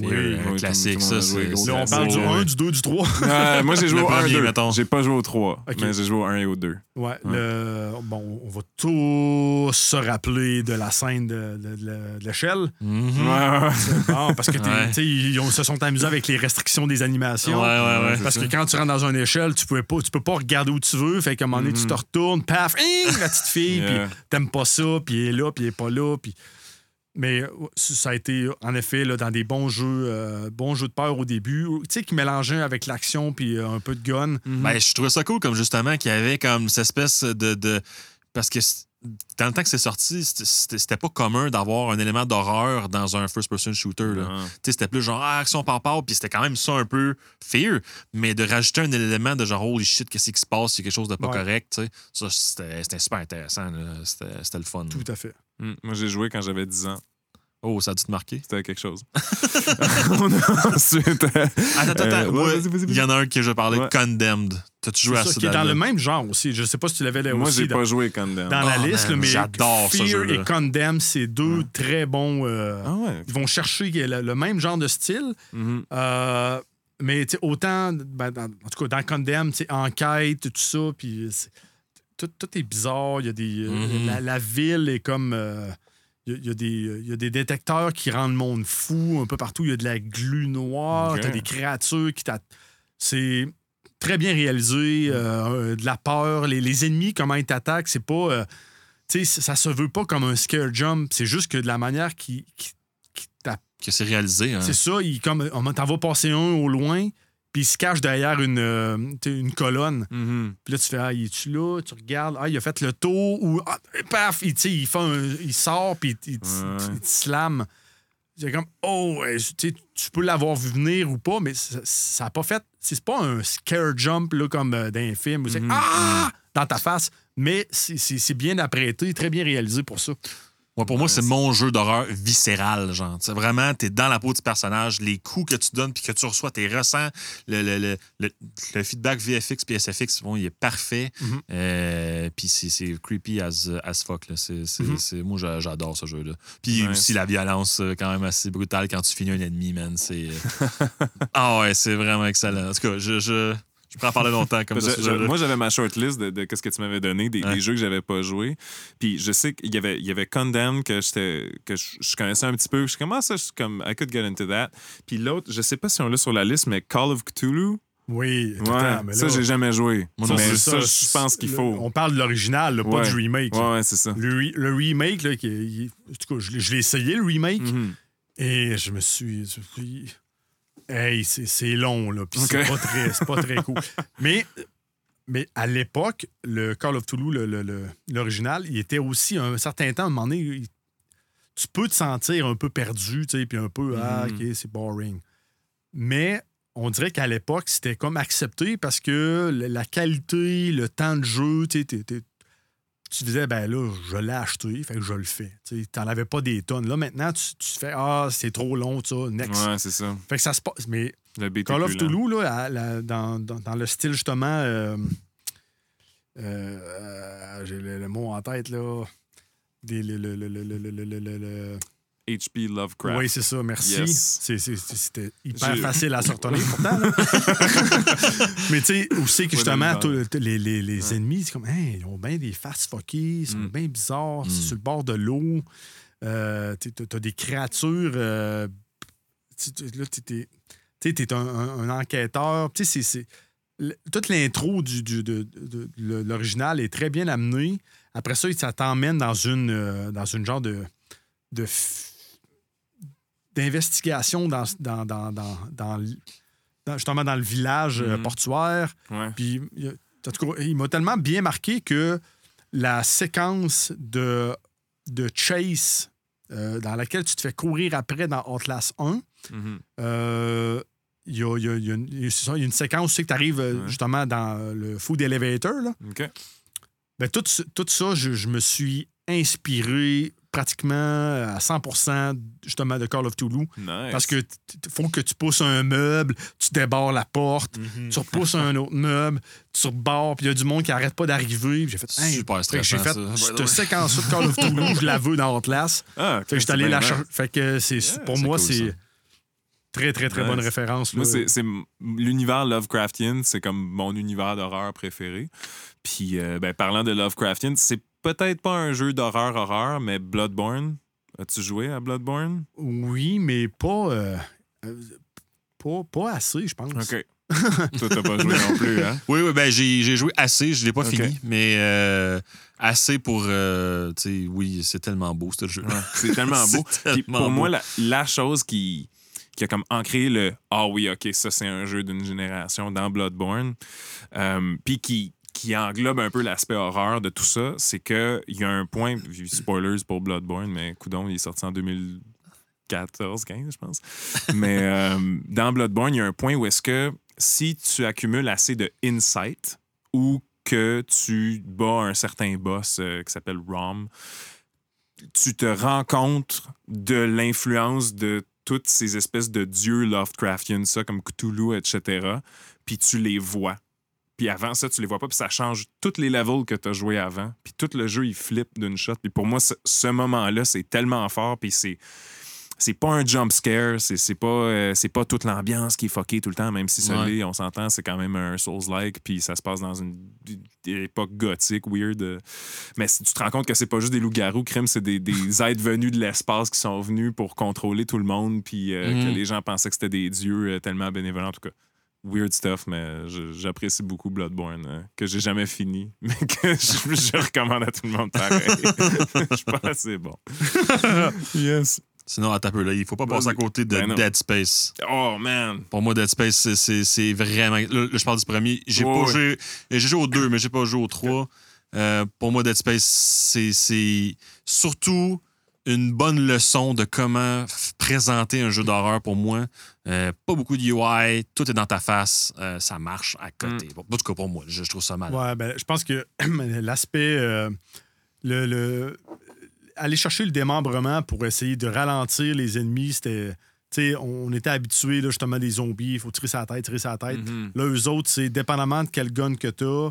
Oui, un classique, ça, c'est- Là, on C'est- parle du c'est- 1, du 2, du 3. Euh, moi, j'ai joué au 1 premier, 2. mettons. J'ai pas joué au 3, Ok. mais j'ai joué au 1 et au 2. Ouais, le- bon, on va tous se rappeler de la scène de, de- de- de l'échelle. Ouais, ouais, Bon, parce que Ouais. tu sais, ils ont- se sont amusés avec les restrictions des animations. Ouais, ouais, ouais. c'est Parce ça. que quand tu rentres dans une échelle, tu peux pas, tu peux pas regarder où tu veux. Fait qu'à un moment donné, tu Mhm. te retournes, paf, hein, la petite fille, Yeah. puis t'aimes pas ça, puis elle est là, puis elle est pas là. Puis... Mais euh, ça a été, en effet, là, dans des bons jeux, euh, bons jeux de peur au début, tu sais, qui mélangeaient avec l'action puis euh, un peu de gun. Ben, je trouvais ça cool comme justement qu'il y avait comme cette espèce de. de- Parce que dans le temps que c'est sorti, c'était- pas commun d'avoir un élément d'horreur dans un first-person shooter. Ah. Tu sais, C'était plus genre ah, action par part, puis c'était quand même ça un peu fear, mais de rajouter un élément de genre holy shit, qu'est-ce qui se passe, il y a quelque chose de pas Ouais. correct, tu sais. ça c'était c'était super intéressant, c'était le fun. Tout à fait. Mm. Moi, j'ai joué quand j'avais 10 ans. Oh, ça a dû te marquer. C'était quelque chose. On a ensuite. euh, Attends, attends, Euh, ouais, ouais, il y en a un que je parlais, Ouais. Condemned. T'as-tu joué à ça, ça? qui est dans Dan? le même genre aussi. Je sais pas si tu l'avais là Moi, aussi j'ai dans, pas joué Condemn. dans la Oh, liste, man, mais j'adore ce Fear jeu-là. et Condemn, c'est deux Ouais. très bons. euh, Ah ouais. Ils vont chercher le, le même genre de style. Mhm. Euh, mais autant, ben, dans- en tout cas, dans Condemn, tu sais, enquête, tout ça, puis tout, tout est bizarre. Il y a des, euh, Mhm. la, la ville est comme. euh, il y a- des- il y a des détecteurs qui rendent le monde fou un peu partout. Il y a de la glu noire, Ok. t'as des créatures qui t'a. C'est très bien réalisé, euh, de la peur. Les, les ennemis, comment ils t'attaquent, c'est pas. euh, tu sais, ça se veut pas comme un scare jump. C'est juste que de la manière qui, qui, Que c'est réalisé. Hein? c'est ça, il comme on t'en va passer un au loin, puis il se cache derrière une, euh, une colonne. Mhm. Puis là, tu fais, ah, il est-tu là? Tu regardes, ah, il a fait le tour, ou, ah, paf, il, il, fait un- il sort, puis il, il, te- Ouais. il te slame. C'est comme, oh, tu peux l'avoir vu venir ou pas, mais ça- n'a pas fait. C'est pas un scare jump là, comme euh, dans un film où c'est Mhm. Ah! dans ta face, mais c'est bien apprêté, très bien réalisé pour ça. Ouais, pour moi, Ouais, c'est c'est- mon jeu d'horreur viscéral, genre. C'est vraiment, t'es dans la peau du personnage, les coups que tu donnes puis que tu reçois, t'es ressens. Le, le, le, le- feedback VFX puis SFX, bon, il est parfait. Euh, puis c'est, creepy as, as fuck. Là. Mhm. moi, j'a- j'adore ce jeu-là. Puis Ouais. aussi la violence, euh, quand même assez brutale quand tu finis un ennemi, man. C'est... ah ouais, c'est vraiment excellent. En tout cas, je, je, je pourrais en parler longtemps comme ça. moi, j'avais ma shortlist de, de ce que tu m'avais donné, des, Ouais. des jeux que j'avais pas joué. Puis je sais qu'il y avait, il y avait Condemn que, j'étais, que je, je connaissais un petit peu. Je suis comme, ah, ça, je suis comme, I could get into that. Puis l'autre, je sais pas si on l'a sur la liste, mais Call of Cthulhu. Oui, Ouais, mais ça, j'ai jamais joué. Moi non mais plus. ça, je pense qu'il faut. On parle de l'original, pas Ouais. du remake. Ouais, ouais, c'est ça. Le, re- le remake, là, qui il- en tout cas, je, l'ai- je l'ai essayé, le remake, Mhm. et je me suis. Hey, c'est long, là. Puis c'est pas pas très cool. Mais, mais à l'époque, le Call of Toulouse, le- le- le- l'original, il était aussi un certain temps, à un moment donné, il- tu peux te sentir un peu perdu, tu sais, puis un peu, ah, Mhm. OK, c'est boring. Mais on dirait qu'à l'époque, c'était comme accepté parce que la qualité, le temps de jeu, tu sais, tu disais, ben là, je l'ai acheté, fait que je le fais. Tu n'en avais pas des tonnes. Là, maintenant, tu, tu fais, ah, c'est trop long, ça, next. Ouais, c'est ça. Fait que ça se passe. Mais Call of. Toulouse, là, la- dans, dans- dans le style justement. euh, euh, euh, J'ai le, le mot en tête, là. Des, le, le, H.P. Lovecraft. Oui, c'est ça, merci. Yes. C'est- c'est- C'était hyper facile à se retenir, pourtant. Mais tu sais, où c'est que justement, tout- les, les, les Ouais. ennemis, c'est comme, Hey, ils ont bien des faces fuckées, ils sont Mm. bien bizarres, c'est Mm. sur le bord de l'eau. Euh, tu as des créatures. euh, là, tu es, t'es un, un- un enquêteur. Tu sais, c'est- toute l'intro du, du- de, de- de l'original est très bien amenée. Après ça, ça t'emmène dans une, euh, dans une genre de, de f- d'investigation dans, justement dans le village euh, Mhm. portuaire. Ouais. Puis, il, m'a tellement bien marqué que la séquence de, de chase euh, dans laquelle tu te fais courir après dans Outlast 1, Mhm. euh, il y, a, il y a- il y a une, il y a- séquence où tu arrives Ouais. justement dans le Food Elevator. Là. Ben, tout, ça, je, je me suis inspiré pratiquement à 100% justement de Call of Toulouse. Nice. Parce que faut que tu pousses un meuble, tu débarres la porte, Mhm. tu repousses un autre meuble, tu rebarres, puis il y a du monde qui arrête pas d'arriver. J'ai fait, Hey, Super j'ai fait cette séquence de Call of Toulouse, je la veux dans Outlast. Ah, Fait que je allé la. Fait que c'est, Yeah, pour moi, cool, c'est très, très, très Nice. bonne référence. Moi, là. c'est c'est l'univers Lovecraftien, c'est comme mon univers d'horreur préféré. Puis, euh, ben, parlant de Lovecraftien, c'est peut-être pas un jeu d'horreur-horreur, mais Bloodborne. As-tu joué à Bloodborne? Oui, mais pas, euh, pas, pas assez, je pense. OK. Toi, t'as pas joué non plus, hein? Oui, oui, ben j'ai j'ai joué assez, je l'ai pas fini, mais euh, assez pour. euh, tu sais, oui, c'est tellement beau, ce jeu. Ouais, c'est tellement beau. Tellement pour moi, la chose qui, qui a comme ancré le Ah oui, OK, ça, c'est un jeu d'une génération dans Bloodborne, euh, puis qui, qui englobe un peu l'aspect horreur de tout ça, c'est qu'il y a un point, spoilers pour Bloodborne, mais coudon, il est sorti en 2014, 15, je pense. mais euh, dans Bloodborne, il y a un point où est-ce que si tu accumules assez de insight ou que tu bats un certain boss euh, qui s'appelle Rom, tu te rends compte de l'influence de toutes ces espèces de dieux Lovecraftiens, ça, comme Cthulhu, etc. Puis tu les vois. Puis avant ça, tu les vois pas, puis ça change tous les levels que tu as joué avant. Puis tout le jeu, il flippe d'une shot. Puis pour moi, ce, ce moment-là, c'est tellement fort, puis c'est c'est pas un jump scare, c'est pas, euh, c'est pas toute l'ambiance qui est fuckée tout le temps, même si ça Ouais. on s'entend, c'est quand même un Souls-like, puis ça se passe dans une, une époque gothique, weird. euh. Mais si tu te rends compte que c'est pas juste des loups-garous, crime, c'est des, des êtres venus de l'espace qui sont venus pour contrôler tout le monde, puis euh, Mhm. que les gens pensaient que c'était des dieux tellement bénévolents, en tout cas. Weird stuff, mais j'apprécie beaucoup Bloodborne, euh, que j'ai jamais fini, mais que je, je recommande à tout le monde pareil. je pense que c'est bon. yes. Sinon, à taper là, il faut pas passer à côté de Ben. Dead Space. Oh man. Pour moi, Dead Space, c'est- c'est c'est vraiment. Là, là, je parle du premier. J'ai pas joué. J'ai joué au 2, mais j'ai pas joué au 3. Euh, pour moi, Dead Space, c'est- c'est surtout une bonne leçon de comment présenter un jeu d'horreur pour moi. Euh, pas beaucoup de UI, tout est dans ta face, euh, ça marche à côté. Bon, en tout cas, pour moi, je, je trouve ça mal. Ouais, ben, je pense que l'aspect. euh, le, le- aller chercher le démembrement pour essayer de ralentir les ennemis, c'était. On était habitué justement des zombies, il faut tirer sa tête, tirer sa tête. Mhm. Là, eux autres, c'est dépendamment de quel gun que tu as,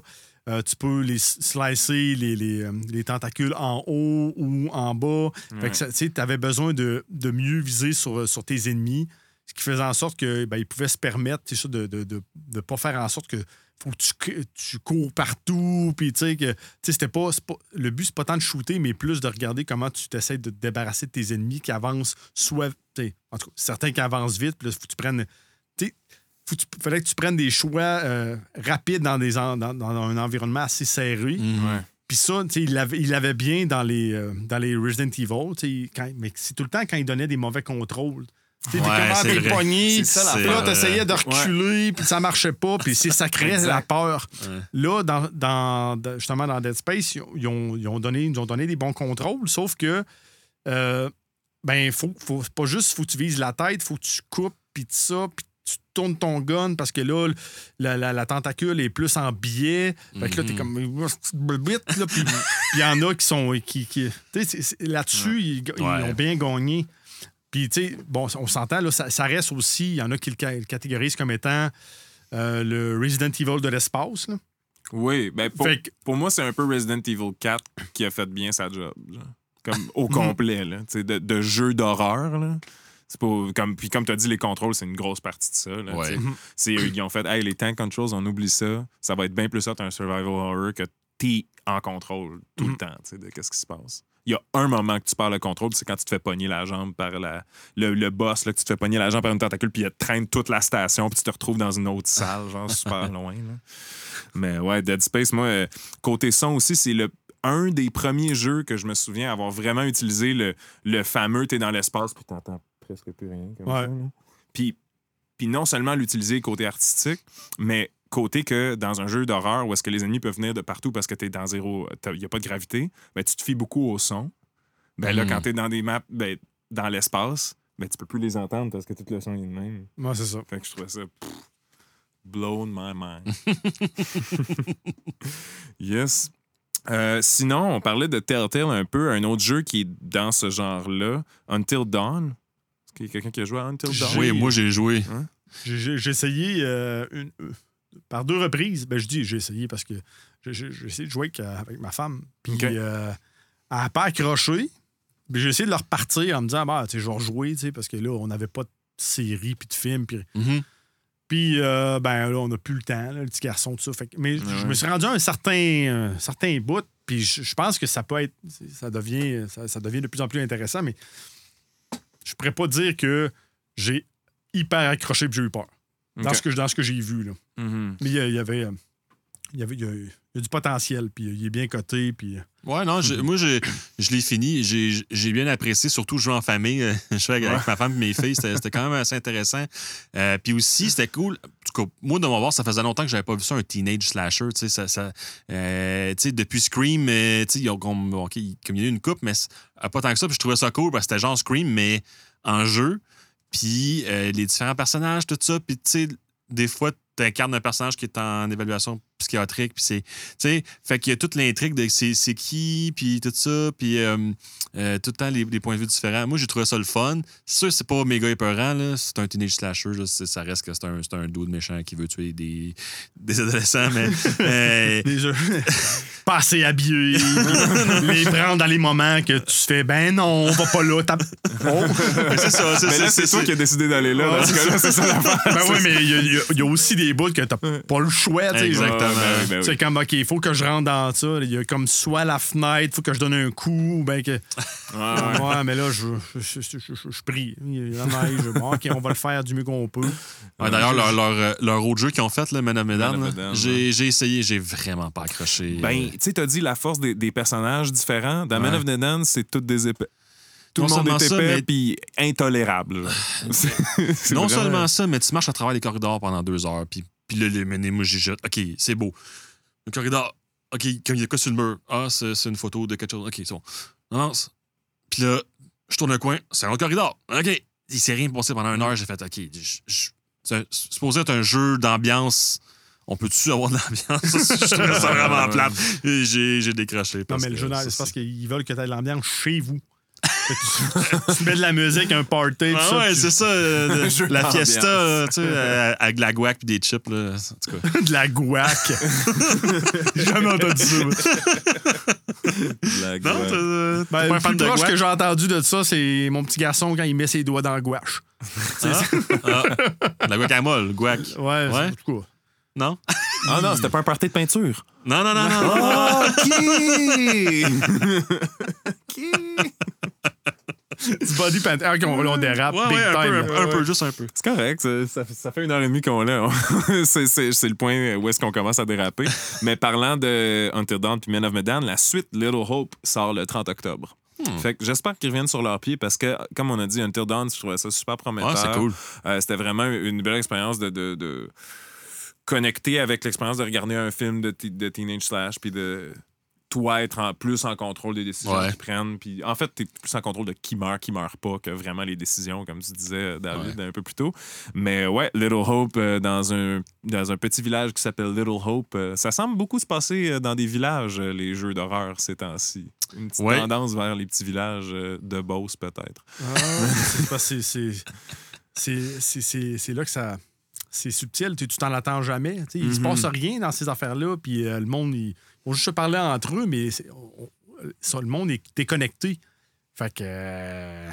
tu peux les slicer, les, les, euh, les tentacules en haut ou en bas. Fait que ça- tu avais besoin de, de mieux viser sur, sur tes ennemis, ce qui faisait en sorte que ben, pouvaient se permettre ça, de ne de, de, de pas faire en sorte que faut que tu, tu cours partout. Puis, tu sais, que c'était pas, pas- Le but, c'est pas tant de shooter, mais plus de regarder comment tu t'essaies de te débarrasser de tes ennemis qui avancent, soit. En tout cas, certains qui avancent vite, puis là, faut que tu prennes. Tu- fallait que tu prennes des choix euh, rapides dans, des en- dans, dans un environnement assez serré. Mhm. Ouais. Puis ça, il l'avait il bien dans les, euh, dans les Resident Evil. quand- mais c'est tout le temps quand il donnait des mauvais contrôles. T'es Ouais, comme, c'est t'es pogné, puis là, t'essayais de reculer, puis ça marchait pas, puis ça créait la peur. Ouais. Là, dans, dans- justement, dans Dead Space, ils ont, ils ont- donné, ils ont donné des bons contrôles, sauf que euh, ben, faut, faut, pas juste faut que tu vises la tête, faut que tu coupes, puis ça, puis tu tournes ton gun parce que là, la, la- la tentacule est plus en biais. Fait que là, t'es Mhm. comme. là, Puis il y en a qui sont. Qui, là-dessus, ils, ils Ouais. ont bien gagné. Puis, tu sais, bon, on s'entend, là, ça, ça reste aussi. Il y en a qui le ca- le catégorisent comme étant euh, le Resident Evil de l'espace. là. Oui, ben pour, que- pour moi, c'est un peu Resident Evil 4 qui a fait bien sa job. là. Comme au complet, là. Tu sais, De, de jeu d'horreur. là. C'est pas comme puis comme tu as dit les contrôles c'est une grosse partie de ça là, Ouais. sais. c'est ils ont fait hey les tank controls on oublie ça ça va être bien plus hot un survival horror que t'es en contrôle tout le Mhm. temps tu sais de qu'est-ce qui se passe il y a un moment que tu perds le contrôle c'est quand tu te fais pogner la jambe par la, le, le boss là, que tu te fais pogner la jambe par une tentacule puis il te traîne toute la station puis tu te retrouves dans une autre salle genre super loin là. mais ouais Dead Space moi euh, côté son aussi c'est le un des premiers jeux que je me souviens avoir vraiment utilisé le, le fameux t'es dans l'espace puis t'entends presque plus rien comme Ouais. ça, là. Puis, puis non seulement l'utiliser côté artistique, mais côté que dans un jeu d'horreur où est-ce que les ennemis peuvent venir de partout parce que t'es dans zéro, il n'y a pas de gravité, ben, tu te fies beaucoup au son. Ben là, Mm. quand t'es dans des maps, ben, dans l'espace, ben, tu peux plus les entendre parce que tout le son est le même. Ouais, c'est ça. Fait que je trouvais ça pff, blown my mind. yes. Euh, sinon, on parlait de Telltale un peu, un autre jeu qui est dans ce genre-là, Until Dawn. Quelqu'un qui a joué à Until Dawn? Oui, moi, j'ai joué. J'ai- J'ai j'ai essayé euh, une- euh, par deux reprises. Ben, je dis j'ai essayé parce que j'ai- essayé de jouer avec, euh, avec ma femme. Puis OK. euh, elle n'a pas accroché. Puis j'ai essayé de le repartir en me disant, bah, tu sais, je vais rejouer, tu sais, parce que là, on n'avait pas de série puis de films. Puis, Mhm. puis euh, ben là, on n'a plus le temps, là, le petit garçon, tout ça. Fait que- mais je me suis rendu à un certain, un certain bout. Puis je, je pense que ça peut être. Ça devient, ça, ça devient de plus en plus intéressant, mais je pourrais pas dire que j'ai hyper accroché puis j'ai eu peur. Dans ce que, dans ce que j'ai vu, là. Mhm. Mais il y, a- il y avait. euh, Il y, avait, il y a, il y a du potentiel, puis il est bien coté, puis... euh, Ouais, non, je- moi, je, je l'ai fini. J'ai j'ai bien apprécié, surtout jouer en famille. Euh, Je jouais avec, avec ma femme et mes filles. C'était c'était quand même assez intéressant. Euh, puis aussi, c'était cool. En tout cas, moi, de mon voir, ça faisait longtemps que j'avais pas vu ça, un teenage slasher. Tu sais, ça, ça, euh, tu sais, depuis Scream, euh, tu sais, ils ont bon, comme il y a eu une coupe, mais euh, pas tant que ça. Puis je trouvais ça cool parce que c'était genre Scream, mais en jeu. Puis euh, les différents personnages, tout ça. Puis tu sais, des fois, tu incarnes un personnage qui est en évaluation psychiatrique. Puis c'est. Tu sais, fait qu'il y a toute l'intrigue de c'est c'est qui, puis tout ça. Puis euh, euh, tout le temps, les, les points de vue différents. Moi, j'ai trouvé ça le fun. C'est sûr, c'est pas méga épeurant, là. C'est un teenage slasher. là. C'est- Ça reste que c'est un, c'est un dude méchant qui veut tuer des, des adolescents, mais. euh, jeux. pas assez habillés, les prendre dans les moments que tu fais, ben non, on va pas là. t'as- Oh. mais c'est ça, c'est Mais ça, là, c'est toi qui as décidé d'aller là. Ouais, dans ce c'est cas-là, c'est ça. Ben oui, mais il y, y a aussi des bouts que t'as pas le choix, tu sais. Exactement. Ben oui, ben. C'est comme, OK, il faut que je rentre dans ça. Il y a comme soit la fenêtre, il faut que je donne un coup, ou ben que. Ouais, ouais. Ouais, mais là, je, je, je, je- je- je prie. Il y a la neige. Bon, OK, on va le faire du mieux qu'on peut. Ouais, D'ailleurs, leur, leur, euh, leur autre jeu qu'ils ont fait, là, Man Man là, Medan, j'ai j'ai essayé, j'ai vraiment pas accroché. Ben, tu sais, t'as dit la force des, des personnages différents. Dans Man Ouais. of Medan, c'est toutes des épais. Tout Non le monde seulement est ça, épais mais- puis intolérable. c'est non vraiment- seulement ça, mais tu marches à travers les corridors pendant deux heures, puis, puis là, les, moi, j'ai OK, c'est beau. Le corridor, OK, comme il y a quoi sur le mur? Ah, c'est c'est une photo de quelque chose. OK, c'est bon. Non, Puis là, je tourne un coin, c'est un autre corridor. OK. Il s'est rien passé pendant une heure, j'ai fait, OK, c'est supposé être un jeu d'ambiance. On peut-tu avoir de l'ambiance? je trouvais ça vraiment plate. J'ai j'ai décroché. Non, mais le jeu, c'est parce qu'ils veulent que tu aies de l'ambiance chez vous. Tu, tu mets de la musique, un party, Ah ça. ouais, puis- c'est ça. euh, la fiesta, tu sais, euh, avec de la guac puis des chips, là. En tout cas. de la guac. J'ai jamais entendu ça. La Non, t'es euh, Ben, pas le un fan plus de proche guac? que j'ai entendu de ça, c'est mon petit garçon quand il met ses doigts dans la gouache. C'est ça. Ah, la guacamole, guac. Ouais, Ouais. c'est en tout cas. Non? Ah non, c'était pas un party de peinture. Non, non, non, non. OK! OK! Du body paint. Ah, on, dérape. Ouais, big ouais, un time. peu, un, un peu, juste un peu. C'est correct, ça, ça fait- ça fait une heure et demie qu'on l'a. c'est, c'est- c'est le point où est-ce qu'on commence à déraper. Mais parlant de Until Dawn puis Men of Medan, la suite Little Hope sort le 30 octobre. Hmm. Fait que j'espère qu'ils reviennent sur leurs pieds parce que, comme on a dit, Until Dawn, je trouvais ça super prometteur. Ah, c'est cool. Euh, c'était vraiment une belle expérience de, de- de connecter avec l'expérience de regarder un film de, de Teenage Slash puis de toi être en, plus en contrôle des décisions Ouais. qu'ils prennent. Puis en fait, tu es plus en contrôle de qui meurt, qui meurt pas, que vraiment les décisions, comme tu disais, David, un peu plus tôt. Mais ouais, Little Hope, euh, dans, un, dans un petit village qui s'appelle Little Hope, euh, ça semble beaucoup se passer euh, dans des villages, les jeux d'horreur ces temps-ci. Une petite Ouais. tendance vers les petits villages euh, de Beauce, peut-être. Ah, c'est là que ça. C'est subtil, tu t'en attends jamais. Il se Mhm. passe rien dans ces affaires-là, puis euh, le monde, ils vont juste se parler entre eux, mais on- on- le monde est déconnecté. Fait que. euh,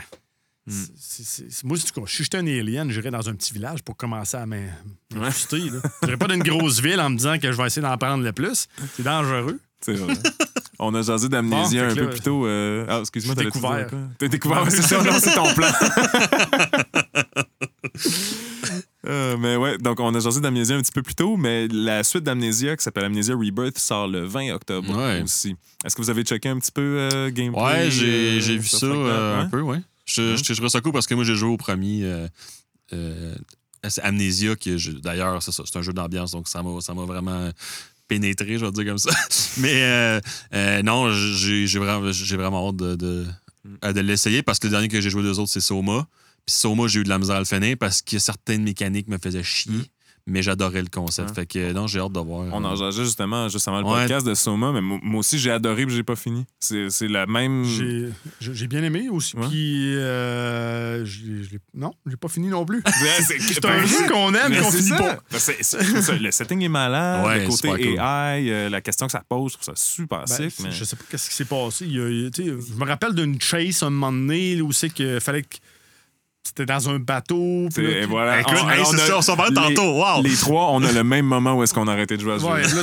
Mm. c'est- moi, si tu- si j'étais un alien, j'irais dans un petit village pour commencer à m'in- Ouais. là. J'irais pas d'une grosse ville en me disant que je vais essayer d'en prendre le plus. C'est dangereux. C'est vrai. On a jasé d'amnésie Bon, un peu là, plus tôt. euh, Ah, excuse-moi, t'allais-tu découvert. T'as découvert, ouais, c'est ça, c'est ton plan. Euh, mais ouais, donc on a jasé d'Amnésia un petit peu plus tôt, mais la suite d'Amnésia, qui s'appelle Amnésia Rebirth, sort le 20 octobre Ouais. aussi. Est-ce que vous avez checké un petit peu euh, gameplay? Ouais, j'ai euh, vu ça ouais? un peu, ouais. Je, je, je ça cool parce que moi, j'ai joué au premier. c'est Amnesia, qui d'ailleurs, c'est ça, c'est un jeu d'ambiance, donc ça m'a vraiment pénétré, je vais dire comme ça. Mais non, j'ai vraiment, j'ai vraiment hâte de, de, euh, de l'essayer parce que le dernier que j'ai joué d'eux autres, c'est Soma. Puis Soma, j'ai eu de la misère à le finir parce que certaines mécaniques me faisaient chier, Mm. mais j'adorais le concept. Ouais. Fait que non, j'ai hâte de voir. On en jasait justement juste avant le Ouais. podcast de Soma, mais moi aussi j'ai adoré puis j'ai pas fini. C'est c'est la même. J'ai bien aimé aussi. Ouais. Puis, euh, non, j'ai pas fini non plus. C'est un jeu qu'on aime, Mais qu'on finit ça. pas. Ben, le setting est malade, Ouais, le côté cool. AI, euh, la question que ça pose, je trouve ça super Ben, sick. mais... Je sais pas qu'est-ce qui s'est passé. Il y a- il y a- tu sais, je me rappelle d'une chase à un moment donné là, où c'est qu'il fallait que c'était dans un bateau. puis là, voilà. Écoute, On- hey, on ça, s'en les- tantôt. Wow! Les trois, on a le même moment où est-ce qu'on a arrêté de jouer à ce Ouais, jeu.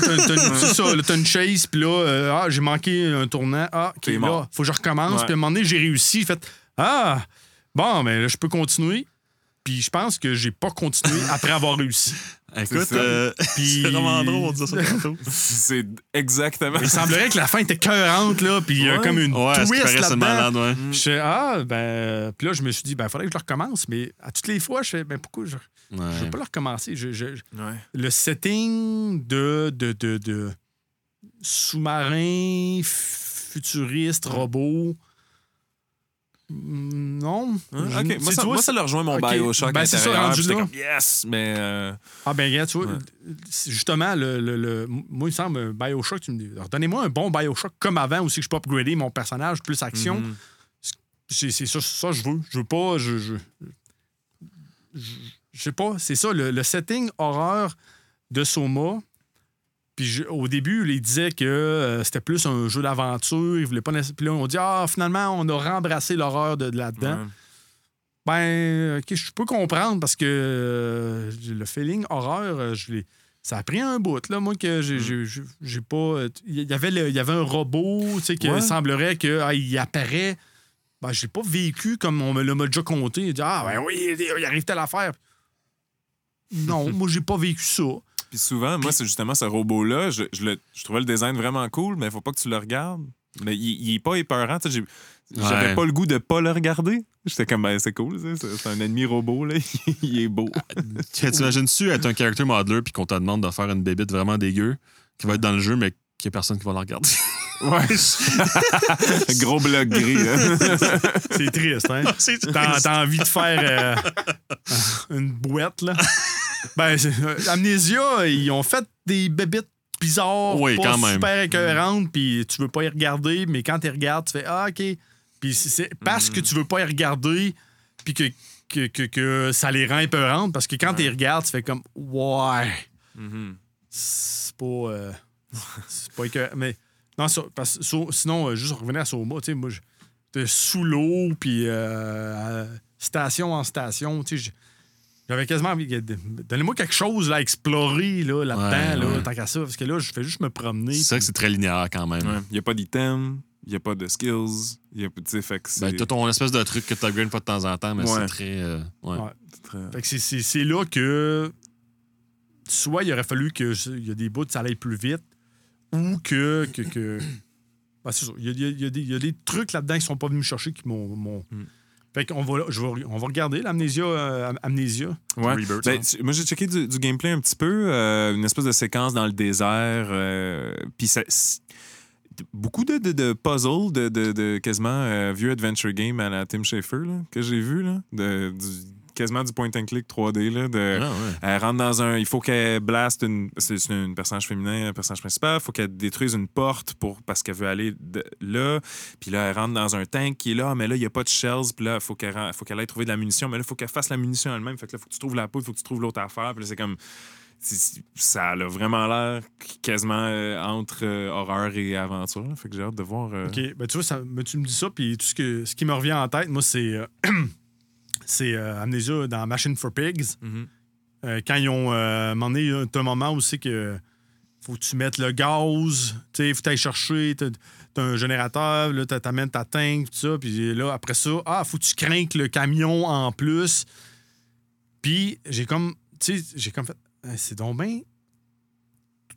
là, t'as, une chase, puis là, euh, ah, j'ai manqué un tournant. Ah, là, mort. faut que je recommence. Puis à un moment donné, j'ai réussi. Fait, ah, bon, mais là, je peux continuer. Puis je pense que j'ai pas continué après avoir réussi. Écoute, euh, Puis- c'est vraiment drôle, on disait ça tantôt. C'est exactement. Il semblerait que la fin était cœurante, là, puis il y a comme une Ouais, twist là-dedans. malade, ouais. Je fais, ah, ben. Puis là, je me suis dit, ben, il faudrait que je le recommence. Mais à toutes les fois, je fais, ben, pourquoi je ne Ouais. veux pas le recommencer? Je- je- je- Ouais. le setting de, de, de, de sous-marin, futuriste, robot. Mm, Non. Hein? Je- Ok, tu moi, ça, vois, moi, ça leur rejoint mon ok. Bioshock Ben, c'est ça, rendu là. comme yes, mais euh, Ah, ben, regarde, tu vois, Ouais. justement, le, le- le- moi, il me semble, Bioshock, tu me dis, donnez-moi un bon Bioshock comme avant, aussi que je peux upgrader mon personnage, plus action. mhm. C'est c'est ça, ça je veux. Je veux pas. Je, je, je, je sais pas. C'est ça, le, le setting horreur de Soma. Puis je- au début, il disait que euh, c'était plus un jeu d'aventure. Il voulait pas Puis là, on dit Ah, finalement, on a rembrassé l'horreur de, de là-dedans. Ouais. Ben, ok, je peux comprendre parce que euh, le feeling horreur, euh, je l'ai. Ça a pris un bout, là, moi, que Mm. j'ai j'ai pas. Il y avait le- il y avait un robot, tu sais, qui Ouais. semblerait que ah, apparaît. Ben, j'ai pas vécu comme on me l'a déjà compté. Il dit Ah, ben oui, il il arrive telle affaire. Non, moi, j'ai pas vécu ça. Puis souvent, moi, c'est justement ce robot-là, je, je, le- je trouvais le design vraiment cool, mais il faut pas que tu le regardes. Mais il, il est pas épeurant. J'avais Ouais. pas le goût de pas le regarder. J'étais comme, ben, c'est cool, ça, c'est un ennemi robot, là. il est beau. Tu- T'imagines-tu être un character modeler puis qu'on te demande de faire une bébite vraiment dégueu qui va être dans le jeu, mais qu'il n'y a personne qui va la regarder? Ouais. Gros bloc gris, là. C'est triste, hein? T'as envie de faire euh, une boîte, là? Ben, euh, Amnesia, ils ont fait des bébites bizarres, Oui, pas quand même. super écœurantes, puis tu veux pas y regarder, mais quand tu regardes, tu fais Ah, OK. Puis c'est- parce que tu veux pas y regarder, puis que, que, que, que ça les rend épeurantes, parce que quand tu regardes, tu fais comme Ouais, Mhm. c'est pas. euh, c'est pas écœurant. Mais non, parce, so- sinon, euh, juste revenir à Soma, tu sais, moi, j'étais sous l'eau, puis euh, station en station, tu sais, j'avais quasiment envie. de- Donnez-moi quelque chose là, à explorer là, là-dedans, Ouais, là, ouais. tant qu'à ça, parce que là, je fais juste me promener. C'est ça que c'est très linéaire quand même. Ouais. Il n'y a pas d'item, il n'y a pas de skills. Il y a, tu sais, fait que c'est. Ben, t'as ton espèce de truc que tu upgrades pas de temps en temps, mais Ouais. c'est très. euh, ouais. Ouais. c'est très- Fait que c'est- c'est c'est là que soit il aurait fallu que je- il y a des bouts ça aille plus vite ou que. que, que- Ben, c'est ça. Il y a, il y y a des, il y a des trucs là-dedans qui sont pas venus me chercher qui m'ont. m'ont- Mm. Fait qu'on va, je vais- on va regarder l'amnésia. euh, Amnésia. Ouais. Rebirth, Ben, hein. tu- moi, j'ai checké du, du gameplay un petit peu, euh, une espèce de séquence dans le désert. euh, Puis ça. beaucoup de, de, de puzzles, de, de, de quasiment euh, vieux adventure game à la Tim Schafer là, que j'ai vu, là, de, du- quasiment du point and click 3D. Là, de, Ah, ouais. Elle rentre dans un. Il faut qu'elle blaste une. C'est une personnage féminin, un personnage principal. Il faut qu'elle détruise une porte pour, parce qu'elle veut aller de- là. Puis là, elle rentre dans un tank qui est là, mais là, il n'y a pas de shells. Puis là, il faut qu'elle ren- faut qu'elle aille trouver de la munition. Mais là, il faut qu'elle fasse la munition elle-même. Fait que là, il faut que tu trouves la peau, il faut que tu trouves l'autre affaire. Puis là, c'est comme. Ça a vraiment l'air quasiment euh, entre euh, horreur et aventure. là. Fait que j'ai hâte de voir. euh, OK. Ben, tu vois, ça, ben, tu me dis ça, puis tout ce, que, ce qui me revient en tête, moi, c'est. c'est euh, Amnesia dans Machine for Pigs. Mhm. Euh, quand ils ont. Euh, un moment donné, il y a un moment où c'est que. Faut que tu mettes le gaz, tu sais, faut que tu ailles chercher, t'as un générateur, là, t'amènes ta tank, tout ça, puis là, après ça, ah, faut que tu craignes le camion en plus. Puis j'ai comme, tu sais, j'ai comme fait, c'est donc bien.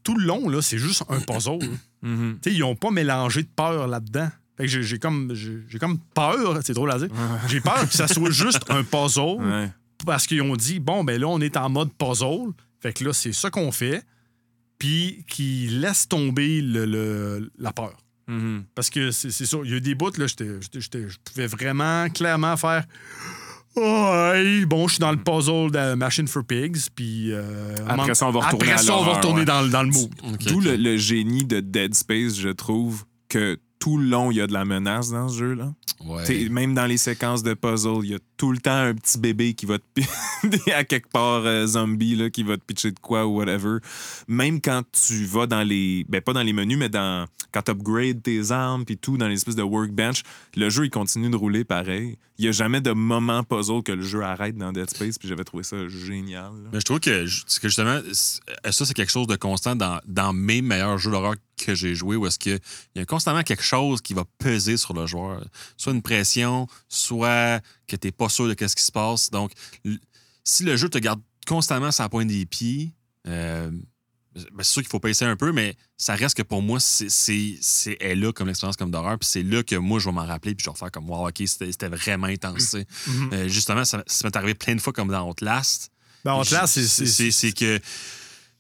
Tout le long, là, c'est juste un puzzle. Mhm. Tu sais, ils n'ont pas mélangé de peur là-dedans. Fait que j'ai j'ai comme, j'ai j'ai comme peur, c'est drôle à dire. J'ai peur que ça soit juste un puzzle Ouais. parce qu'ils ont dit, bon, ben là, on est en mode puzzle. Fait que là, c'est ça qu'on fait. Puis qu'ils laissent tomber le- le- la peur. Mhm. Parce que c'est c'est ça. Il y a eu des bouts, là, j'étais- j'étais- j'étais- je pouvais vraiment clairement faire. Ouais, bon, je suis dans le puzzle de Machine for Pigs, puis... euh, Après ça, on va retourner Après à ça, on va l'horreur, retourner ouais. dans, le- dans le mood. Ok, D'où ok. le, le génie de Dead Space, je trouve que tout le long, il y a de la menace dans ce jeu-là. Ouais. Même dans les séquences de puzzle, il y a tout le temps un petit bébé qui va te à quelque part euh, zombie là, qui va te pitcher de quoi ou whatever. Même quand tu vas dans les ben pas dans les menus mais dans quand tu upgrades tes armes puis tout dans les espèces de workbench, le jeu il continue de rouler pareil. Il y a jamais de moment puzzle que le jeu arrête dans Dead Space puis j'avais trouvé ça génial. là. Mais je trouve que, que justement, c- ça, c'est quelque chose de constant dans, dans mes meilleurs jeux d'horreur que j'ai joué, où est-ce qu'il y a constamment quelque chose qui va peser sur le joueur. Soit une pression, soit que tu n'es pas sûr de ce qui se passe. Donc, si le jeu te garde constamment la pointe des pieds, euh, ben, c'est sûr qu'il faut passer un peu, mais ça reste que pour moi, c'est c'est- c'est- est là comme l'expérience comme d'horreur. Puis c'est là que moi, je vais m'en rappeler, puis je vais faire comme, wow, OK, c'était vraiment intense. Mhm. Euh, justement, ça, ça m'est arrivé plein de fois comme dans Outlast. Ben, Outlast. C'est c'est que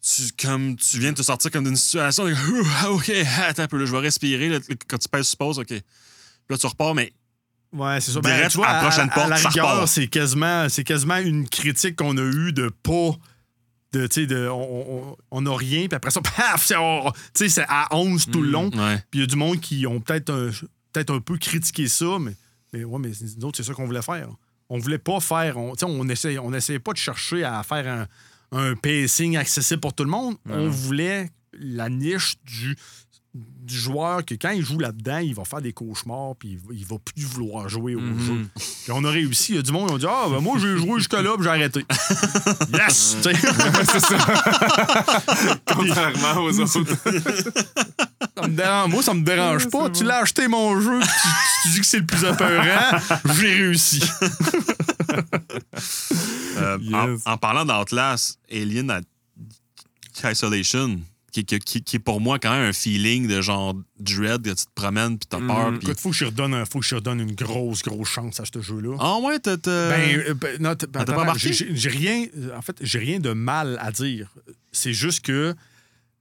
tu, comme tu viens de te sortir comme d'une situation, ah, OK, attends un peu, là, je vais respirer. là, quand tu pèses suppose, OK. Puis là, tu repars, mais Ouais, c'est ça. Direct tu vois, à la prochaine à, porte, la rigueur, c'est quasiment, c'est quasiment une critique qu'on a eue de pas. De, de, on- on on n'a rien, puis après ça, paf, c'est à 11 tout le long. ouais. Puis il y a du monde qui ont peut-être un, peut-être un peu critiqué ça, mais, mais ouais, mais nous autres, c'est ça qu'on voulait faire. On voulait pas faire. On, tu sais, on essayait, on essayait pas de chercher à faire un, un pacing accessible pour tout le monde. On voulait la niche du, du joueur que quand il joue là-dedans, il va faire des cauchemars, puis il va, il va plus vouloir jouer au Mhm. jeu. Puis on a réussi. Il y a du monde qui ont dit Ah, ben moi, j'ai joué jusque-là, puis j'ai arrêté. yes! C'est ça. Contrairement aux autres. Ça me dérange- moi, ça me dérange pas. Tu l'as acheté mon jeu, tu, tu dis que c'est le plus apeurant. J'ai réussi. Euh, Yes. en, en parlant d'Outlast, Alien Isolation, qui, qui- est pour moi quand même un feeling de genre dread, que tu te promènes puis t'as peur. Mhm. puis- Écoute, faut que je redonne, faut que je redonne une grosse, grosse chance à ce jeu-là. Ah ouais, t'as. Ben, euh, ben, non, ben, t'as pas j'ai- rien. En fait, j'ai rien de mal à dire. C'est juste que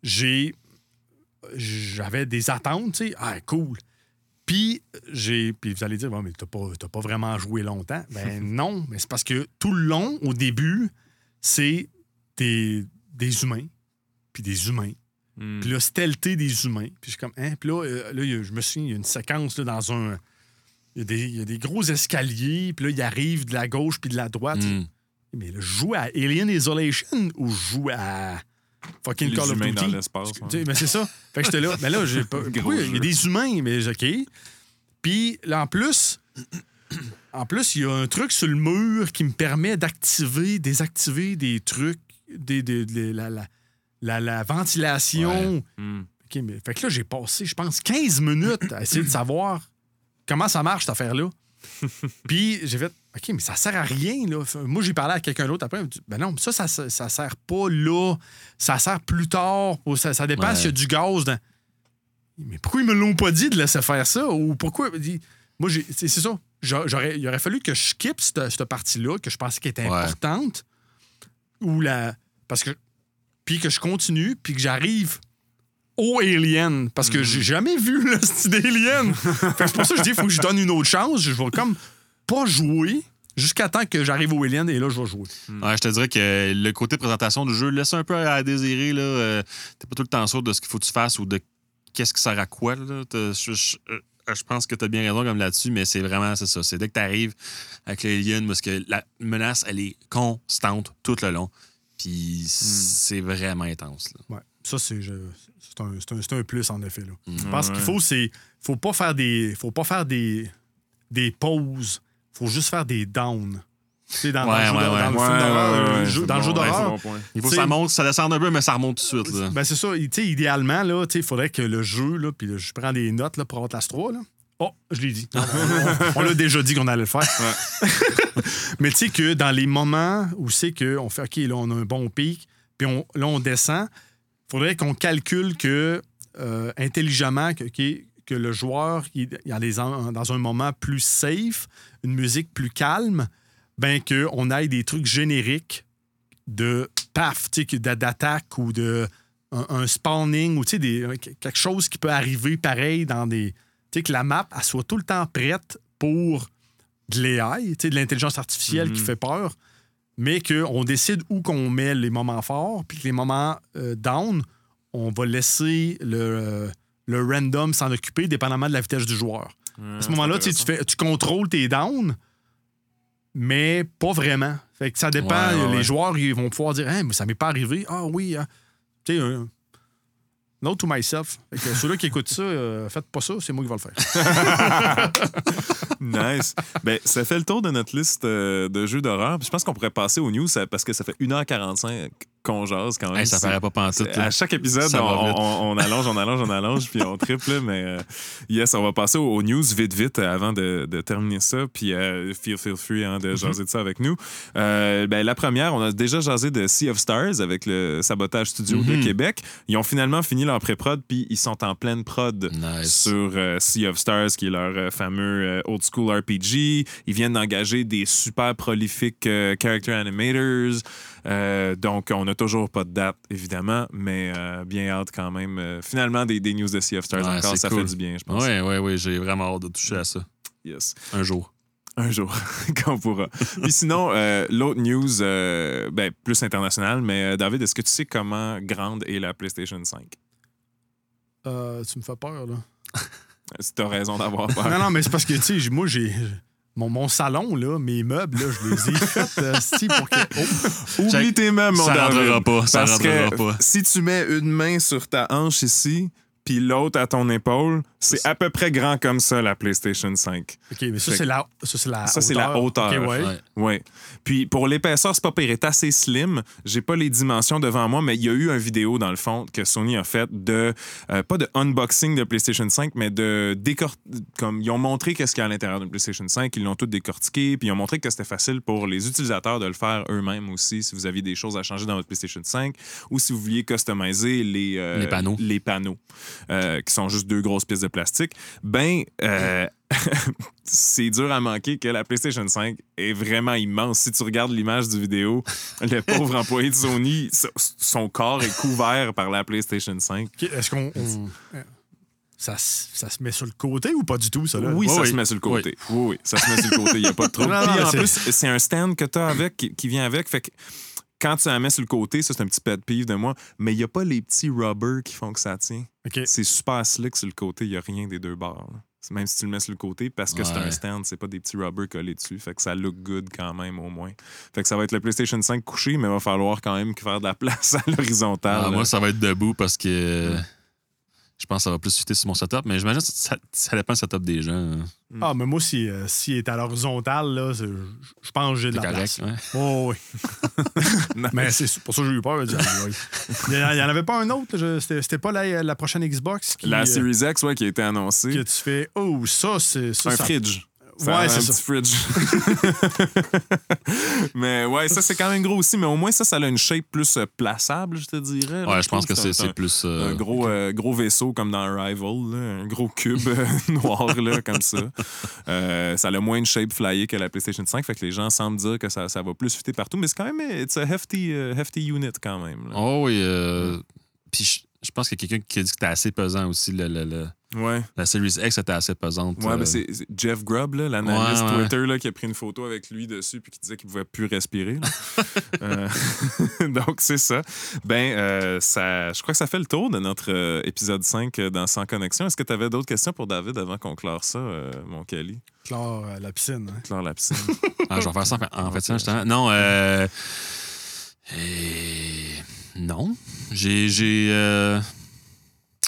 j'ai. J'avais des attentes, tu sais. Ah, cool. Puis, j'ai. Puis vous allez dire, bon, mais t'as pas, t'as pas vraiment joué longtemps. Ben non, mais c'est parce que tout le long, au début, c'est des, des humains, puis des humains, Mm. puis stealther des humains. Puis je suis comme, hein? Puis là, euh, là, je me souviens, il y a une séquence là, dans un. Il y, a des, il y a des gros escaliers, puis là, il arrive de la gauche puis de la droite. Hmm. Mais là, je joue à Alien Isolation ou je joue à fucking Call of Duty? dans l'espace, Mais c'est ça. Fait que j'étais là. Mais là, j'ai pas. Il y a des humains, mais OK. Puis là, en plus. En plus, il y a un truc sur le mur qui me permet d'activer, désactiver des trucs, des, des- des- la, la- la- la ventilation. Mm. OK, mais fait que là, j'ai passé, je pense, 15 minutes à essayer de savoir comment ça marche, cette affaire-là. Puis j'ai fait, OK, mais ça sert à rien, là. Moi, j'ai parlé à quelqu'un d'autre après. il m'a dit, Ben non, ça, ça, ça, ça sert pas là. Ça sert plus tard. Ou ça, ça dépend Ouais. s'il y a du gaz dans. Mais pourquoi ils me l'ont pas dit de laisser faire ça? Ou pourquoi? Moi, c'est ça. J'a- J'aurais, il aurait fallu que je skip cette, cette partie-là, que je pensais qu'elle était Ouais. au Alien parce que j'ai jamais vu le style d'Alien. Que c'est pour ça que je dis, il faut que je donne une autre chance. Je vais comme pas jouer jusqu'à temps que j'arrive au Alien et là, je vais jouer. Ouais, je te dirais que le côté présentation du jeu laisse un peu à désirer. là. Euh, T'es pas tout le temps sûr de ce qu'il faut que tu fasses ou de qu'est-ce qui sert à quoi. là. T'as- Je, je- euh, je pense que tu as bien raison comme là-dessus, mais c'est vraiment c'est ça. C'est dès que tu arrives avec l'Alien, parce que la menace, elle est constante tout le long. Puis c'est vraiment intense. là. Ouais. Ça, c'est je- c'est un, c'est un- c'est un plus, en effet. Là. Mm. Je pense Ouais. qu'il faut, c'est. faut pas faire des. faut pas faire des, des pauses. faut juste faire des downs. Tu sais, dans, dans Ouais, le jeu ouais, d'hor- ouais. dans le Ouais, film d'horreur, jeu- c'est c'est bon. Il faut T'sais- que ça monte, ça descend un peu, mais ça remonte tout de suite. là. Ben c'est ça. Tu sais, idéalement, là, tu sais, il faudrait que le jeu, là, puis là, je prends des notes là, pour avoir Outlast 3. Là. Oh, je l'ai dit. On, l'a déjà dit qu'on allait le faire. Mais tu sais que dans les moments où c'est qu'on fait OK, là, on a un bon pic, puis on, là, on descend, faudrait qu'on calcule que euh, intelligemment que, que le joueur, dans un moment plus safe, une musique plus calme, ben qu'on aille des trucs génériques de paf, d'attaque ou de un, un spawning ou des- quelque chose qui peut arriver pareil dans des. Tu sais, que la map, elle soit tout le temps prête pour de l'AI, de l'intelligence artificielle qui fait peur, mais qu'on décide où qu'on met les moments forts, puis que les moments euh, down, on va laisser le, le random s'en occuper, dépendamment de la vitesse du joueur. À ce moment-là, tu tu, fais, tu contrôles tes downs, mais pas vraiment. Fait que ça dépend. Ouais, ouais, les ouais. joueurs, ils vont pouvoir dire Hein, mais ça m'est pas arrivé. Ah oui. hein. Tu sais, Note to myself. Fait ceux-là qui écoutent ça, euh, faites pas ça, c'est moi qui vais le faire. Nice. Ben, ça fait le tour de notre liste euh, de jeux d'horreur. Je pense qu'on pourrait passer aux news parce que ça fait 1h45 qu'on jase quand même. Hey, ça paraît pas pantoute. là. À chaque épisode, on, vite. on- on allonge, on allonge, on allonge, puis on triple. Mais euh, yes, on va passer aux, aux news vite, vite euh, avant de, de terminer ça. Puis euh, feel, feel free hein, Mm-hmm. de jaser de ça avec nous. Euh, ben, la première, on a déjà jasé de Sea of Stars avec le Sabotage Studio de Mhm. Québec. Ils ont finalement fini leur pré-prod, puis ils sont en pleine prod Nice. sur Sea of Stars, qui est leur fameux old school RPG. Ils viennent d'engager des super prolifiques character animators. Euh, donc, on n'a toujours pas de date, évidemment, mais euh, bien hâte quand même. Euh, finalement, des, des news de Sea of Stars Ouais, encore, ça cool. fait du bien, je pense. Ouais, ouais, ouais, j'ai vraiment hâte de toucher à ça. Yes. Un jour. Un jour, quand on pourra. Puis sinon, euh, l'autre news, euh, ben, plus internationale, mais euh, David, est-ce que tu sais comment grande est la PlayStation 5? Euh, tu me fais peur, là. Si tu as raison d'avoir peur. Non, non, mais c'est parce que, tu sais, moi, j'ai. Mon, mon salon, là, mes meubles, là, je les ai faits euh, si, pour que. Oh, Oublie tes meubles, mon Ça rentrera pas, ça Parce rentrera que pas. si tu mets une main sur ta hanche ici, puis l'autre à ton épaule, c'est à peu près grand comme ça, la PlayStation 5. OK, mais ça, c'est la, ça, la Ça, c'est la hauteur. OK, ouais. Ouais. Oui. Puis pour l'épaisseur, c'est pas pire, est assez slim. J'ai pas les dimensions devant moi, mais il y a eu une vidéo, dans le fond, que Sony a faite de, euh, pas de unboxing de PlayStation 5, mais de décort... Comme ils ont montré qu'est-ce qu'il y a à l'intérieur d'une PlayStation 5, ils l'ont tout décortiqué, puis ils ont montré que c'était facile pour les utilisateurs de le faire eux-mêmes aussi, si vous aviez des choses à changer dans votre PlayStation 5, ou si vous vouliez customiser les, euh, Les panneaux. les panneaux, euh, qui sont juste deux grosses pièces de plastique. Ben, euh, c'est dur à manquer que la PlayStation 5 est vraiment immense. Si tu regardes l'image du vidéo, le pauvre employé de Sony, so- son corps est couvert par la PlayStation 5. OK, Est-ce qu'on. on- ça, ça se met sur le côté ou pas du tout, ça? Là? Oui, ça oui. se met sur le côté. Oui, oui, ça se met sur le côté. Il n'y a pas de trouble. En plus, c'est un stand que tu as avec, qui, qui vient avec. Fait que quand tu la mets sur le côté, ça, c'est un petit pet peeve de moi, mais il n'y a pas les petits rubbers qui font que ça tient. C'est super slick sur le côté. Il n'y a rien des deux bords. là. Même si tu le mets sur le côté, parce que c'est un stand, c'est pas des petits rubbers collés dessus. Fait que ça look good quand même, au moins. Fait que ça va être le PlayStation 5 couché, mais il va falloir quand même faire de la place à l'horizontale. Ah, moi, ça va être debout parce que je pense que ça va plus fitter sur mon setup, mais j'imagine que ça, ça dépend du setup des gens. Ah, mais moi, si, euh, s'il est à l'horizontale, là, je je pense que j'ai de C'est la correct. place. ouais. Oh, oui. mais c'est pour ça que j'ai eu peur. dit, ah, oui. Il n'y en avait pas un autre. C'était c'était pas la, la prochaine Xbox qui, La euh, Series X, ouais, qui a été annoncée. que tu fais Oh, ça, c'est. Ça, un ça- fridge. Ouais, c'est un ça. petit fridge. mais ouais, ça c'est quand même gros aussi, mais au moins ça, ça a une shape plus euh, plaçable, je te dirais. Ouais, je pense que c'est plus. euh, un gros, euh, gros vaisseau comme dans Arrival, là, un gros cube euh, noir là, comme ça. Euh, ça a moins une shape flyée que la PlayStation 5, fait que les gens semblent dire que ça, ça va plus fitter partout, mais c'est quand même it's a hefty, euh, hefty unit quand même. là. Oh oui. euh, Puis je- Je pense qu'il y a quelqu'un qui a dit que c'était assez pesant aussi. Le, le- le- Ouais. la Series X était assez pesante. Ouais, euh, mais c'est c'est Jeff Grubb, l'analyste Ouais, ouais. Twitter, là, qui a pris une photo avec lui dessus puis qui disait qu'il pouvait plus respirer. Euh, donc, c'est ça. Ben, euh, ça, je crois que ça fait le tour de notre euh, épisode 5 euh, dans Sans Connexion. Est-ce que tu avais d'autres questions pour David avant qu'on clore ça, euh, mon Cali? Clore euh, la piscine. hein. Clore la piscine. Ah, je vais faire ça en, en fait, ça, justement. Non, euh. et- Non. J'ai.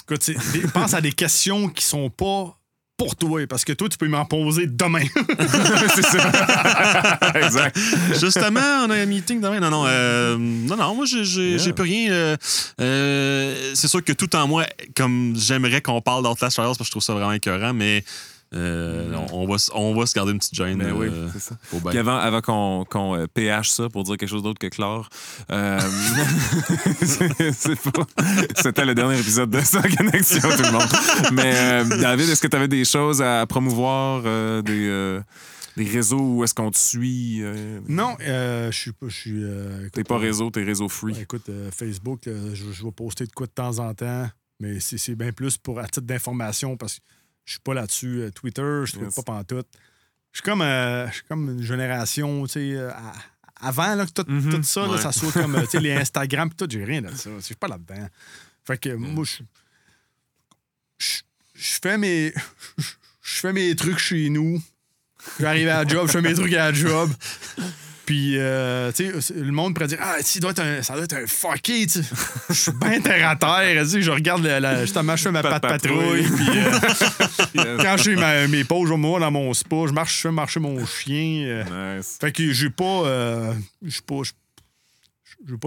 Écoute, pense à des questions qui sont pas pour toi, parce que toi, tu peux m'en poser demain. c'est ça. exact. Justement, on a un meeting demain. Non, non, euh, non, non, moi, j'ai, j'ai, Yeah. j'ai plus rien. euh, euh, c'est sûr que tout en moi, comme j'aimerais qu'on parle d'Outlast Trials, parce que je trouve ça vraiment écœurant, mais euh, on, on va, on va se garder une petite gêne. Ben oui, euh, c'est ça. faut bien. Puis avant, avant qu'on qu'on, euh, PH ça pour dire quelque chose d'autre que Clore, euh, c'est- c'est pas- c'était le dernier épisode de Sans Connexion, tout le monde. Mais euh, David, est-ce que tu avais des choses à promouvoir, euh, des, euh, des réseaux où est-ce qu'on te suit? euh? non, euh, je suis pas. Euh, T'es pas réseau, t'es réseau free. Ouais, écoute, euh, Facebook, euh, je, je vais poster de quoi de temps en temps, mais c'est c'est bien plus pour à titre d'information parce que je suis pas là-dessus. Euh, Twitter, je ne Yes. pas pantoute. Je suis comme, euh, je suis comme une génération, tu sais, euh, avant là, que tout, Mhm. tout ça, là, Ouais. ça soit comme euh, tu sais, les Instagram, pis tout, j'ai rien de ça. Je suis pas là-dedans. Fait que moi, je, je, je fais mes. Je fais mes trucs chez nous. J'arrive à la job, je fais mes trucs à la job. Puis, euh, tu sais, le monde pourrait dire Ah, si, doit être un, ça doit être un fucké, tu sais. Je suis bien terre à terre. tu sais, Je regarde, la- la- justement, je fais ma patte patrouille. Puis, euh, quand j'ai mes pauses, moi, dans mon spa, je marche, je fais marcher mon chien. euh. Nice. fait que j'ai pas. euh, j'ai pas.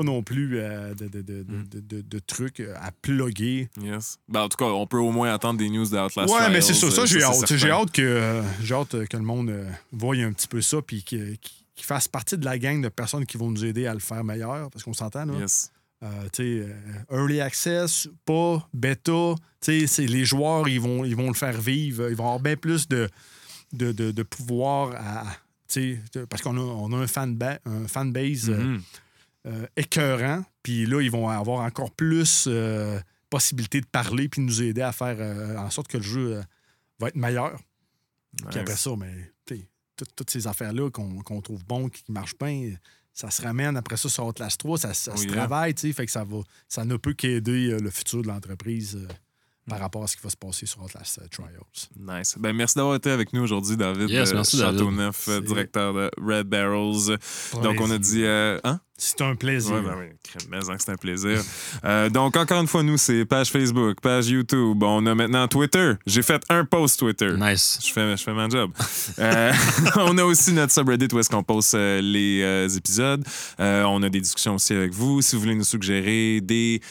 Non plus euh, de, de, trucs à plugger. Yes. Ben, en tout cas, on peut au moins attendre des news d'Outlast Ouais, mais c'est ça. Ça, j'ai hâte. J'ai hâte que, euh, hâte que le monde euh, voie un petit peu ça puis que- qu'il qu'il fasse partie de la gang de personnes qui vont nous aider à le faire meilleur. Parce qu'on s'entend, là. Yes. Euh, euh, early access, pas bêta. Les joueurs, ils vont, ils vont le faire vivre. Ils vont avoir bien plus de, de, de, de pouvoir à. Parce qu'on a, on a un fanbase un fanbase euh, euh, écœurant. Puis là, ils vont avoir encore plus possibilité de parler puis de nous aider à faire en sorte que le jeu va être meilleur. Puis après ça, mais toutes ces affaires-là qu'on qu'on trouve bon, qui marchent bien, ça se ramène après ça sur Outlast 3, ça, ça se yeah. travaille, tu sais, fait que ça va, ça ne peut qu'aider euh, le futur de l'entreprise euh, Mm. par rapport à ce qui va se passer sur Outlast euh, Trials. Nice. Ben, merci d'avoir été avec nous aujourd'hui, David. Yes, euh, merci, David. Euh, C'est- directeur de Red Barrels. Donc, on a dit. euh, hein? C'est un plaisir. Ouais, ben oui, c'est un plaisir. Euh, donc, encore une fois, nous, c'est page Facebook, page YouTube. On a maintenant Twitter. J'ai fait un post Twitter. Nice. Je fais, je fais mon job. Euh, on a aussi notre subreddit où est-ce qu'on poste euh, les épisodes. On a des discussions aussi avec vous. Si vous voulez nous suggérer des,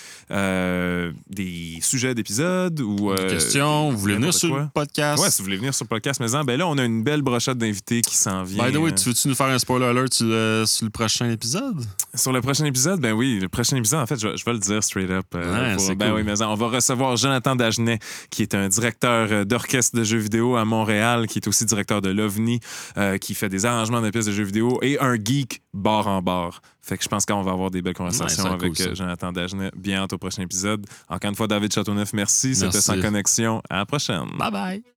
des sujets d'épisodes ou... euh, Question, vous voulez venir sur quoi. le podcast? Ouais, si vous voulez venir sur le podcast maison, ben là, on a une belle brochette d'invités qui s'en vient. By the way, tu veux-tu nous faire un spoiler alert sur le, sur le prochain épisode? Sur le prochain épisode, ben oui, le prochain épisode, en fait, je, je vais le dire straight up. euh, Ouais, pour- c'est ben cool. oui, mais on va recevoir Jonathan Dagenet, qui est un directeur euh, d'orchestre de jeux vidéo à Montréal, qui est aussi directeur de l'OVNI, euh, qui fait des arrangements de pièces de jeux vidéo et un geek bar en bar. Fait que je pense qu'on va avoir des belles conversations Ouais, avec cool, Jonathan Dagenet bien hâte au prochain épisode. Encore une fois, David Châteauneuf, merci. C'était Merci. sans connexion. À la prochaine. Bye bye!